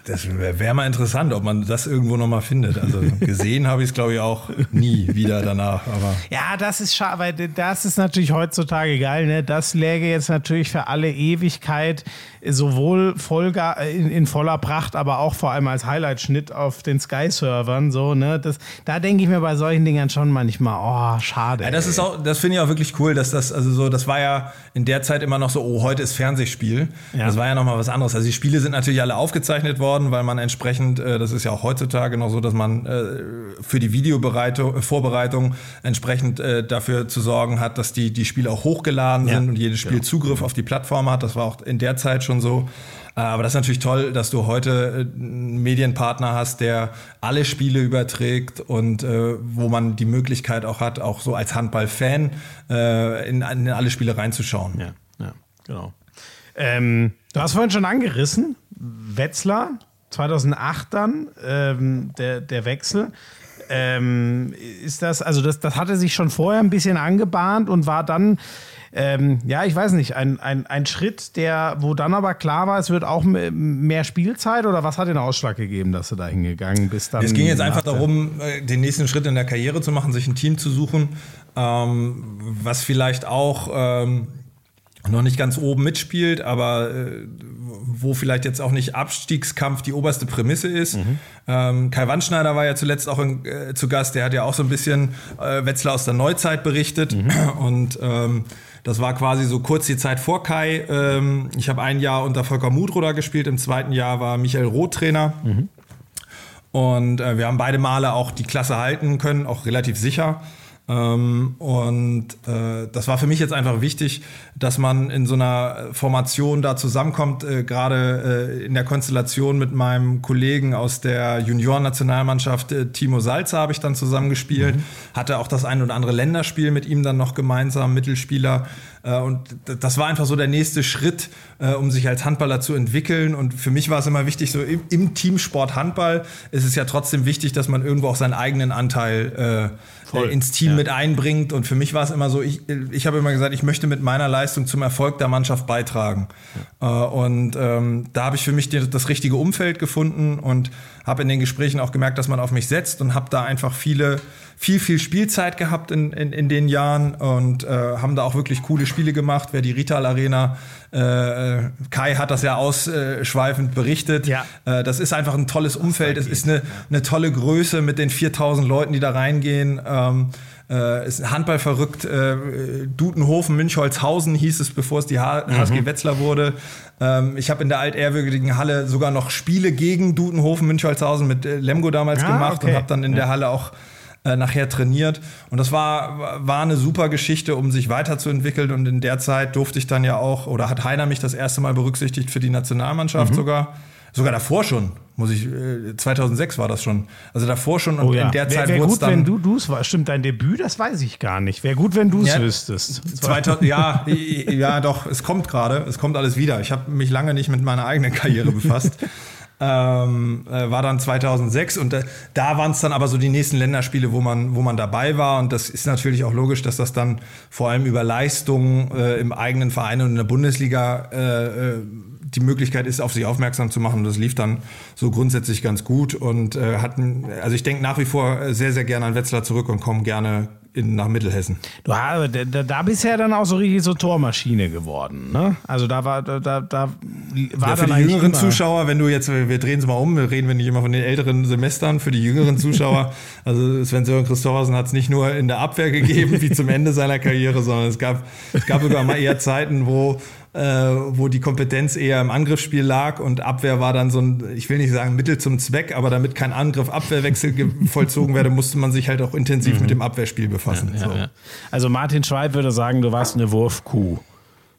Das wäre wär mal interessant, ob man das irgendwo nochmal findet. Also gesehen habe ich es, glaube ich, auch nie wieder danach. Aber ja, das ist schade, weil das ist natürlich heutzutage geil. Ne? Das läge jetzt natürlich für alle Ewigkeit sowohl Vollga in, in, voller Pracht, aber auch vor allem als Highlight-Schnitt auf den Sky-Servern. So, ne? das, da denke ich mir bei solchen Dingern schon manchmal, oh, schade. Ja, das ist auch, das finde ich auch wirklich cool, dass das, also so, das war ja in der Zeit immer noch so, oh, heute ist Fernsehspiel. Ja. Das war ja nochmal was anderes. Also die Spiele sind natürlich alle aufgezeichnet worden, weil man entsprechend, äh, das ist ja auch heutzutage noch so, dass man äh, für die Videovorbereitung entsprechend äh, dafür zu sorgen hat, dass die, die Spiele auch hochgeladen ja. sind und jedes Spiel genau. Zugriff auf die Plattform hat. Das war auch in der Zeit schon so. Äh, aber das ist natürlich toll, dass du heute äh, einen Medienpartner hast, der alle Spiele überträgt und äh, wo man die Möglichkeit auch hat, auch so als Handballfan äh, in, in, alle Spiele reinzuschauen. Ja, ja genau. Ähm, du hast vorhin schon angerissen, Wetzlar, 2008 dann, ähm, der, der Wechsel. Ähm, ist das, also das, das hatte sich schon vorher ein bisschen angebahnt und war dann ähm, ja, ich weiß nicht, ein, ein, ein Schritt, der, wo dann aber klar war, es wird auch mehr Spielzeit oder was hat den Ausschlag gegeben, dass du da hingegangen bist? es ging jetzt einfach darum, äh, den nächsten Schritt in der Karriere zu machen, sich ein Team zu suchen, ähm, was vielleicht auch ähm, noch nicht ganz oben mitspielt, aber äh, wo vielleicht jetzt auch nicht Abstiegskampf die oberste Prämisse ist. Mhm. Ähm, Kai Wandschneider war ja zuletzt auch in, äh, zu Gast, der hat ja auch so ein bisschen äh, Wetzlar aus der Neuzeit berichtet mhm. und ähm, das war quasi so kurz die Zeit vor Kai. Ähm, ich habe ein Jahr unter Volker Mudroder gespielt, im zweiten Jahr war Michael Roth Trainer. Mhm. Und äh, wir haben beide Male auch die Klasse halten können, auch relativ sicher. Ähm, und äh, das war für mich jetzt einfach wichtig, dass man in so einer Formation da zusammenkommt. Äh, Gerade äh, in der Konstellation mit meinem Kollegen aus der Juniorennationalmannschaft, äh, Timo Salzer, habe ich dann zusammengespielt. Mhm. Hatte auch das ein oder andere Länderspiel mit ihm dann noch gemeinsam, Mittelspieler. Äh, und das war einfach so der nächste Schritt, äh, um sich als Handballer zu entwickeln. Und für mich war es immer wichtig, so im, im Teamsport Handball ist es ja trotzdem wichtig, dass man irgendwo auch seinen eigenen Anteil äh, ins Team ja. mit einbringt. Und für mich war es immer so, ich, ich habe immer gesagt, ich möchte mit meiner Leistung zum Erfolg der Mannschaft beitragen. Ja. und ähm, da habe ich für mich das richtige Umfeld gefunden und habe in den Gesprächen auch gemerkt, dass man auf mich setzt und habe da einfach viele viel, viel Spielzeit gehabt in, in, in den Jahren und äh, haben da auch wirklich coole Spiele gemacht. Wer die Rital Arena, äh, Kai hat das ja ausschweifend berichtet. Ja. Äh, das ist einfach ein tolles Umfeld. Es ist eine, eine tolle Größe mit den 4000 Leuten, die da reingehen. Ähm, äh, ist Handball verrückt. Äh, Dutenhofen, Münchholzhausen hieß es, bevor es die H mhm. HSG Wetzlar wurde. Ähm, ich habe in der altehrwürdigen Halle sogar noch Spiele gegen Dutenhofen, Münchholzhausen mit äh, Lemgo damals ah, gemacht okay. und habe dann in ja. der Halle auch äh, nachher trainiert. Und das war, war eine super Geschichte, um sich weiterzuentwickeln. Und in der Zeit durfte ich dann ja auch, oder hat Heiner mich das erste Mal berücksichtigt für die Nationalmannschaft mhm. sogar. Sogar davor schon, muss ich, 2006 äh, war das schon. Also davor schon und oh ja. in der Zeit wurde es gut, dann, wenn du du's war. Stimmt, dein Debüt, das weiß ich gar nicht. Wäre gut, wenn du es ja, wüsstest. 2000, ja, ja, doch, es kommt gerade, es kommt alles wieder. Ich habe mich lange nicht mit meiner eigenen Karriere befasst. Ähm, äh, war dann 2006 und äh, da waren es dann aber so die nächsten Länderspiele, wo man, wo man dabei war und das ist natürlich auch logisch, dass das dann vor allem über Leistungen äh, im eigenen Verein und in der Bundesliga äh, äh, die Möglichkeit ist, auf sich aufmerksam zu machen. Und das lief dann so grundsätzlich ganz gut und äh, hatten, also ich denke nach wie vor sehr, sehr gerne an Wetzlar zurück und komme gerne in, nach Mittelhessen. Du da, da bist ja dann auch so richtig so Tormaschine geworden, ne? Also da war da da, da war ja, für die jüngeren Zuschauer, wenn du jetzt wir drehen es mal um, wir reden wir nicht immer von den älteren Semestern, für die jüngeren Zuschauer, also Sven Sören Christoffersen hat es nicht nur in der Abwehr gegeben wie zum Ende seiner Karriere, sondern es gab es gab sogar mal eher Zeiten, wo äh, wo die Kompetenz eher im Angriffsspiel lag und Abwehr war dann so ein, ich will nicht sagen Mittel zum Zweck, aber damit kein Angriff-Abwehrwechsel vollzogen werde, musste man sich halt auch intensiv mhm. mit dem Abwehrspiel befassen. Ja, ja, so. ja. Also Martin Schweib würde sagen, du warst eine Wurfkuh.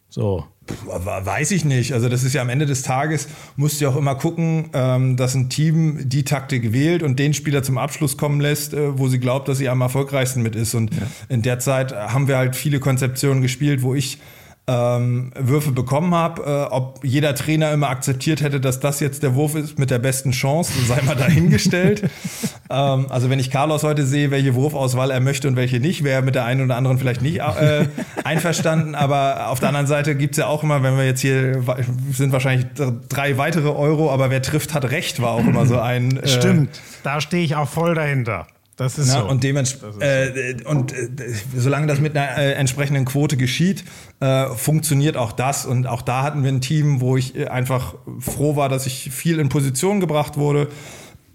So. Weiß ich nicht. Also das ist ja am Ende des Tages, musst du ja auch immer gucken, ähm, dass ein Team die Taktik wählt und den Spieler zum Abschluss kommen lässt, äh, wo sie glaubt, dass sie am erfolgreichsten mit ist. Und ja. in der Zeit haben wir halt viele Konzeptionen gespielt, wo ich ähm, Würfe bekommen habe. Äh, ob jeder Trainer immer akzeptiert hätte, dass das jetzt der Wurf ist mit der besten Chance, sei mal dahingestellt. ähm, also wenn ich Carlos heute sehe, welche Wurfauswahl er möchte und welche nicht, wäre er mit der einen oder anderen vielleicht nicht äh, einverstanden. Aber auf der anderen Seite gibt es ja auch immer, wenn wir jetzt hier sind wahrscheinlich drei weitere Euro, aber wer trifft, hat recht, war auch immer so ein. Äh, Stimmt, da stehe ich auch voll dahinter. Das ist Na, so. Und, dementsprechend, äh, und äh, solange das mit einer äh, entsprechenden Quote geschieht, äh, funktioniert auch das. Und auch da hatten wir ein Team, wo ich äh, einfach froh war, dass ich viel in Position gebracht wurde.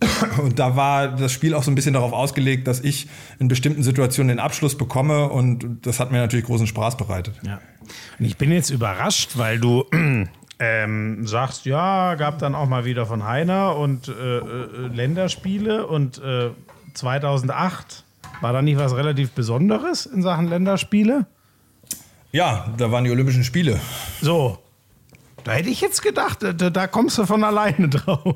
Und da war das Spiel auch so ein bisschen darauf ausgelegt, dass ich in bestimmten Situationen den Abschluss bekomme. Und das hat mir natürlich großen Spaß bereitet. Ja. Und ich bin jetzt überrascht, weil du ähm, sagst, ja, gab dann auch mal wieder von Heiner und äh, Länderspiele und 2008 war da nicht was relativ Besonderes in Sachen Länderspiele? Ja, da waren die Olympischen Spiele. So. Da hätte ich jetzt gedacht, da, da kommst du von alleine drauf.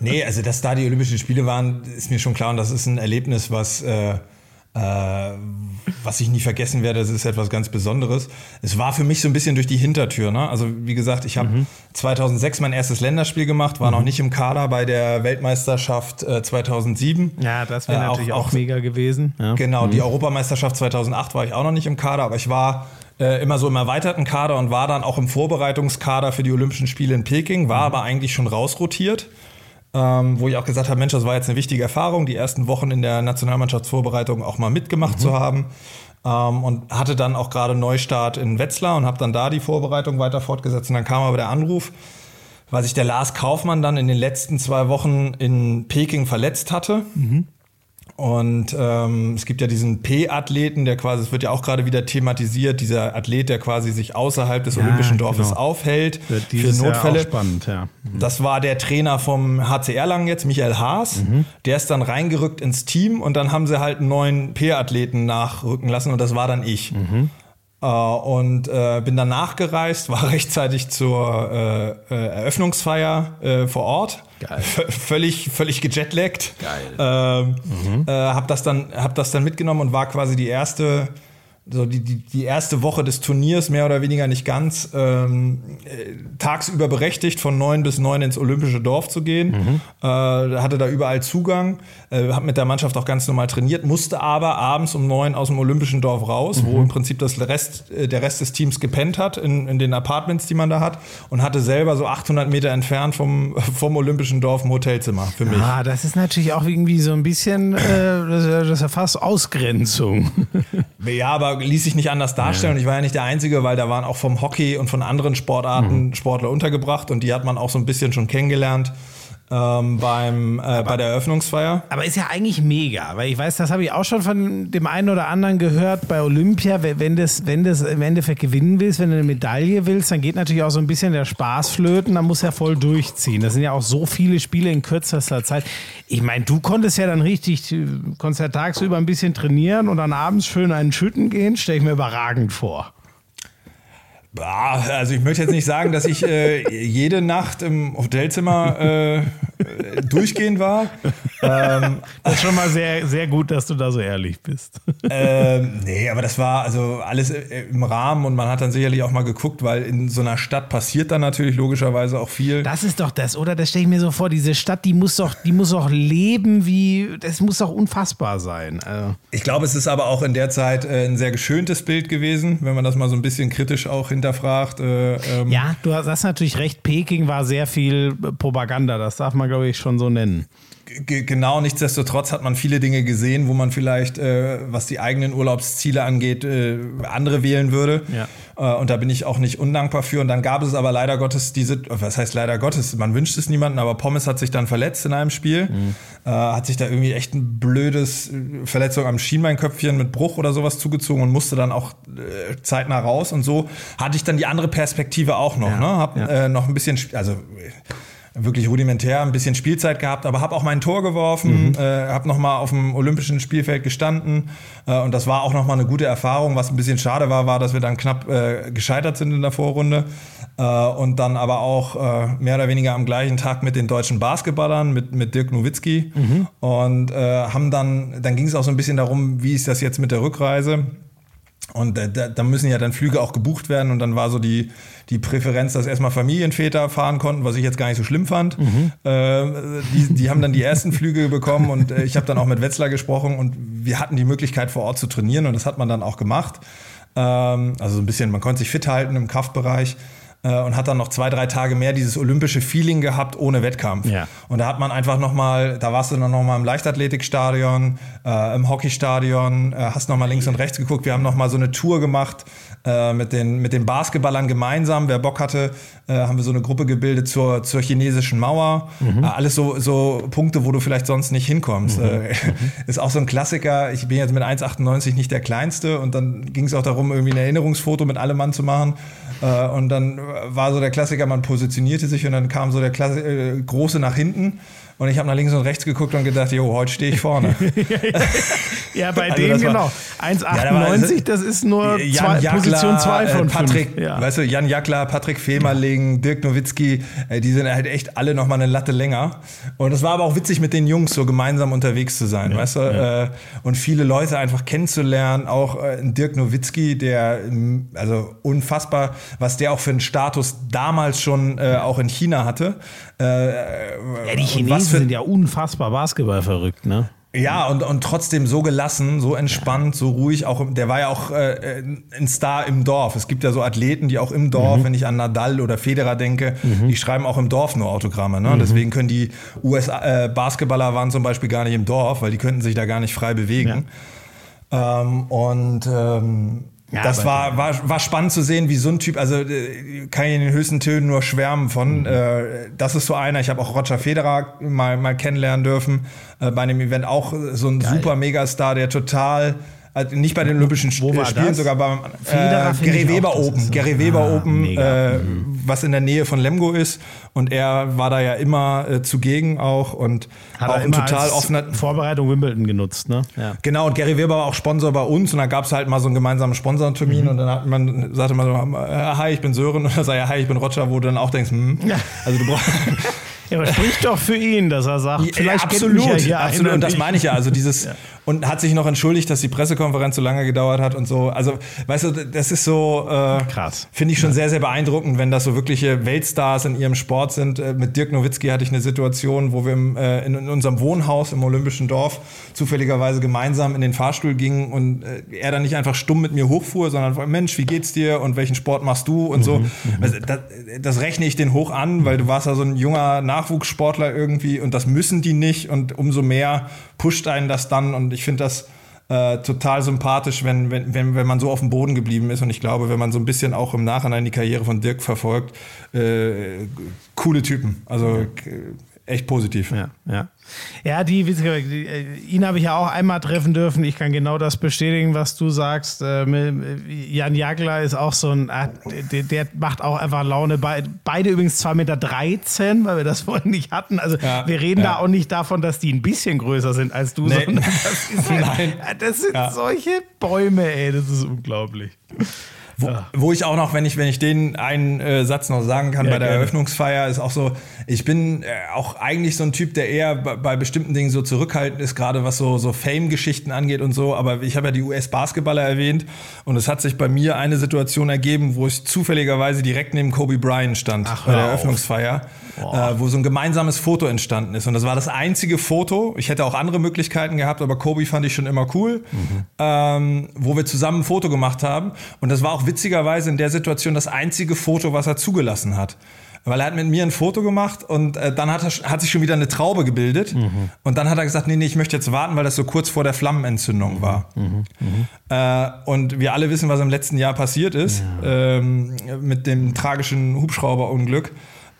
nee, also dass da die Olympischen Spiele waren, ist mir schon klar und das ist ein Erlebnis, was äh, äh, was ich nie vergessen werde, das ist etwas ganz Besonderes. Es war für mich so ein bisschen durch die Hintertür. Ne? Also wie gesagt, ich habe mhm. 2006 mein erstes Länderspiel gemacht, war mhm. noch nicht im Kader bei der Weltmeisterschaft äh, 2007. Ja, das wäre äh, natürlich auch, auch, mega gewesen. Ja. Genau, mhm. die Europameisterschaft 2008 war ich auch noch nicht im Kader, aber ich war äh, immer so im erweiterten Kader und war dann auch im Vorbereitungskader für die Olympischen Spiele in Peking, war mhm. aber eigentlich schon rausrotiert ähm, wo ich auch gesagt habe, Mensch, das war jetzt eine wichtige Erfahrung, die ersten Wochen in der Nationalmannschaftsvorbereitung auch mal mitgemacht mhm. zu haben. Ähm, und hatte dann auch gerade Neustart in Wetzlar und habe dann da die Vorbereitung weiter fortgesetzt. Und dann kam aber der Anruf, weil sich der Lars Kaufmann dann in den letzten zwei Wochen in Peking verletzt hatte. Mhm. Und ähm, es gibt ja diesen P-Athleten, der quasi, es wird ja auch gerade wieder thematisiert, dieser Athlet, der quasi sich außerhalb des ja, Olympischen Dorfes genau. aufhält für Notfälle. Jahr spannend, ja. Mhm. Das war der Trainer vom HCR lang jetzt, Michael Haas. Mhm. Der ist dann reingerückt ins Team und dann haben sie halt einen neuen P-Athleten nachrücken lassen und das war dann ich. Mhm. Uh, und äh, bin dann nachgereist, war rechtzeitig zur äh, äh, Eröffnungsfeier äh, vor Ort Geil. völlig, völlig gejetlaggt. Geil. Ähm, mhm. äh, hab das dann, hab das dann mitgenommen und war quasi die erste so die, die, die erste Woche des Turniers, mehr oder weniger nicht ganz, ähm, äh, tagsüber berechtigt, von neun bis neun ins Olympische Dorf zu gehen. Mhm. Äh, hatte da überall Zugang, äh, habe mit der Mannschaft auch ganz normal trainiert, musste aber abends um neun aus dem Olympischen Dorf raus, mhm. wo im Prinzip das Rest, äh, der Rest des Teams gepennt hat, in, in den Apartments, die man da hat, und hatte selber so 800 Meter entfernt vom, vom Olympischen Dorf ein Hotelzimmer für mich. Ah, das ist natürlich auch irgendwie so ein bisschen, äh, das ist ja fast Ausgrenzung. ja, aber ließ sich nicht anders darstellen. Ja. Und ich war ja nicht der Einzige, weil da waren auch vom Hockey und von anderen Sportarten mhm. Sportler untergebracht und die hat man auch so ein bisschen schon kennengelernt. Ähm, beim, äh, aber, bei der Eröffnungsfeier. Aber ist ja eigentlich mega, weil ich weiß, das habe ich auch schon von dem einen oder anderen gehört bei Olympia, wenn das, wenn das im Endeffekt gewinnen willst, wenn du eine Medaille willst, dann geht natürlich auch so ein bisschen der Spaß flöten, dann muss ja voll durchziehen. Das sind ja auch so viele Spiele in kürzester Zeit. Ich meine, du konntest ja dann richtig, konntest ja tagsüber ein bisschen trainieren und dann abends schön einen Schütten gehen, stelle ich mir überragend vor. Also ich möchte jetzt nicht sagen, dass ich äh, jede Nacht im Hotelzimmer äh, durchgehend war. Ähm, das ist schon mal sehr, sehr gut, dass du da so ehrlich bist. Ähm, nee, aber das war also alles äh, im Rahmen und man hat dann sicherlich auch mal geguckt, weil in so einer Stadt passiert dann natürlich logischerweise auch viel. Das ist doch das, oder? Das stelle ich mir so vor, diese Stadt, die muss doch, die muss doch leben wie, das muss doch unfassbar sein. Also. Ich glaube, es ist aber auch in der Zeit äh, ein sehr geschöntes Bild gewesen, wenn man das mal so ein bisschen kritisch auch hinterfragt. Äh, ähm. Ja, du hast natürlich recht, Peking war sehr viel Propaganda, das darf man, glaube ich, schon so nennen genau, nichtsdestotrotz hat man viele Dinge gesehen, wo man vielleicht, äh, was die eigenen Urlaubsziele angeht, äh, andere wählen würde. Ja. Äh, und da bin ich auch nicht undankbar für. Und dann gab es aber leider Gottes diese, was heißt leider Gottes, man wünscht es niemanden, aber Pommes hat sich dann verletzt in einem Spiel. Mhm. Äh, hat sich da irgendwie echt ein blödes äh, Verletzung am Schienbeinköpfchen mit Bruch oder sowas zugezogen und musste dann auch äh, zeitnah raus. Und so hatte ich dann die andere Perspektive auch noch. Ja. Ne? Hab ja. noch ein bisschen, also wirklich rudimentär ein bisschen Spielzeit gehabt, aber habe auch mein Tor geworfen, mhm. äh, habe nochmal auf dem olympischen Spielfeld gestanden äh, und das war auch nochmal eine gute Erfahrung. Was ein bisschen schade war, war, dass wir dann knapp äh, gescheitert sind in der Vorrunde äh, und dann aber auch äh, mehr oder weniger am gleichen Tag mit den deutschen Basketballern, mit, mit Dirk Nowitzki mhm. und äh, haben dann, dann ging es auch so ein bisschen darum, wie ist das jetzt mit der Rückreise und da, da, müssen ja dann Flüge auch gebucht werden. Und dann war so die, die Präferenz, dass erstmal Familienväter fahren konnten, was ich jetzt gar nicht so schlimm fand. Mhm. Äh, die, die haben dann die ersten Flüge bekommen und äh, ich habe dann auch mit Wetzlar gesprochen und wir hatten die Möglichkeit vor Ort zu trainieren und das hat man dann auch gemacht. Ähm, also so ein bisschen, man konnte sich fit halten im Kraftbereich. Äh, und hat dann noch zwei, drei Tage mehr dieses olympische Feeling gehabt ohne Wettkampf. Ja. Und da hat man einfach nochmal, da warst du dann nochmal im Leichtathletikstadion, äh, im Hockeystadion, äh, hast nochmal links und rechts geguckt. Wir haben nochmal so eine Tour gemacht äh, mit, den, mit den Basketballern gemeinsam. Wer Bock hatte, äh, haben wir so eine Gruppe gebildet zur, zur chinesischen Mauer. Mhm. Äh, alles so, so Punkte, wo du vielleicht sonst nicht hinkommst. Mhm. mhm. ist auch so ein Klassiker. Ich bin jetzt mit 1,98 nicht der Kleinste und dann ging es auch darum, irgendwie ein Erinnerungsfoto mit allem Mann zu machen. und dann war so der Klassiker, man positionierte sich und dann kam so der Klasse, äh, Große nach hinten. Und ich habe nach links und rechts geguckt und gedacht, jo, heute stehe ich vorne. ja, bei also dem genau. 1,98, ja, das ist nur Jan zwei, Jackler, Position 2 von äh, Patrick, ja. weißt du, Jan Jackler, Patrick Femerling, Dirk Nowitzki, äh, die sind halt echt alle nochmal eine Latte länger. Und es war aber auch witzig, mit den Jungs so gemeinsam unterwegs zu sein, ja, weißt du? Äh, und viele Leute einfach kennenzulernen. Auch Dirk Nowitzki, der, also unfassbar, was der auch für einen Status damals schon auch in China hatte. Äh, ja, die Chinesen für, sind ja unfassbar Basketball verrückt, ne? Ja, und, und trotzdem so gelassen, so entspannt, so ruhig. Auch der war ja auch äh, ein Star im Dorf. Es gibt ja so Athleten, die auch im Dorf, mhm. wenn ich an Nadal oder Federer denke, mhm. die schreiben auch im Dorf nur Autogramme. Ne? Mhm. Deswegen können die US-Basketballer äh, waren zum Beispiel gar nicht im Dorf, weil die könnten sich da gar nicht frei bewegen. Ja. Ähm, und ähm, ja, das war, war, war spannend zu sehen, wie so ein Typ, also äh, kann ich in den höchsten Tönen nur schwärmen von. Mhm. Äh, das ist so einer, ich habe auch Roger Federer mal, mal kennenlernen dürfen, äh, bei einem Event auch so ein Geil. super Megastar, der total also nicht bei den Olympischen Wo Spielen, das? sogar beim äh, Gary Weber Open. Gary Weber ah, Open, äh, mhm. was in der Nähe von Lemgo ist. Und er war da ja immer äh, zugegen auch und Hat auch ein total offener. Vorbereitung Wimbledon genutzt, ne? Ja. Genau, und Gary Weber war auch Sponsor bei uns und da gab es halt mal so einen gemeinsamen Sponsortermin mhm. und dann hat man, sagte man so, äh, hi, ich bin Sören und dann sagte er, hi, ich bin Roger, wo du dann auch denkst, hm, also du brauchst. Ja, aber spricht doch für ihn, dass er sagt, vielleicht ja, absolut, ja absolut. Und das meine ich ja. Also dieses ja. und hat sich noch entschuldigt, dass die Pressekonferenz so lange gedauert hat und so. Also, weißt du, das ist so äh, krass. Finde ich schon sehr, sehr beeindruckend, wenn das so wirkliche Weltstars in ihrem Sport sind. Äh, mit Dirk Nowitzki hatte ich eine Situation, wo wir im, äh, in, in, unserem Wohnhaus im Olympischen Dorf zufälligerweise gemeinsam in den Fahrstuhl gingen und äh, er dann nicht einfach stumm mit mir hochfuhr, sondern Mensch, wie geht's dir und welchen Sport machst du und mhm. so. Mhm. Also, das, das rechne ich den hoch an, weil du warst ja so ein junger Nach Nachwuchssportler irgendwie und das müssen die nicht und umso mehr pusht einen das dann und ich finde das äh, total sympathisch, wenn, wenn, wenn, wenn man so auf dem Boden geblieben ist und ich glaube, wenn man so ein bisschen auch im Nachhinein die Karriere von Dirk verfolgt, äh, coole Typen. Also echt positiv. Ja, ja. Ja, die, äh, ihn habe ich ja auch einmal treffen dürfen. Ich kann genau das bestätigen, was du sagst. Ähm, Jan Jagler ist auch so ein, der, macht auch einfach Laune. Beide übrigens 2,13 Meter, 13, weil wir das vorhin nicht hatten. Also ja, wir reden ja. da auch nicht davon, dass die ein bisschen größer sind als du, nee. sondern das, ist, Nein. das sind ja. solche Bäume, ey, das ist unglaublich. Wo, wo, ich auch noch, wenn ich, wenn ich den einen äh, Satz noch sagen kann, ja, bei der gerne. Eröffnungsfeier ist auch so, ich bin äh, auch eigentlich so ein Typ, der eher bei, bei bestimmten Dingen so zurückhaltend ist, gerade was so, so Fame-Geschichten angeht und so. Aber ich habe ja die US-Basketballer erwähnt und es hat sich bei mir eine Situation ergeben, wo ich zufälligerweise direkt neben Kobe Bryant stand Ach, bei der Eröffnungsfeier, äh, wo so ein gemeinsames Foto entstanden ist. Und das war das einzige Foto. Ich hätte auch andere Möglichkeiten gehabt, aber Kobe fand ich schon immer cool, mhm. ähm, wo wir zusammen ein Foto gemacht haben. Und das war auch witzigerweise in der Situation das einzige Foto, was er zugelassen hat. Weil er hat mit mir ein Foto gemacht und äh, dann hat, er, hat sich schon wieder eine Traube gebildet. Mhm. Und dann hat er gesagt, nee, nee, ich möchte jetzt warten, weil das so kurz vor der Flammenentzündung mhm. war. Mhm. mhm. Äh, und wir alle wissen, was im letzten Jahr passiert ist ja. ähm, mit dem tragischen Hubschrauberunglück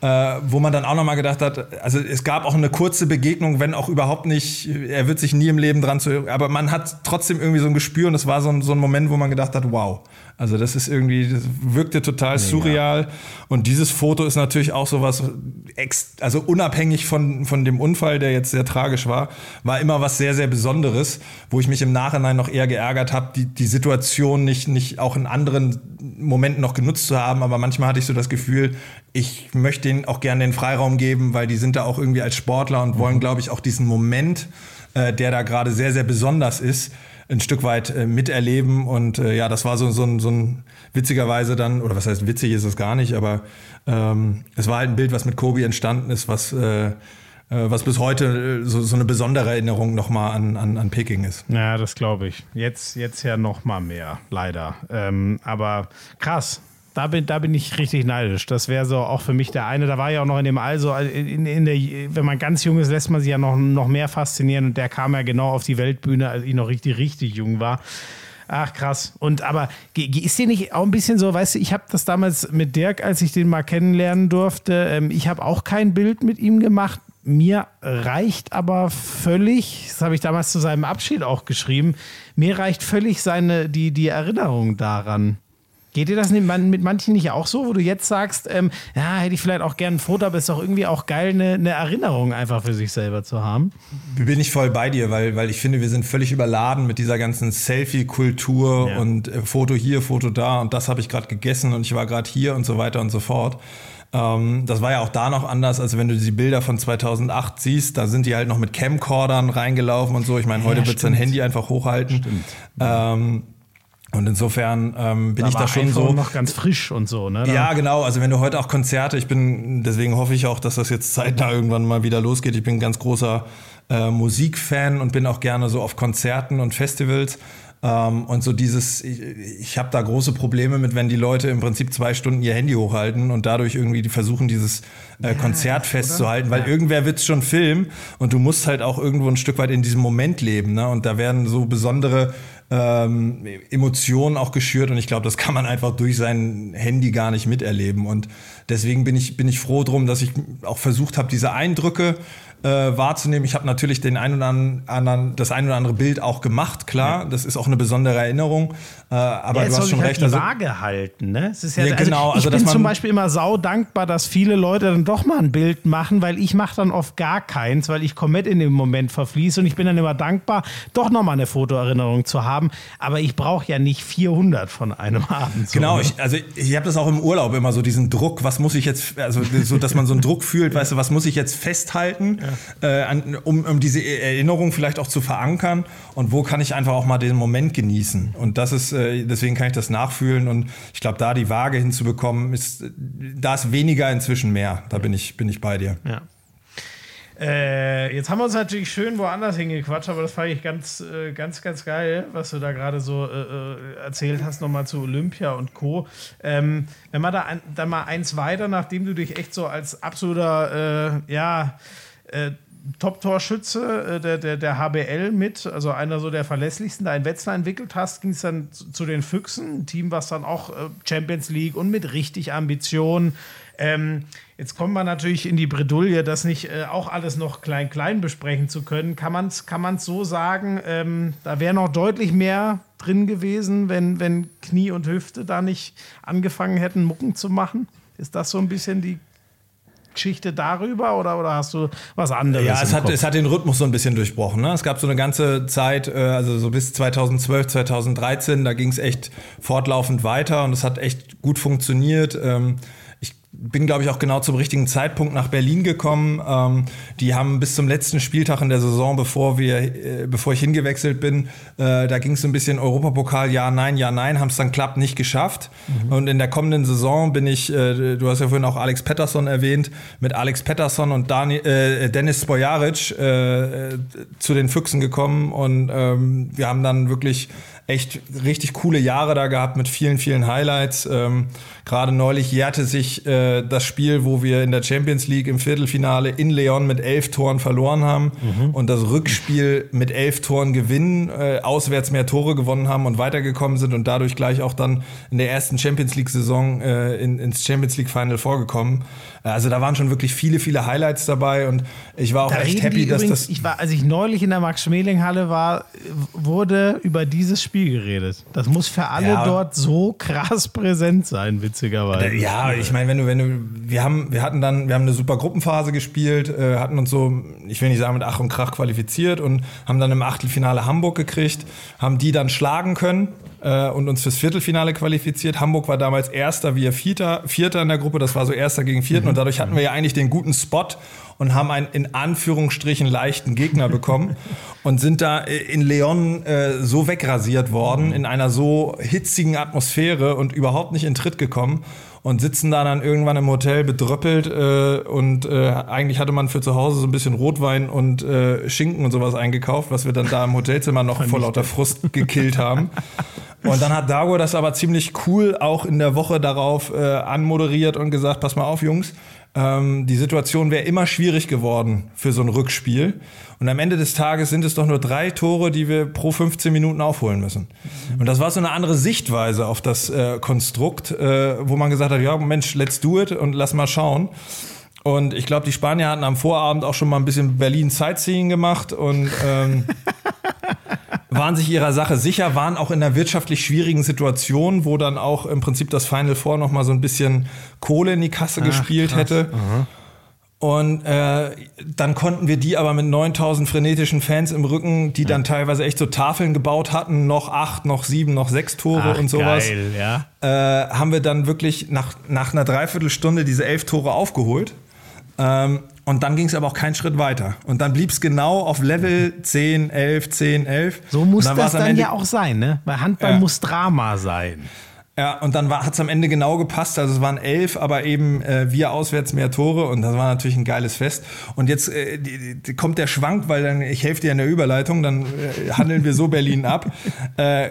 äh, wo man dann auch nochmal gedacht hat, also es gab auch eine kurze Begegnung, wenn auch überhaupt nicht, er wird sich nie im Leben dran zu, aber man hat trotzdem irgendwie so ein Gespür und es war so ein, so ein Moment, wo man gedacht hat, wow. Also das ist irgendwie, das wirkte total surreal. Und dieses Foto ist natürlich auch sowas, also unabhängig von, von dem Unfall, der jetzt sehr tragisch war, war immer was sehr, sehr Besonderes, wo ich mich im Nachhinein noch eher geärgert habe, die, die Situation nicht, nicht auch in anderen Momenten noch genutzt zu haben. Aber manchmal hatte ich so das Gefühl, ich möchte ihnen auch gerne den Freiraum geben, weil die sind da auch irgendwie als Sportler und wollen, mhm. glaube ich, auch diesen Moment, äh, der da gerade sehr, sehr besonders ist, ein Stück weit äh, miterleben. Und äh, ja, das war so, so, ein, so ein witzigerweise dann, oder was heißt witzig ist es gar nicht, aber ähm, es war halt ein Bild, was mit Kobi entstanden ist, was äh, äh was bis heute äh, so, so eine besondere Erinnerung nochmal an, an, an Peking ist. Ja, das glaube ich. Jetzt, jetzt ja nochmal mehr, leider. Ähm, aber krass, da bin, da bin ich richtig neidisch. Das wäre so auch für mich der eine. Da war ja auch noch in dem Also, in, in der, wenn man ganz jung ist, lässt man sich ja noch, noch mehr faszinieren. Und der kam ja genau auf die Weltbühne, als ich noch richtig, richtig jung war. Ach krass. Und aber ist dir nicht auch ein bisschen so, weißt du, ich habe das damals mit Dirk, als ich den mal kennenlernen durfte, ähm, ich habe auch kein Bild mit ihm gemacht. Mir reicht aber völlig, das habe ich damals zu seinem Abschied auch geschrieben, mir reicht völlig seine, die, die Erinnerung daran. Geht dir das mit manchen nicht auch so, wo du jetzt sagst, ähm, ja, hätte ich vielleicht auch gerne ein Foto, aber es ist doch irgendwie auch geil, eine, eine, Erinnerung einfach für sich selber zu haben? Bin ich voll bei dir, weil, weil ich finde, wir sind völlig überladen mit dieser ganzen Selfie-Kultur ja. und äh, Foto hier, Foto da und das habe ich gerade gegessen und ich war gerade hier und so weiter und so fort. Ähm, das war ja auch da noch anders, als wenn du die Bilder von 2008 siehst. Da sind die halt noch mit Camcordern reingelaufen und so. Ich meine, heute ja, wird dein Handy einfach hochhalten. Stimmt. Ähm, und insofern ähm, bin da ich da schon so noch ganz frisch und so, ne? Ja, genau. Also wenn du heute auch Konzerte, ich bin, deswegen hoffe ich auch, dass das jetzt zeitnah irgendwann mal wieder losgeht. Ich bin ein ganz großer äh, Musikfan und bin auch gerne so auf Konzerten und Festivals. Ähm, und so dieses, ich, ich habe da große Probleme mit, wenn die Leute im Prinzip zwei Stunden ihr Handy hochhalten und dadurch irgendwie die versuchen, dieses äh, ja, Konzert festzuhalten, weil ja. irgendwer wird es schon filmen und du musst halt auch irgendwo ein Stück weit in diesem Moment leben. Ne? Und da werden so besondere ähm, Emotionen auch geschürt und ich glaube, das kann man einfach durch sein Handy gar nicht miterleben. Und deswegen bin ich, bin ich froh drum, dass ich auch versucht habe, diese Eindrücke äh, wahrzunehmen. Ich habe natürlich den ein oder anderen, das ein oder andere Bild auch gemacht, klar. Ja. Das ist auch eine besondere Erinnerung. Äh, aber ja, du hast schon halt recht. Die also, Waage halten, ne? Es ist ja, ja also genau. Also, ich bin zum Beispiel immer sau dankbar, dass viele Leute dann doch mal ein Bild machen, weil ich mache dann oft gar keins, weil ich komplett in dem Moment verfließe und ich bin dann immer dankbar, doch noch mal eine Fotoerinnerung zu haben. Aber ich brauche ja nicht 400 von einem Abend. So, genau. Ne? Ich, also ich habe das auch im Urlaub immer so diesen Druck. Was muss ich jetzt? Also so, dass man so einen Druck fühlt. Weißt du, was muss ich jetzt festhalten? Ja äh, an, um, um diese Erinnerung vielleicht auch zu verankern und wo kann ich einfach auch mal den Moment genießen. Und das ist, äh, deswegen kann ich das nachfühlen und ich glaube, da die Waage hinzubekommen, ist, da ist weniger inzwischen mehr. Da bin ich, bin ich bei dir. Ja. Äh, jetzt haben wir uns natürlich schön woanders hingequatscht, aber das fand ich ganz, äh, ganz, ganz geil, was du da gerade so äh, äh erzählt hast, nochmal zu Olympia und Co. Ähm, wenn man da, ein, dann mal eins weiter, nachdem du dich echt so als absoluter, äh, ja, äh, Top-Torschütze äh, der, der, der HBL mit, also einer so der verlässlichsten, da in Wetzlar entwickelt hast, ging es dann zu, zu, den Füchsen, ein Team, was dann auch äh, Champions League und mit richtig Ambitionen Ähm, jetzt kommt man natürlich in die Bredouille, das nicht äh, auch alles noch klein-klein besprechen zu können. Kann man es kann so sagen, ähm, da wäre noch deutlich mehr drin gewesen, wenn, wenn Knie und Hüfte da nicht angefangen hätten, Mucken zu machen? Ist das so ein bisschen die Geschichte darüber oder, oder hast du was anderes? Ja, es hat, es hat den Rhythmus so ein bisschen durchbrochen. Ne? Es gab so eine ganze Zeit, äh, also so bis 2012, 2013, da ging es echt fortlaufend weiter und es hat echt gut funktioniert. Ähm, bin, glaube ich, auch genau zum richtigen Zeitpunkt nach Berlin gekommen. Ähm, die haben bis zum letzten Spieltag in der Saison, bevor wir, äh, bevor ich hingewechselt bin, äh, da ging es so ein bisschen Europapokal, ja, nein, ja, nein, haben es dann klappt nicht geschafft. Mhm. Und in der kommenden Saison bin ich, äh, du hast ja vorhin auch Alex Pettersson erwähnt, mit Alex Pettersson und Dani, äh, Dennis Spojaric äh, zu den Füchsen gekommen und ähm, wir haben dann wirklich echt richtig coole Jahre da gehabt mit vielen, vielen Highlights. Ähm, Gerade neulich jährte sich äh, das Spiel, wo wir in der Champions League im Viertelfinale in Leon mit elf Toren verloren haben mhm. und das Rückspiel mit elf Toren gewinnen, äh, auswärts mehr Tore gewonnen haben und weitergekommen sind und dadurch gleich auch dann in der ersten Champions League-Saison äh, in, ins Champions League-Final vorgekommen. Also da waren schon wirklich viele, viele Highlights dabei und ich war auch da echt happy, dass übrigens, das. Ich war, als ich neulich in der Max-Schmeling-Halle war, wurde über dieses Spiel geredet. Das muss für alle ja. dort so krass präsent sein, witzigerweise. Ja, ich meine, wenn du, wenn du, wir haben, wir hatten dann, wir haben eine super Gruppenphase gespielt, äh, hatten uns so, ich will nicht sagen mit Ach und Krach qualifiziert und haben dann im Achtelfinale Hamburg gekriegt, haben die dann schlagen können äh, und uns fürs Viertelfinale qualifiziert. Hamburg war damals Erster, wir Vierter, Vierter in der Gruppe, das war so Erster gegen Vierten mhm. und dadurch hatten wir ja eigentlich den guten Spot und haben einen in Anführungsstrichen leichten Gegner bekommen und sind da in Leon äh, so wegrasiert worden, in einer so hitzigen Atmosphäre und überhaupt nicht in Tritt gekommen und sitzen da dann irgendwann im Hotel bedröppelt äh, und äh, eigentlich hatte man für zu Hause so ein bisschen Rotwein und äh, Schinken und sowas eingekauft, was wir dann da im Hotelzimmer noch vor lauter Frust gekillt haben. Und dann hat Dago das aber ziemlich cool auch in der Woche darauf äh, anmoderiert und gesagt, pass mal auf, Jungs, ähm, die Situation wäre immer schwierig geworden für so ein Rückspiel. Und am Ende des Tages sind es doch nur drei Tore, die wir pro 15 Minuten aufholen müssen. Und das war so eine andere Sichtweise auf das äh, Konstrukt, äh, wo man gesagt hat, ja, Mensch, let's do it und lass mal schauen. Und ich glaube, die Spanier hatten am Vorabend auch schon mal ein bisschen Berlin Sightseeing gemacht und ähm, waren sich ihrer Sache sicher, waren auch in einer wirtschaftlich schwierigen Situation, wo dann auch im Prinzip das Final Four noch mal so ein bisschen Kohle in die Kasse Ach, gespielt krass. hätte. Aha. Und äh, dann konnten wir die aber mit 9000 frenetischen Fans im Rücken, die dann teilweise echt so Tafeln gebaut hatten, noch acht, noch sieben, noch sechs Tore Ach, und sowas, geil, ja. äh, haben wir dann wirklich nach, nach einer Dreiviertelstunde diese elf Tore aufgeholt. Ähm, und dann ging es aber auch keinen Schritt weiter. Und dann blieb es genau auf Level 10, 11, 10, 11. So muss dann das dann ja auch sein, ne? Weil Handball ja. muss Drama sein. Ja, und dann hat es am Ende genau gepasst. Also es waren elf, aber eben äh, wir auswärts mehr Tore und das war natürlich ein geiles Fest. Und jetzt äh, die, die kommt der Schwank, weil dann, ich helfe dir in der Überleitung, dann äh, handeln wir so Berlin ab. Äh,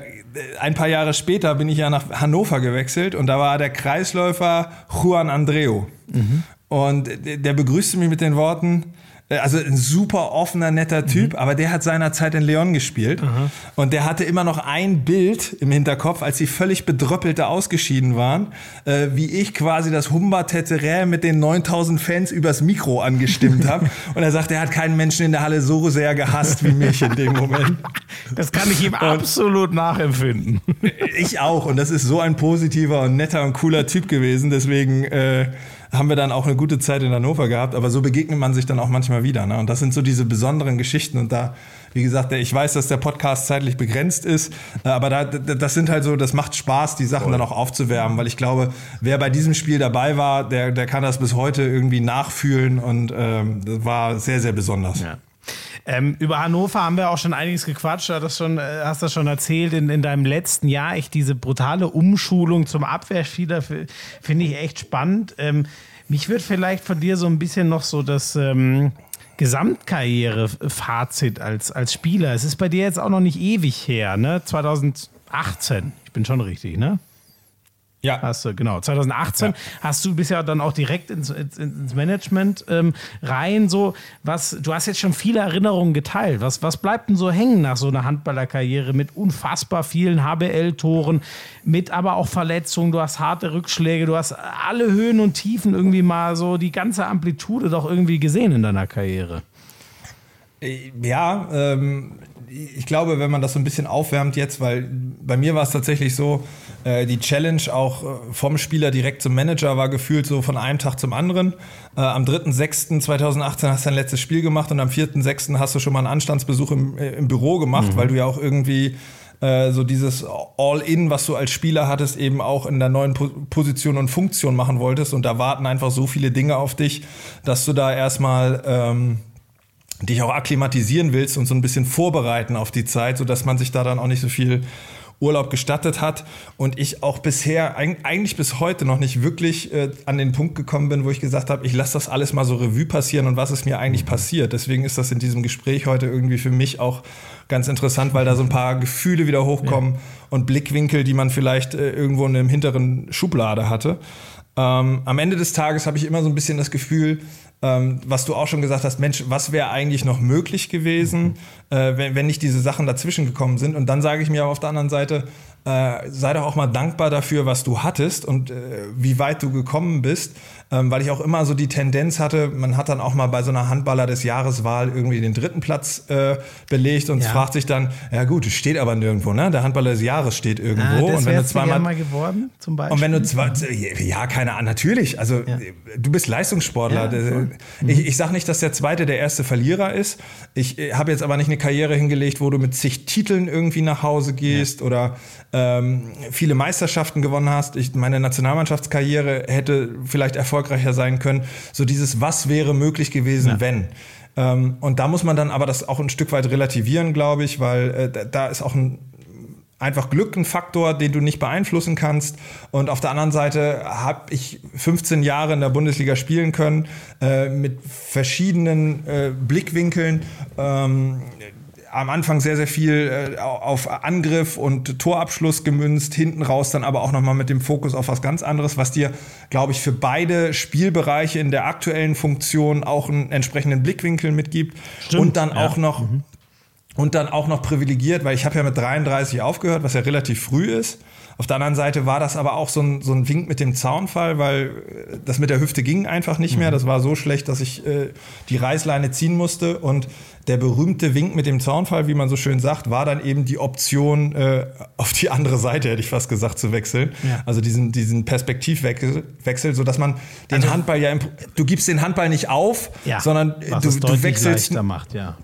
ein paar Jahre später bin ich ja nach Hannover gewechselt und da war der Kreisläufer Juan Andreo. Mhm. Und der begrüßte mich mit den Worten, äh, also ein super offener, netter Typ, mhm. aber der hat seinerzeit in Leon gespielt. Aha. Und der hatte immer noch ein Bild im Hinterkopf, als sie völlig bedröppelte ausgeschieden waren, äh, wie ich quasi das Humba Teterä mit den 9000 Fans übers Mikro angestimmt habe. Und er sagt, er hat keinen Menschen in der Halle so sehr gehasst wie mich in dem Moment. Das kann ich ihm und absolut nachempfinden. Ich auch. Und das ist so ein positiver und netter und cooler Typ gewesen. Deswegen äh, haben wir dann auch eine gute Zeit in Hannover gehabt. Aber so begegnet man sich dann auch manchmal wieder. Ne? Und das sind so diese besonderen Geschichten. Und da, wie gesagt, ich weiß, dass der Podcast zeitlich begrenzt ist, äh, aber da, das sind halt so, das macht Spaß, die Sachen Voll. dann auch aufzuwärmen, weil ich glaube, wer bei diesem Spiel dabei war, der, der kann das bis heute irgendwie nachfühlen und ähm, das war sehr, sehr besonders. Ja. Ähm, über Hannover haben wir auch schon einiges gequatscht. Du hast, schon, äh, hast das schon erzählt in, in deinem letzten Jahr. Echt diese brutale Umschulung zum Abwehrspieler finde ich echt spannend. Ähm, mich würde vielleicht von dir so ein bisschen noch so das ähm, Gesamtkarriere-Fazit als, als Spieler. Es ist bei dir jetzt auch noch nicht ewig her, ne? 2018. Ich bin schon richtig, ne? Ja. Hast du, genau. 2018 ja. hast du bist ja dann auch direkt ins, ins, ins Management ähm, rein. So, was, du hast jetzt schon viele Erinnerungen geteilt. Was, was bleibt denn so hängen nach so einer Handballerkarriere mit unfassbar vielen HBL-Toren, mit aber auch Verletzungen, du hast harte Rückschläge, du hast alle Höhen und Tiefen irgendwie mal so die ganze Amplitude doch irgendwie gesehen in deiner Karriere. Ja, ähm, ich glaube, wenn man das so ein bisschen aufwärmt jetzt, weil bei mir war es tatsächlich so, äh, die Challenge auch äh, vom Spieler direkt zum Manager war gefühlt so von einem Tag zum anderen. Äh, am 3.6.2018 hast du dein letztes Spiel gemacht und am 4.6. hast du schon mal einen Anstandsbesuch im, im Büro gemacht, mhm. weil du ja auch irgendwie so dieses All-In, was du als Spieler hattest, eben auch in der neuen po Position und Funktion machen wolltest. Und da warten einfach so viele Dinge auf dich, dass du da erstmal ähm, dich auch akklimatisieren willst und so ein bisschen vorbereiten auf die Zeit, sodass man sich da dann auch nicht so viel Urlaub gestattet hat und ich auch bisher, eigentlich bis heute noch nicht wirklich äh, an den Punkt gekommen bin, wo ich gesagt habe, ich lasse das alles mal so Revue passieren und was ist mir eigentlich passiert. Deswegen ist das in diesem Gespräch heute irgendwie für mich auch ganz interessant, weil da so ein paar Gefühle wieder hochkommen ja. und Blickwinkel, die man vielleicht äh, irgendwo in einem hinteren Schublade hatte. Ähm, am Ende des Tages habe ich immer so ein bisschen das Gefühl, ähm, was du auch schon gesagt hast, Mensch, was wäre eigentlich noch möglich gewesen, mhm. äh, wenn, wenn nicht diese Sachen dazwischen gekommen sind? Und dann sage ich mir auf der anderen Seite, äh, sei doch auch mal dankbar dafür, was du hattest und äh, wie weit du gekommen bist ähm, weil ich auch immer so die Tendenz hatte, man hat dann auch mal bei so einer Handballer des Jahreswahl irgendwie den dritten Platz äh, belegt und ja. fragt sich dann, ja gut, steht aber nirgendwo, ne? Der Handballer des Jahres steht irgendwo. Ah, und wenn du zweimal mal geworden, zum Beispiel. Und wenn du zwei, ja, keine Ahnung, natürlich. Also ja. du bist Leistungssportler. Ja, mhm. ich, ich sage nicht, dass der zweite der erste Verlierer ist. Ich äh, habe jetzt aber nicht eine Karriere hingelegt, wo du mit zig Titeln irgendwie nach Hause gehst oder ähm, viele Meisterschaften gewonnen hast. Ich, meine Nationalmannschaftskarriere hätte vielleicht Erfolg erfolgreicher sein können. So dieses, was wäre möglich gewesen, ja. wenn. Ähm, und da muss man dann aber das auch ein Stück weit relativieren, glaube ich, weil äh, da ist auch ein einfach Glück ein Faktor, den du nicht beeinflussen kannst. Und auf der anderen Seite habe ich 15 Jahre in der Bundesliga spielen können äh, mit verschiedenen äh, Blickwinkeln. Ähm, am Anfang sehr, sehr viel äh, auf Angriff und Torabschluss gemünzt, hinten raus dann aber auch nochmal mit dem Fokus auf was ganz anderes, was dir, glaube ich, für beide Spielbereiche in der aktuellen Funktion auch einen entsprechenden Blickwinkel mitgibt. Stimmt, und dann ja. auch noch. Mhm. Und dann auch noch privilegiert, weil ich habe ja mit 33 aufgehört, was ja relativ früh ist. Auf der anderen Seite war das aber auch so ein, so ein Wink mit dem Zaunfall, weil äh, das mit der Hüfte ging einfach nicht mehr. Mhm. Das war so schlecht, dass ich äh, die Reißleine ziehen musste. Und der berühmte Wink mit dem Zaunfall, wie man so schön sagt, war dann eben die Option, äh, auf die andere Seite, hätte ich fast gesagt, zu wechseln. Ja. Also diesen, diesen Perspektivwechsel, Wechsel, sodass man den also, Handball ja, du gibst den Handball nicht auf, ja, sondern du, du wechselst. Macht, ja.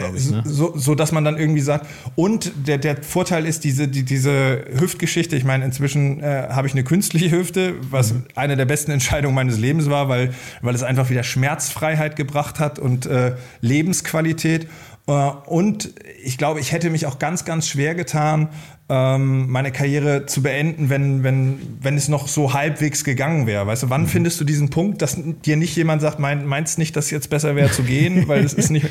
Ja ich, ne? so, so dass man dann irgendwie sagt, und der, der Vorteil ist diese, die, diese Hüftgeschichte, ich meine, inzwischen äh, habe ich eine künstliche Hüfte, was mhm. eine der besten Entscheidungen meines Lebens war, weil, weil es einfach wieder Schmerzfreiheit gebracht hat und äh, Lebensqualität. Äh, und ich glaube, ich hätte mich auch ganz, ganz schwer getan, ähm, meine Karriere zu beenden, wenn, wenn, wenn es noch so halbwegs gegangen wäre. Weißt du, wann mhm. findest du diesen Punkt, dass dir nicht jemand sagt, mein, meinst nicht, dass es jetzt besser wäre zu gehen, weil es ist nicht.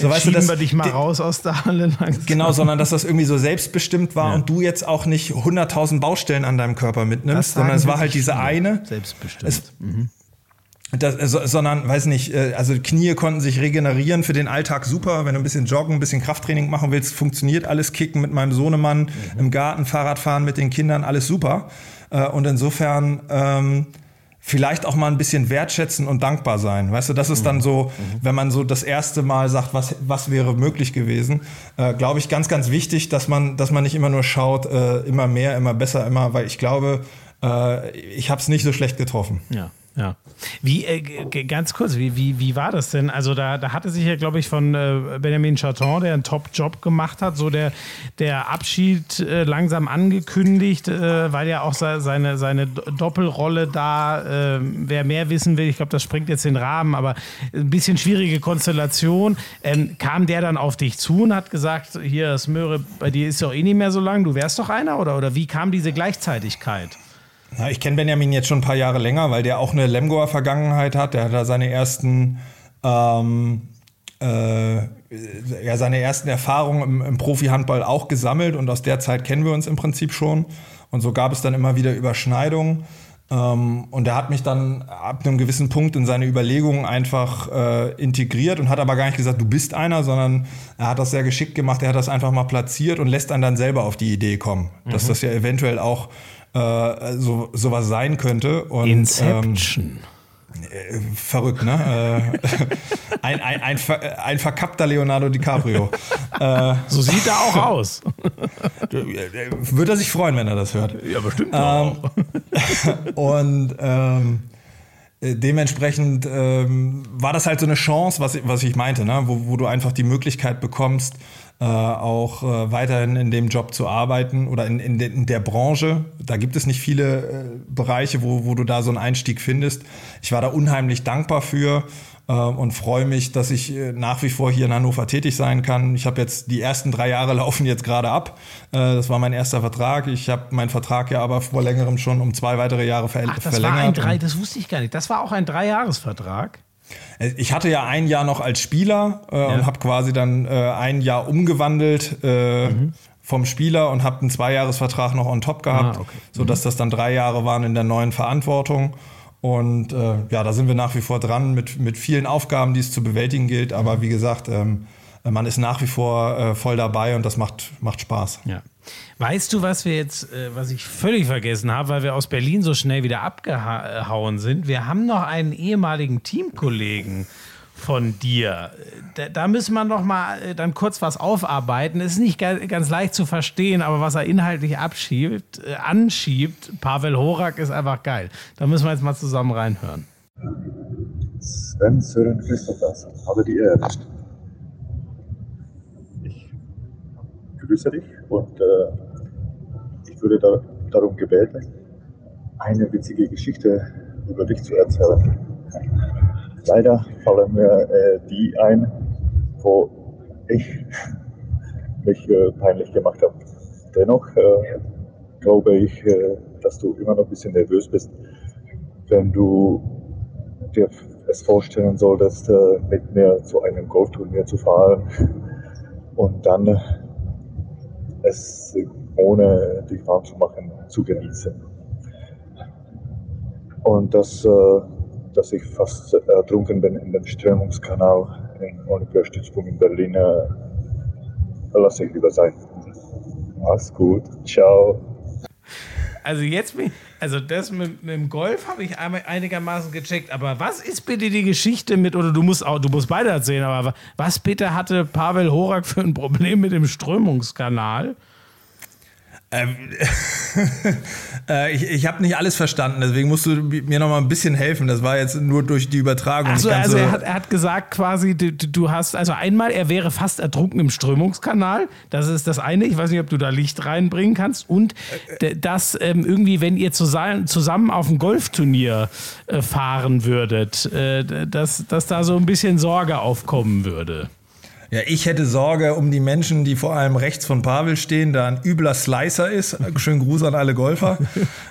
So, weißt du, dass, wir dich mal raus aus der Halle langsam. Genau, sondern dass das irgendwie so selbstbestimmt war ja. und du jetzt auch nicht 100.000 Baustellen an deinem Körper mitnimmst, sondern es war halt diese eine. Selbstbestimmt. Es, mhm. Das, sondern, weiß nicht, äh, also Knie konnten sich regenerieren für den Alltag super. Wenn du ein bisschen joggen, ein bisschen Krafttraining machen willst, funktioniert alles. Kicken mit meinem Sohnemann mhm. im Garten, Fahrradfahren mit den Kindern, alles super. Äh, und insofern ähm, vielleicht auch mal ein bisschen wertschätzen und dankbar sein. Weißt du, das ist dann mhm. so, mhm. wenn man so das erste Mal sagt, was, was wäre möglich gewesen, äh, glaube ich, ganz, ganz wichtig, dass man, dass man nicht immer nur schaut, äh, immer mehr, immer besser, immer, weil ich glaube, äh, ich habe es nicht so schlecht getroffen. Ja. Ja. Wie, äh, ganz kurz, wie, wie, wie war das denn? Also da, da hatte sich ja, glaube ich, von äh, Benjamin Chaton, der einen Top-Job gemacht hat, so der, der Abschied äh, langsam angekündigt, äh, weil ja auch seine, seine Doppelrolle da, äh, wer mehr wissen will, ich glaube, das springt jetzt den Rahmen, aber ein bisschen schwierige Konstellation. Ähm, kam der dann auf dich zu und hat gesagt, hier, Smöre, bei dir ist doch eh nicht mehr so lang, du wärst doch einer? Oder, oder wie kam diese Gleichzeitigkeit? Ja, ich kenne Benjamin jetzt schon ein paar Jahre länger, weil der auch eine Lemgoer Vergangenheit hat. Der hat da seine ersten, ähm, äh, ja, seine ersten Erfahrungen im, im Profi-Handball auch gesammelt und aus der Zeit kennen wir uns im Prinzip schon. Und so gab es dann immer wieder Überschneidungen. Ähm, und er hat mich dann ab einem gewissen Punkt in seine Überlegungen einfach äh, integriert und hat aber gar nicht gesagt, du bist einer, sondern er hat das sehr geschickt gemacht. Er hat das einfach mal platziert und lässt dann dann selber auf die Idee kommen, mhm. dass das ja eventuell auch äh, so sowas sein könnte. Und, Inception. Ähm, verrückt, ne? Äh, ein, ein, ein, ein, verkappter Leonardo DiCaprio. Äh, so sieht er auch aus. Würde er sich freuen, wenn er das hört. Ja, bestimmt. Ähm, und ähm, dementsprechend ähm, war das halt so eine Chance, was, was ich meinte, ne? wo, wo du einfach die Möglichkeit bekommst, äh, auch äh, weiterhin in dem Job zu arbeiten oder in, in, de, in der Branche. Da gibt es nicht viele äh, Bereiche, wo, wo du da so einen Einstieg findest. Ich war da unheimlich dankbar für äh, und freue mich, dass ich äh, nach wie vor hier in Hannover tätig sein kann. Ich habe jetzt die ersten drei Jahre laufen jetzt gerade ab. Äh, das war mein erster Vertrag. Ich habe meinen Vertrag ja aber vor längerem schon um zwei weitere Jahre ver Ach, das verlängert. War ein drei, das wusste ich gar nicht. Das war auch ein Dreijahresvertrag. Ich hatte ja ein Jahr noch als Spieler äh, ja. und habe quasi dann äh, ein Jahr umgewandelt äh, mhm. vom Spieler und habe einen Zweijahresvertrag noch on top gehabt, ah, okay. mhm. sodass das dann drei Jahre waren in der neuen Verantwortung. Und äh, ja, da sind wir nach wie vor dran mit, mit vielen Aufgaben, die es zu bewältigen gilt. Aber wie gesagt, ähm, man ist nach wie vor äh, voll dabei und das macht, macht Spaß. Ja. Weißt du, was wir jetzt, äh, was ich völlig vergessen habe, weil wir aus Berlin so schnell wieder abgehauen sind? Wir haben noch einen ehemaligen Teamkollegen von dir. Da, da müssen wir noch mal äh, dann kurz was aufarbeiten. Ist nicht ganz leicht zu verstehen, aber was er inhaltlich abschiebt, äh, anschiebt, Pavel Horak ist einfach geil. Da müssen wir jetzt mal zusammen reinhören. Sven Sören Christophers, habe die Ehre. grüße dich und äh, ich würde da, darum gebeten, eine witzige Geschichte über dich zu erzählen. Leider fallen mir äh, die ein, wo ich mich äh, peinlich gemacht habe. Dennoch äh, glaube ich, äh, dass du immer noch ein bisschen nervös bist, wenn du dir es vorstellen solltest, äh, mit mir zu einem Golfturnier zu fahren und dann es ohne dich warm zu machen zu genießen. Und dass, äh, dass ich fast ertrunken bin in dem Strömungskanal in Olympiastützpunkt in Berlin, äh, lasse ich lieber sein. Mach's gut. Ciao. Also jetzt bin also das mit, mit dem Golf habe ich einigermaßen gecheckt, aber was ist bitte die Geschichte mit, oder du musst auch, du musst beide erzählen, aber was bitte hatte Pavel Horak für ein Problem mit dem Strömungskanal? Ähm, äh, ich ich habe nicht alles verstanden, deswegen musst du mir noch mal ein bisschen helfen. Das war jetzt nur durch die Übertragung. Also, also er, hat, er hat gesagt quasi, du, du, hast, also einmal, er wäre fast ertrunken im Strömungskanal. Das ist das eine. Ich weiß nicht, ob du da Licht reinbringen kannst. Und dass ähm, irgendwie, wenn ihr zusammen, zusammen auf ein Golfturnier äh, fahren würdet, äh, dass, dass da so ein bisschen Sorge aufkommen würde. Ja, ich hätte Sorge um die Menschen, die vor allem rechts von Pavel stehen, da ein übler Slicer ist. Schönen Gruß an alle Golfer.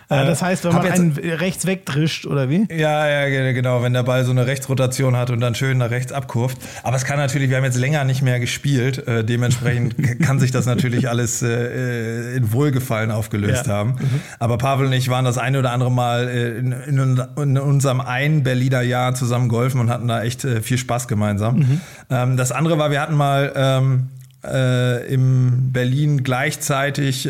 Ja, das heißt, wenn man einen rechts wegdrischt, oder wie? Ja, ja, genau, wenn der Ball so eine Rechtsrotation hat und dann schön nach rechts abkurft. Aber es kann natürlich, wir haben jetzt länger nicht mehr gespielt, äh, dementsprechend kann sich das natürlich alles äh, in Wohlgefallen aufgelöst ja. haben. Mhm. Aber Pavel und ich waren das eine oder andere Mal äh, in, in, in, unserem einen Berliner Jahr zusammen golfen und hatten da echt äh, viel Spaß gemeinsam. Mhm. Ähm, das andere war, wir hatten hatten mal ähm, äh, in Berlin gleichzeitig äh,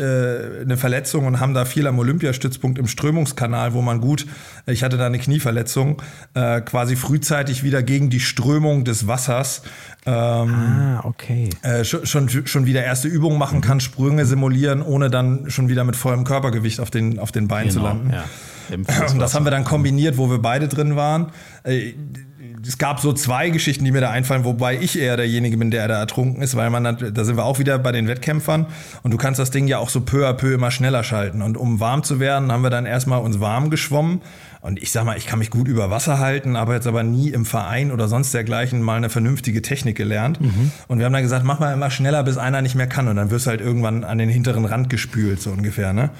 eine Verletzung und haben da viel am Olympiastützpunkt im Strömungskanal, wo man gut, ich hatte da eine Knieverletzung, äh, quasi frühzeitig wieder gegen die Strömung des Wassers ähm, ah, okay. Äh, schon, schon, wieder erste Übungen machen kann, Sprünge simulieren, ohne dann schon wieder mit vollem Körpergewicht auf den, auf den Beinen genau, zu landen. Ja. Und das haben wir dann kombiniert, wo wir beide drin waren. Es gab so zwei Geschichten, die mir da einfallen, wobei ich eher derjenige bin, der da ertrunken ist, weil man, da sind wir auch wieder bei den Wettkämpfern und du kannst das Ding ja auch so peu à peu immer schneller schalten. Und um warm zu werden, haben wir dann erstmal uns warm geschwommen. Und ich sag mal, ich kann mich gut über Wasser halten, aber jetzt aber nie im Verein oder sonst dergleichen mal eine vernünftige Technik gelernt. Mhm. Und wir haben dann gesagt, mach mal immer schneller, bis einer nicht mehr kann. Und dann wirst du halt irgendwann an den hinteren Rand gespült, so ungefähr. Ne?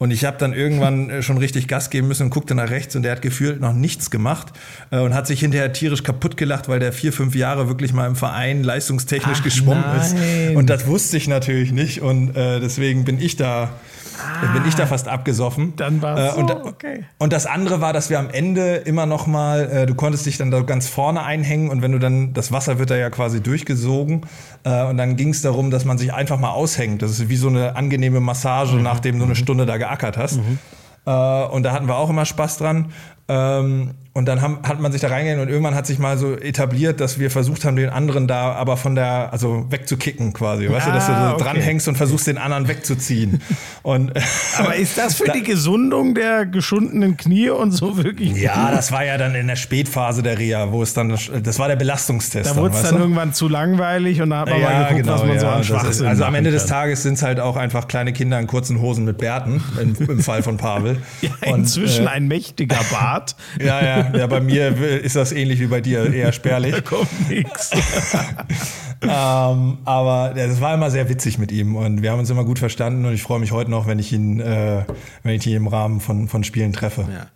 Und ich habe dann irgendwann äh, schon richtig Gas geben müssen und guckte nach rechts und der hat gefühlt noch nichts gemacht äh, und hat sich hinterher tierisch kaputt gelacht, weil der vier, fünf Jahre wirklich mal im Verein leistungstechnisch Ach, geschwommen nein. ist. Und das wusste ich natürlich nicht und äh, deswegen bin ich da Ah, bin ich da fast abgesoffen. Dann war es äh, und, okay. Und das andere war, dass wir am Ende immer noch mal, äh, du konntest dich dann da ganz vorne einhängen und wenn du dann, das Wasser wird da ja quasi durchgesogen äh, und dann ging es darum, dass man sich einfach mal aushängt. Das ist wie so eine angenehme Massage, mhm. nachdem du eine Stunde da geackert hast. Mhm. Äh, und da hatten wir auch immer Spaß dran. Ähm, und dann haben, hat man sich da reingehen und irgendwann hat sich mal so etabliert, dass wir versucht haben, den anderen da aber von der, also wegzukicken quasi. Weißt ah, du, dass du so ah, okay. dranhängst und versuchst, den anderen wegzuziehen. und, aber ist das für da, die Gesundung der geschundenen Knie und so wirklich? Ja, das war ja dann in der Spätphase der Reha, wo es dann, das war der Belastungstest. Da wurde es dann du? irgendwann zu langweilig und da hat man ja, mal geguckt, genau, was man ja, so an Schwachsinn Also am Ende des Tages sind es halt auch einfach kleine Kinder in kurzen Hosen mit Bärten, im, im Fall von Pavel. ja, inzwischen und, äh, ein mächtiger Bart. ja, ja. Ja, bei mir ist das ähnlich wie bei dir, eher spärlich. Da kommt nichts. ähm, aber das war immer sehr witzig mit ihm und wir haben uns immer gut verstanden und ich freue mich heute noch, wenn ich ihn, äh, wenn ich ihn im Rahmen von, von Spielen treffe. Ja.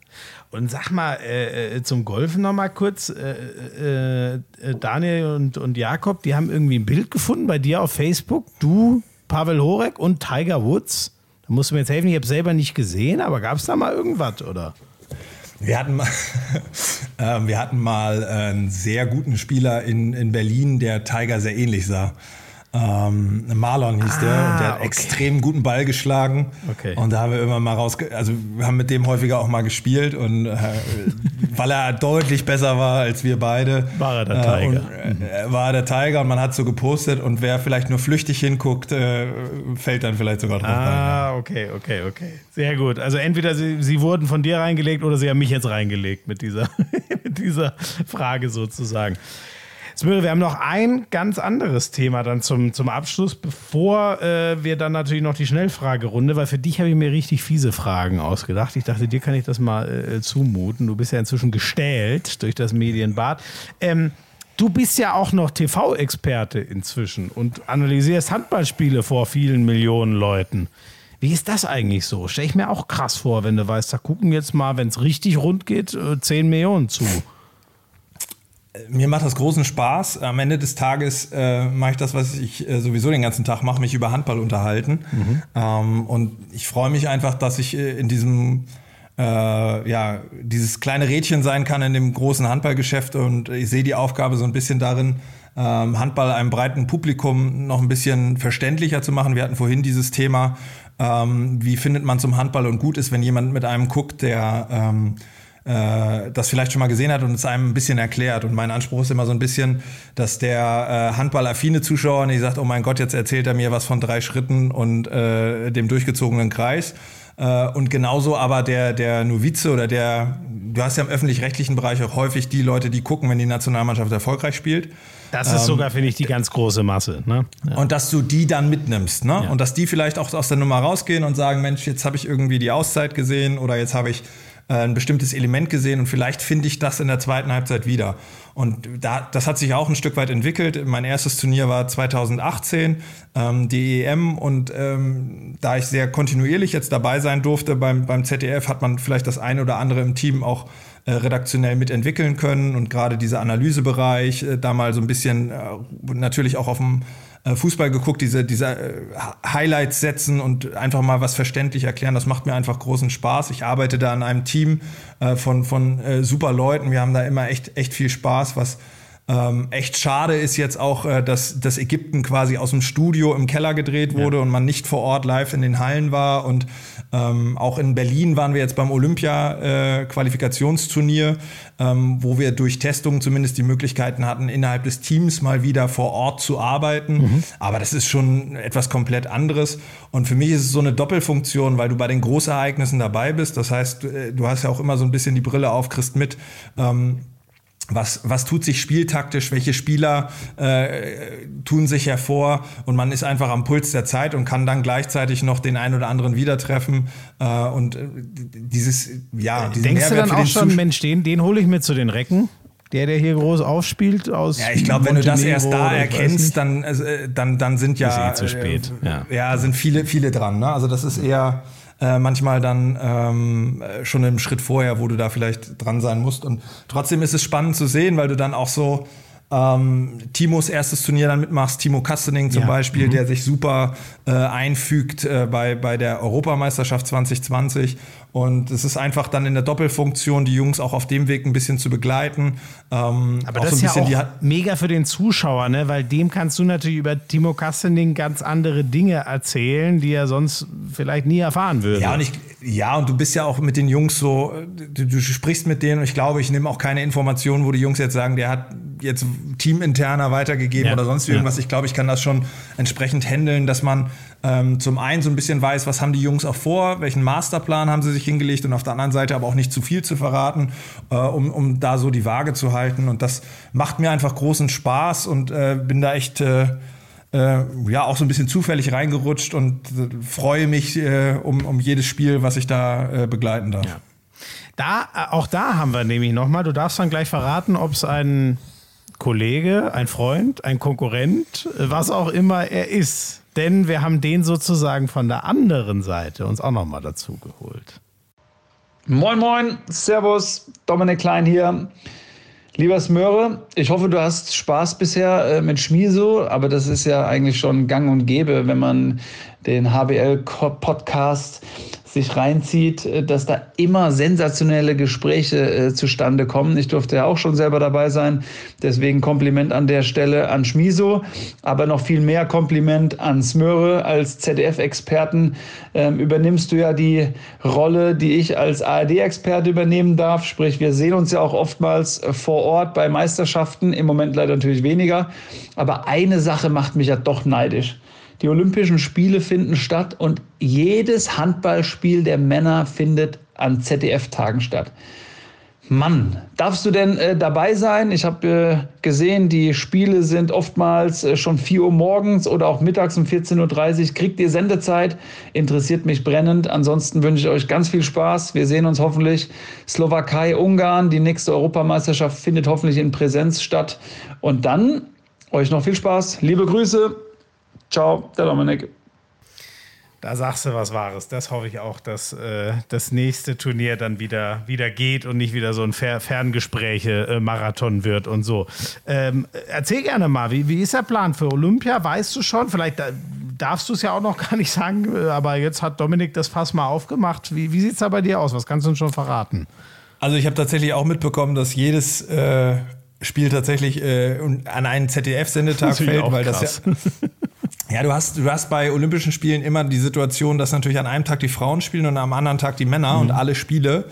Und sag mal, äh, äh zum Golfen noch mal kurz. Äh, äh, äh, Daniel und, und Jakob, die haben irgendwie ein Bild gefunden bei dir auf Facebook. Du, Pavel Horek und Tiger Woods. Da musst du mir jetzt helfen, ich habe selber nicht gesehen, aber gab es da mal irgendwas, oder? Wir hatten mal, äh, wir hatten mal einen sehr guten Spieler in, in Berlin, der Tiger sehr ähnlich sah. Ähm, Marlon hieß ah, der und der hat okay. extrem guten Ball geschlagen. Okay. Und da haben wir immer mal raus, also wir haben mit dem häufiger auch mal gespielt und äh, weil er deutlich besser war als wir beide. War er der Tiger. Äh, und, äh, war der Tiger und man hat so gepostet und wer vielleicht nur flüchtig hinguckt, äh, fällt dann vielleicht sogar drauf. Ah, rein. okay, okay, okay. Sehr gut. Also entweder sie, sie wurden von dir reingelegt oder sie haben mich jetzt reingelegt mit dieser, mit dieser Frage sozusagen. Smöre, wir haben noch ein ganz anderes Thema dann zum, zum Abschluss, bevor äh, wir dann natürlich noch die Schnellfragerunde, weil für dich habe ich mir richtig fiese Fragen ausgedacht. Ich dachte, dir kann ich das mal äh, zumuten. Du bist ja inzwischen gestählt durch das Medienbad. Ähm, du bist ja auch noch TV-Experte inzwischen und analysierst Handballspiele vor vielen Millionen Leuten. Wie ist das eigentlich so? Stell ich mir auch krass vor, wenn du weißt, da gucken jetzt mal, wenn es richtig rund geht, 10 äh, Millionen zu mir macht das großen Spaß. Am Ende des Tages äh, mache ich das, was ich äh, sowieso den ganzen Tag mache, mich über Handball unterhalten. Mhm. Ähm, und ich freue mich einfach, dass ich äh, in diesem äh, ja, dieses kleine Rädchen sein kann in dem großen Handballgeschäft und ich sehe die Aufgabe so ein bisschen darin, ähm, Handball einem breiten Publikum noch ein bisschen verständlicher zu machen. Wir hatten vorhin dieses Thema, ähm, wie findet man zum Handball und gut ist, wenn jemand mit einem guckt, der ähm, äh, das vielleicht schon mal gesehen hat und es einem ein bisschen erklärt. Und mein Anspruch ist immer so ein bisschen, dass der äh, handballaffine Zuschauer nicht sagt, oh mein Gott, jetzt erzählt er mir was von drei Schritten und äh, dem durchgezogenen Kreis. Äh, und genauso aber der, der Novize oder der, du hast ja im öffentlich-rechtlichen Bereich auch häufig die Leute, die gucken, wenn die Nationalmannschaft erfolgreich spielt. Das ist ähm, sogar, finde ich, die ganz große Masse. Ne? Ja. Und dass du die dann mitnimmst. Ne? Ja. Und dass die vielleicht auch aus der Nummer rausgehen und sagen, Mensch, jetzt habe ich irgendwie die Auszeit gesehen oder jetzt habe ich ein bestimmtes Element gesehen und vielleicht finde ich das in der zweiten Halbzeit wieder. Und da, das hat sich auch ein Stück weit entwickelt. Mein erstes Turnier war 2018, ähm, die EM. Und ähm, da ich sehr kontinuierlich jetzt dabei sein durfte beim, beim ZDF, hat man vielleicht das eine oder andere im Team auch äh, redaktionell mitentwickeln können. Und gerade dieser Analysebereich, äh, da mal so ein bisschen äh, natürlich auch auf dem äh, Fußball geguckt, diese, diese äh, Highlights setzen und einfach mal was verständlich erklären. Das macht mir einfach großen Spaß. Ich arbeite da in einem Team äh, von, von äh, super Leuten. Wir haben da immer echt, echt viel Spaß, was ähm, echt schade ist jetzt auch, äh, dass das Ägypten quasi aus dem Studio im Keller gedreht wurde ja. und man nicht vor Ort live in den Hallen war. Und ähm, auch in Berlin waren wir jetzt beim Olympia-Qualifikationsturnier, äh, ähm, wo wir durch Testungen zumindest die Möglichkeiten hatten, innerhalb des Teams mal wieder vor Ort zu arbeiten. Mhm. Aber das ist schon etwas komplett anderes. Und für mich ist es so eine Doppelfunktion, weil du bei den Großereignissen dabei bist. Das heißt, äh, du hast ja auch immer so ein bisschen die Brille auf, kriegst mit. Ähm, was, was tut sich spieltaktisch, welche Spieler äh, tun sich hervor und man ist einfach am Puls der Zeit und kann dann gleichzeitig noch den einen oder anderen wieder treffen äh, und äh, dieses, ja, diesen Denkst Mehrwert du dann auch schon, Mensch, den, den hole ich mir zu den Recken? Der, der hier groß aufspielt aus. Ja, ich glaube, wenn du das erst da erkennst, dann, äh, dann, dann sind ja. Ist eh zu spät. Äh, ja. ja, sind viele, viele dran. Ne? Also das ist eher äh, manchmal dann ähm, schon einen Schritt vorher, wo du da vielleicht dran sein musst. Und trotzdem ist es spannend zu sehen, weil du dann auch so ähm, Timos erstes Turnier dann mitmachst, Timo Kastening zum ja. Beispiel, mhm. der sich super äh, einfügt äh, bei, bei der Europameisterschaft 2020. Und es ist einfach dann in der Doppelfunktion, die Jungs auch auf dem Weg ein bisschen zu begleiten. Ähm, Aber das so ist ja auch mega für den Zuschauer, ne? weil dem kannst du natürlich über Timo Kastening ganz andere Dinge erzählen, die er sonst vielleicht nie erfahren würde. Ja, und, ich, ja, und du bist ja auch mit den Jungs so, du, du sprichst mit denen und ich glaube, ich nehme auch keine Informationen, wo die Jungs jetzt sagen, der hat jetzt teaminterner weitergegeben ja. oder sonst irgendwas. Ja. Ich glaube, ich kann das schon entsprechend handeln, dass man ähm, zum einen so ein bisschen weiß, was haben die Jungs auch vor, welchen Masterplan haben sie sich hingelegt und auf der anderen Seite aber auch nicht zu viel zu verraten, äh, um, um da so die Waage zu halten. Und das macht mir einfach großen Spaß und äh, bin da echt äh, äh ja auch so ein bisschen zufällig reingerutscht und äh, freue mich äh, um, um jedes Spiel, was ich da begleiten darf. Ja. Da, auch da haben wir nämlich nochmal, du darfst dann gleich verraten, ob es ein Kollege, ein Freund, ein Konkurrent, was auch immer er ist. Denn wir haben den sozusagen von der anderen Seite uns auch nochmal dazu geholt. Moin, moin, Servus, Dominik Klein hier. Lieber Smöre, ich hoffe, du hast Spaß bisher äh, mit Schmiso, aber das ist ja eigentlich schon gang und gäbe, wenn man den HBL-Podcast sich reinzieht, äh, dass da immer sensationelle Gespräche äh, zustande kommen. Ich durfte ja auch schon selber dabei sein. Deswegen Kompliment an der Stelle an Schmiso, aber noch viel mehr Kompliment an Smöre. Als ZDF-Experten ähm, übernimmst du ja die Rolle, die ich als ARD-Experte übernehmen darf. Sprich, wir sehen uns ja auch oftmals äh, vor Ort bei Meisterschaften. Im Moment leider natürlich weniger. Aber eine Sache macht mich ja doch neidisch. Die Olympischen Spiele finden statt und jedes Handballspiel der Männer findet an ZDF-Tagen statt. Mann, darfst du denn äh, dabei sein? Ich habe äh, gesehen, die Spiele sind oftmals äh, schon 4 Uhr morgens oder auch mittags um 14.30 Uhr. Kriegt ihr Sendezeit? Interessiert mich brennend. Ansonsten wünsche ich euch ganz viel Spaß. Wir sehen uns hoffentlich. Slowakei, Ungarn, die nächste Europameisterschaft findet hoffentlich in Präsenz statt. Und dann euch noch viel Spaß. Liebe Grüße. Ciao, der Dominik. Da sagst du was Wahres. Das hoffe ich auch, dass äh, das nächste Turnier dann wieder, wieder geht und nicht wieder so ein Fer Ferngespräche-Marathon äh, wird und so. Ähm, erzähl gerne mal, wie, wie ist der Plan für Olympia? Weißt du schon? Vielleicht da, darfst du es ja auch noch gar nicht sagen, äh, aber jetzt hat Dominik das Fass mal aufgemacht. Wie, wie sieht es da bei dir aus? Was kannst du uns schon verraten? Also ich habe tatsächlich auch mitbekommen, dass jedes äh, Spiel tatsächlich äh, an einen ZDF-Sendetag fällt, weil krass. das ja Ja, du hast, du hast bei Olympischen Spielen immer die Situation, dass natürlich an einem Tag die Frauen spielen und am anderen Tag die Männer mhm. und alle Spiele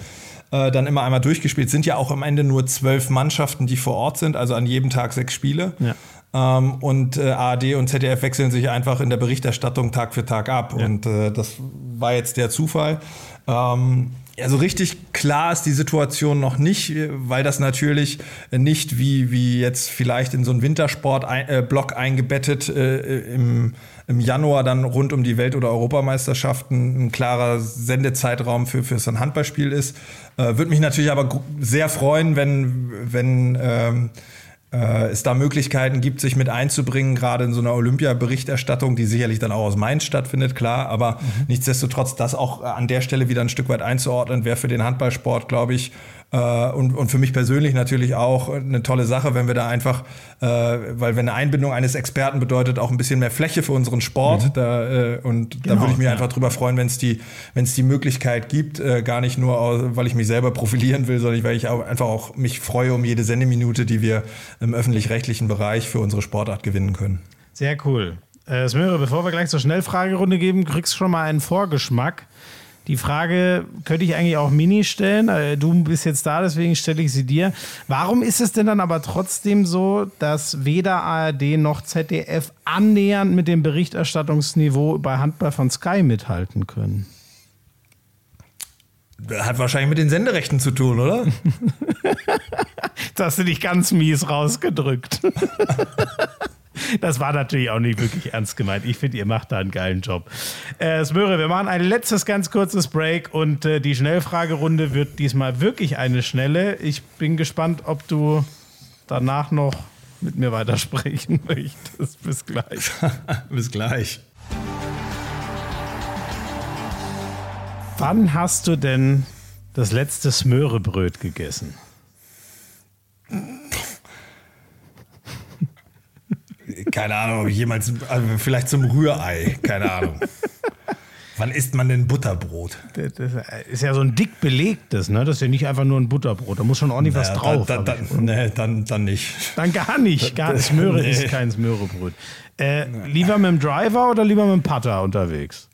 äh, dann immer einmal durchgespielt sind. Ja auch am Ende nur zwölf Mannschaften, die vor Ort sind, also an jedem Tag sechs Spiele. Ja. Ähm, und äh, ARD und ZDF wechseln sich einfach in der Berichterstattung Tag für Tag ab. Ja. Und äh, das war jetzt der Zufall. Ähm, ja, so richtig klar ist die Situation noch nicht, weil das natürlich nicht wie, wie jetzt vielleicht in so einen Wintersportblock äh, eingebettet äh, im, im Januar dann rund um die Welt- oder Europameisterschaften ein klarer Sendezeitraum für, für so ein Handballspiel ist. Äh, Würde mich natürlich aber sehr freuen, wenn, wenn ähm, äh, es da Möglichkeiten gibt, sich mit einzubringen, gerade in so einer Olympia-Berichterstattung, die sicherlich dann auch aus Mainz stattfindet, klar, aber mhm. nichtsdestotrotz das auch an der Stelle wieder ein Stück weit einzuordnen, wäre für den Handballsport, glaube ich, und, und für mich persönlich natürlich auch eine tolle Sache, wenn wir da einfach, äh, weil wenn eine Einbindung eines Experten bedeutet auch ein bisschen mehr Fläche für unseren Sport. Mhm. Da, äh, und genau, da würde ich mich ja. einfach drüber freuen, wenn es die, wenn es die Möglichkeit gibt, äh, gar nicht nur, weil ich mich selber profilieren will, sondern weil ich auch einfach auch mich freue um jede Sendeminute, die wir im öffentlich-rechtlichen Bereich für unsere Sportart gewinnen können. Sehr cool. Äh, Smöre, bevor wir gleich zur Schnellfragerunde geben, kriegst du schon mal einen Vorgeschmack. Die Frage könnte ich eigentlich auch Mini stellen. Äh, du bist jetzt da, deswegen stelle ich sie dir. Warum ist es denn dann aber trotzdem so, dass weder ARD noch ZDF annähernd mit dem Berichterstattungsniveau bei Handball von Sky mithalten können? Hat wahrscheinlich mit den Senderechten zu tun, oder? das hast du dich ganz mies rausgedrückt. Das war natürlich auch nicht wirklich ernst gemeint. Ich finde, ihr macht da einen geilen Job. Äh, Smöre, wir machen ein letztes ganz kurzes Break und äh, die Schnellfragerunde wird diesmal wirklich eine schnelle. Ich bin gespannt, ob du danach noch mit mir weitersprechen möchtest. Bis gleich. Bis gleich. Wann hast du denn das letzte Smörebröt gegessen? Keine Ahnung, ob ich jemals, also vielleicht zum Rührei, keine Ahnung. Wann isst man denn Butterbrot? Das ist ja so ein dick belegtes, ne? Das ist ja nicht einfach nur ein Butterbrot. Da muss schon ordentlich naja, was drauf. Da, da, da, nee, dann, dann nicht. Dann gar nicht. Gar, Smöre nee. ist kein Smörebrot. Äh, lieber mit dem Driver oder lieber mit dem Putter unterwegs?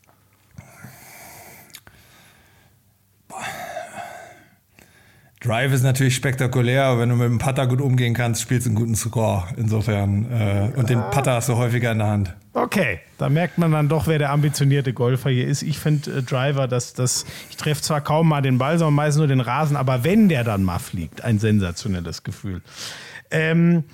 Drive ist natürlich spektakulär, wenn du mit dem Putter gut umgehen kannst, spielst du einen guten Score. Insofern. Äh, und den Putter hast du häufiger in der Hand. Okay, da merkt man dann doch, wer der ambitionierte Golfer hier ist. Ich finde äh, Driver, dass das, ich treffe zwar kaum mal den Ball, sondern meistens nur den Rasen, aber wenn der dann mal fliegt, ein sensationelles Gefühl. Ähm,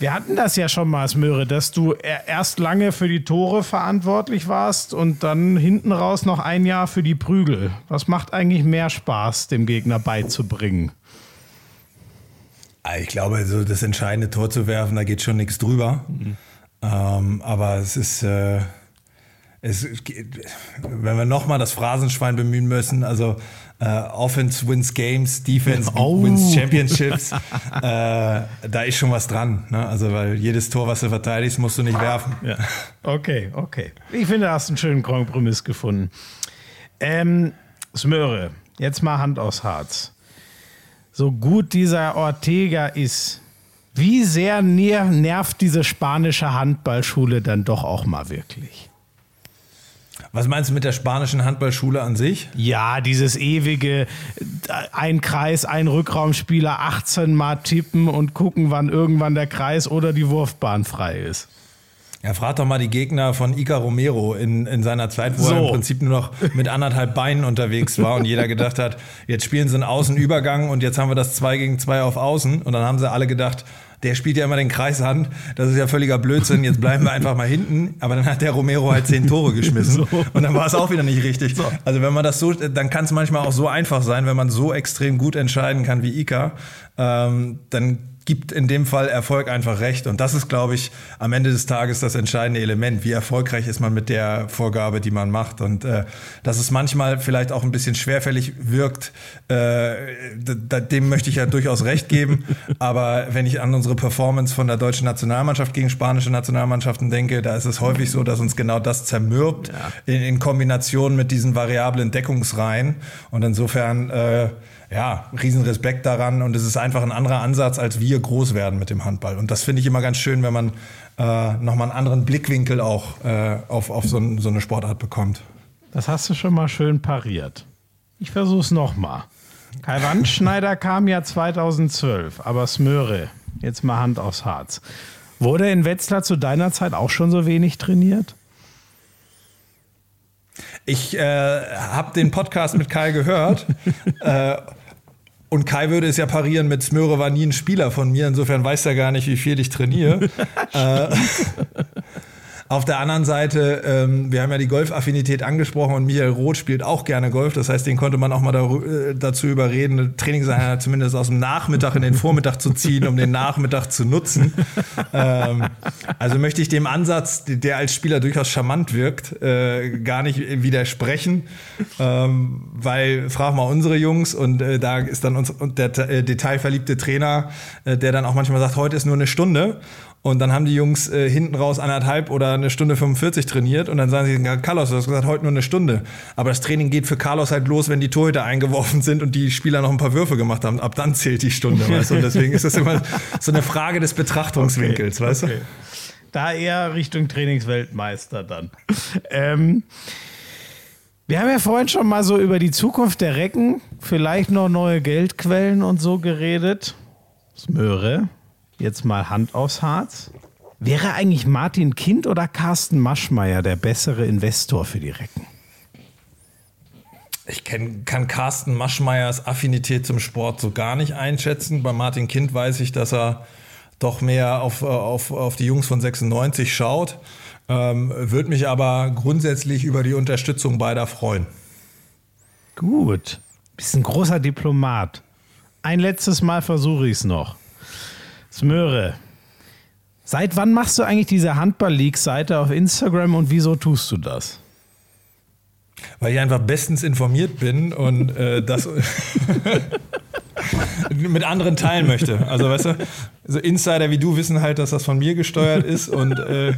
wir hatten das ja schon mal, Smöre, dass du erst lange für die Tore verantwortlich warst und dann hinten raus noch ein Jahr für die Prügel. Was macht eigentlich mehr Spaß, dem Gegner beizubringen? Ah, ich glaube, so das entscheidende Tor zu werfen, da geht schon nichts drüber. Mhm. Ähm, aber es ist, äh, es, wenn wir nochmal das Phrasenschwein bemühen müssen, also äh, Offense wins Games, Defense oh. wins Championships, äh, da ist schon was dran. Ne? Also, weil jedes Tor, was du verteidigst, musst du nicht werfen. Ja. Okay, okay. Ich finde, du hast einen schönen Kompromiss gefunden. Ähm, Smöre, jetzt mal Hand aus Harz. So gut dieser Ortega ist, wie sehr nervt diese spanische Handballschule dann doch auch mal wirklich? Was meinst du mit der spanischen Handballschule an sich? Ja, dieses ewige ein Kreis, ein Rückraumspieler, 18 Mal tippen und gucken, wann irgendwann der Kreis oder die Wurfbahn frei ist. Ja, frag doch mal die Gegner von Ica Romero in, in seiner Zeit, wo so. er im Prinzip nur noch mit anderthalb Beinen unterwegs war und jeder gedacht hat, jetzt spielen sie einen Außenübergang und jetzt haben wir das 2 gegen 2 auf Außen. Und dann haben sie alle gedacht, der spielt ja immer den Kreis an. Das ist ja völliger Blödsinn. Jetzt bleiben wir einfach mal hinten. Aber dann hat der Romero halt zehn Tore geschmissen. So. Und dann war es auch wieder nicht richtig. So. Also wenn man das so, dann kann es manchmal auch so einfach sein, wenn man so extrem gut entscheiden kann wie Ika, ähm, dann gibt in dem Fall Erfolg einfach recht. Und das ist, glaube ich, am Ende des Tages das entscheidende Element. Wie erfolgreich ist man mit der Vorgabe, die man macht? Und äh, dass es manchmal vielleicht auch ein bisschen schwerfällig wirkt, äh, dem möchte ich ja durchaus recht geben. Aber wenn ich an unsere Performance von der deutschen Nationalmannschaft gegen spanische Nationalmannschaften denke, da ist es häufig so, dass uns genau das zermürbt ja. in, in, Kombination mit diesen variablen Deckungsreihen. Und insofern äh, ja, riesen Respekt daran und es ist einfach ein anderer Ansatz, als wir groß werden mit dem Handball. Und das finde ich immer ganz schön, wenn man äh, nochmal einen anderen Blickwinkel auch äh, auf, auf so, so, eine Sportart bekommt. Das hast du schon mal schön pariert. Ich versuche es nochmal. Kai Wandschneider kam ja 2012, aber Smöre, jetzt mal Hand aufs Harz. Wurde in Wetzlar zu deiner Zeit auch schon so wenig trainiert? Ich äh, habe den Podcast mit Kai gehört äh, und Kai würde es ja parieren mit Smöre war nie ein Spieler von mir, insofern weiß er gar nicht, wie viel ich trainiere. äh, auf der anderen Seite, ähm, wir haben ja die Golfaffinität angesprochen und Michael Roth spielt auch gerne Golf. Das heißt, den konnte man auch mal da, äh, dazu überreden, eine Trainingseinheit zumindest aus dem Nachmittag in den Vormittag zu ziehen, um den Nachmittag zu nutzen. ähm, also möchte ich dem Ansatz, der als Spieler durchaus charmant wirkt, äh, gar nicht widersprechen. Ähm, weil frag mal unsere Jungs und äh, da ist dann uns, der äh, detailverliebte Trainer, äh, der dann auch manchmal sagt, heute ist nur eine Stunde. Und dann haben die Jungs äh, hinten raus anderthalb oder eine Stunde 45 trainiert und dann sagen sie, Carlos, du hast gesagt, heute nur eine Stunde. Aber das Training geht für Carlos halt los, wenn die Torhüter eingeworfen sind und die Spieler noch ein paar Würfe gemacht haben. Ab dann zählt die Stunde, weißt du? Und deswegen ist das immer so eine Frage des Betrachtungswinkels, okay, weißt okay. du? Da eher Richtung Trainingsweltmeister dann. ähm, wir haben ja vorhin schon mal so über die Zukunft der Recken, vielleicht noch neue Geldquellen und so geredet. Smöre jetzt mal Hand aufs Harz. Wäre eigentlich Martin Kind oder Carsten Maschmeyer der bessere Investor für die Recken? Ich kenn, kann Carsten Maschmeyers Affinität zum Sport so gar nicht einschätzen. Bei Martin Kind weiß ich, dass er doch mehr auf, auf, auf die Jungs von 96 schaut. Ähm, Würde mich aber grundsätzlich über die Unterstützung beider freuen. Gut. Bist ein großer Diplomat. Ein letztes Mal versuche ich es noch. Smöre. Seit wann machst du eigentlich diese Handball-League-Seite auf Instagram und wieso tust du das? Weil ich einfach bestens informiert bin und äh, das. mit anderen teilen möchte. Also weißt du, so Insider wie du wissen halt, dass das von mir gesteuert ist und äh,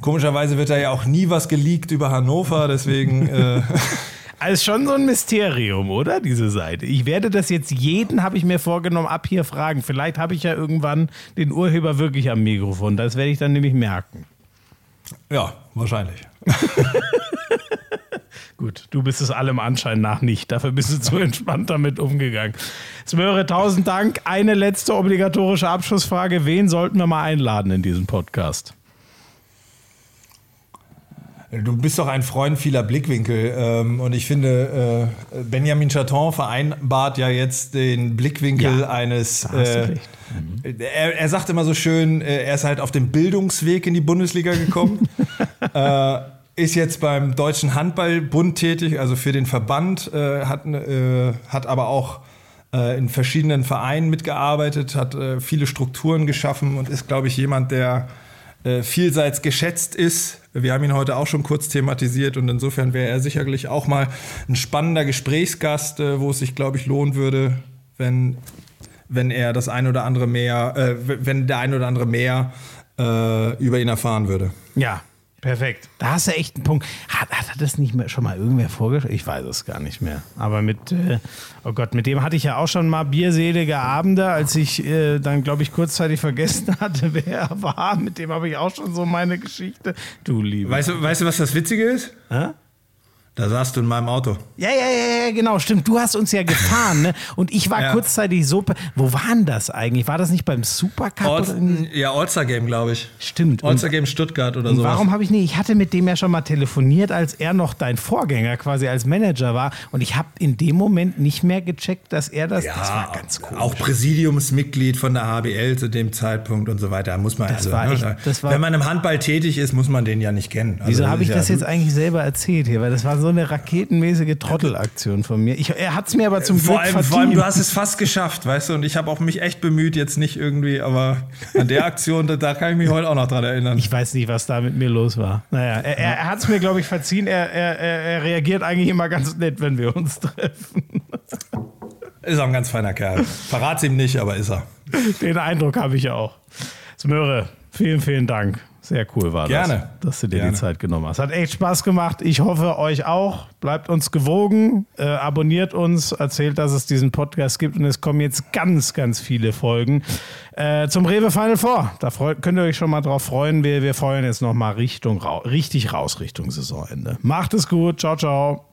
komischerweise wird da ja auch nie was geleakt über Hannover, deswegen. Äh, also schon so ein Mysterium, oder? Diese Seite. Ich werde das jetzt jeden, habe ich mir vorgenommen, ab hier fragen. Vielleicht habe ich ja irgendwann den Urheber wirklich am Mikrofon. Das werde ich dann nämlich merken. Ja, wahrscheinlich. Gut, du bist es allem Anschein nach nicht. Dafür bist du zu entspannt damit umgegangen. Smöre, tausend Dank. Eine letzte obligatorische Abschlussfrage. Wen sollten wir mal einladen in diesen Podcast? Du bist doch ein Freund vieler Blickwinkel ähm, und ich finde, äh, Benjamin Chaton vereinbart ja jetzt den Blickwinkel ja, eines. Äh, mhm. er, er sagt immer so schön, äh, er ist halt auf dem Bildungsweg in die Bundesliga gekommen. äh, ist jetzt beim Deutschen Handballbund tätig, also für den Verband, hat, hat aber auch in verschiedenen Vereinen mitgearbeitet, hat viele Strukturen geschaffen und ist, glaube ich, jemand, der vielseits geschätzt ist. Wir haben ihn heute auch schon kurz thematisiert und insofern wäre er sicherlich auch mal ein spannender Gesprächsgast, äh, wo es sich, glaube ich, lohnen würde, wenn, wenn er das ein oder andere mehr, äh, wenn der ein oder andere mehr äh, über ihn erfahren würde. Ja, Perfekt. Da hast du echt einen Punkt. Hat, hat das nicht mehr schon mal irgendwer vorgestellt? Ich weiß es gar nicht mehr. Aber mit, äh, oh Gott, mit dem hatte ich ja auch schon mal bierselige Abende, als ich äh, dann, glaube ich, kurzzeitig vergessen hatte, wer er war. Mit dem habe ich auch schon so meine Geschichte. Du Liebe. Weißt du, weißt du was das Witzige ist? Hä? Da saßt du in meinem Auto. Ja, ja, ja, ja, genau, stimmt. Du hast uns ja gefahren, ne? Und ich war ja. kurzzeitig so. Wo waren das eigentlich? War das nicht beim Supercup? All, ja, All-Star Game, glaube ich. Stimmt. All-Star Game Stuttgart oder so. Warum habe ich nicht? Ich hatte mit dem ja schon mal telefoniert, als er noch dein Vorgänger quasi als Manager war. Und ich habe in dem Moment nicht mehr gecheckt, dass er das. Ja, das war ganz cool. Auch Präsidiumsmitglied von der HBL zu dem Zeitpunkt und so weiter. Muss man das also, war ne, echt, das war, wenn man im Handball tätig ist, muss man den ja nicht kennen. Also Wieso habe ich das jetzt eigentlich selber erzählt hier? Weil das war so eine raketenmäßige Trottelaktion von mir. Ich, er hat es mir aber zum vor Glück allem, Vor allem, du hast es fast geschafft, weißt du, und ich habe auch mich echt bemüht, jetzt nicht irgendwie, aber an der Aktion, da, da, kann ich mich heute auch noch dran erinnern. Ich weiß nicht, was da mit mir los war. Naja, er, er, er hat es mir, glaube ich, verziehen. Er, er, er reagiert eigentlich immer ganz nett, wenn wir uns treffen. Ist auch ein ganz feiner Kerl. Verrat's ihm nicht, aber ist er. Den Eindruck habe ich auch. Smöre, vielen, vielen Dank. Sehr cool war Gerne. das, dass du dir Gerne. die Zeit genommen hast. Hat echt Spaß gemacht. Ich hoffe, euch auch. Bleibt uns gewogen, äh, abonniert uns, erzählt, dass es diesen Podcast gibt und es kommen jetzt ganz, ganz viele Folgen äh, zum Rewe Final Four. Da könnt ihr euch schon mal drauf freuen. Wir, wir freuen jetzt noch mal Richtung, richtig raus Richtung Saisonende. Macht es gut. Ciao, ciao.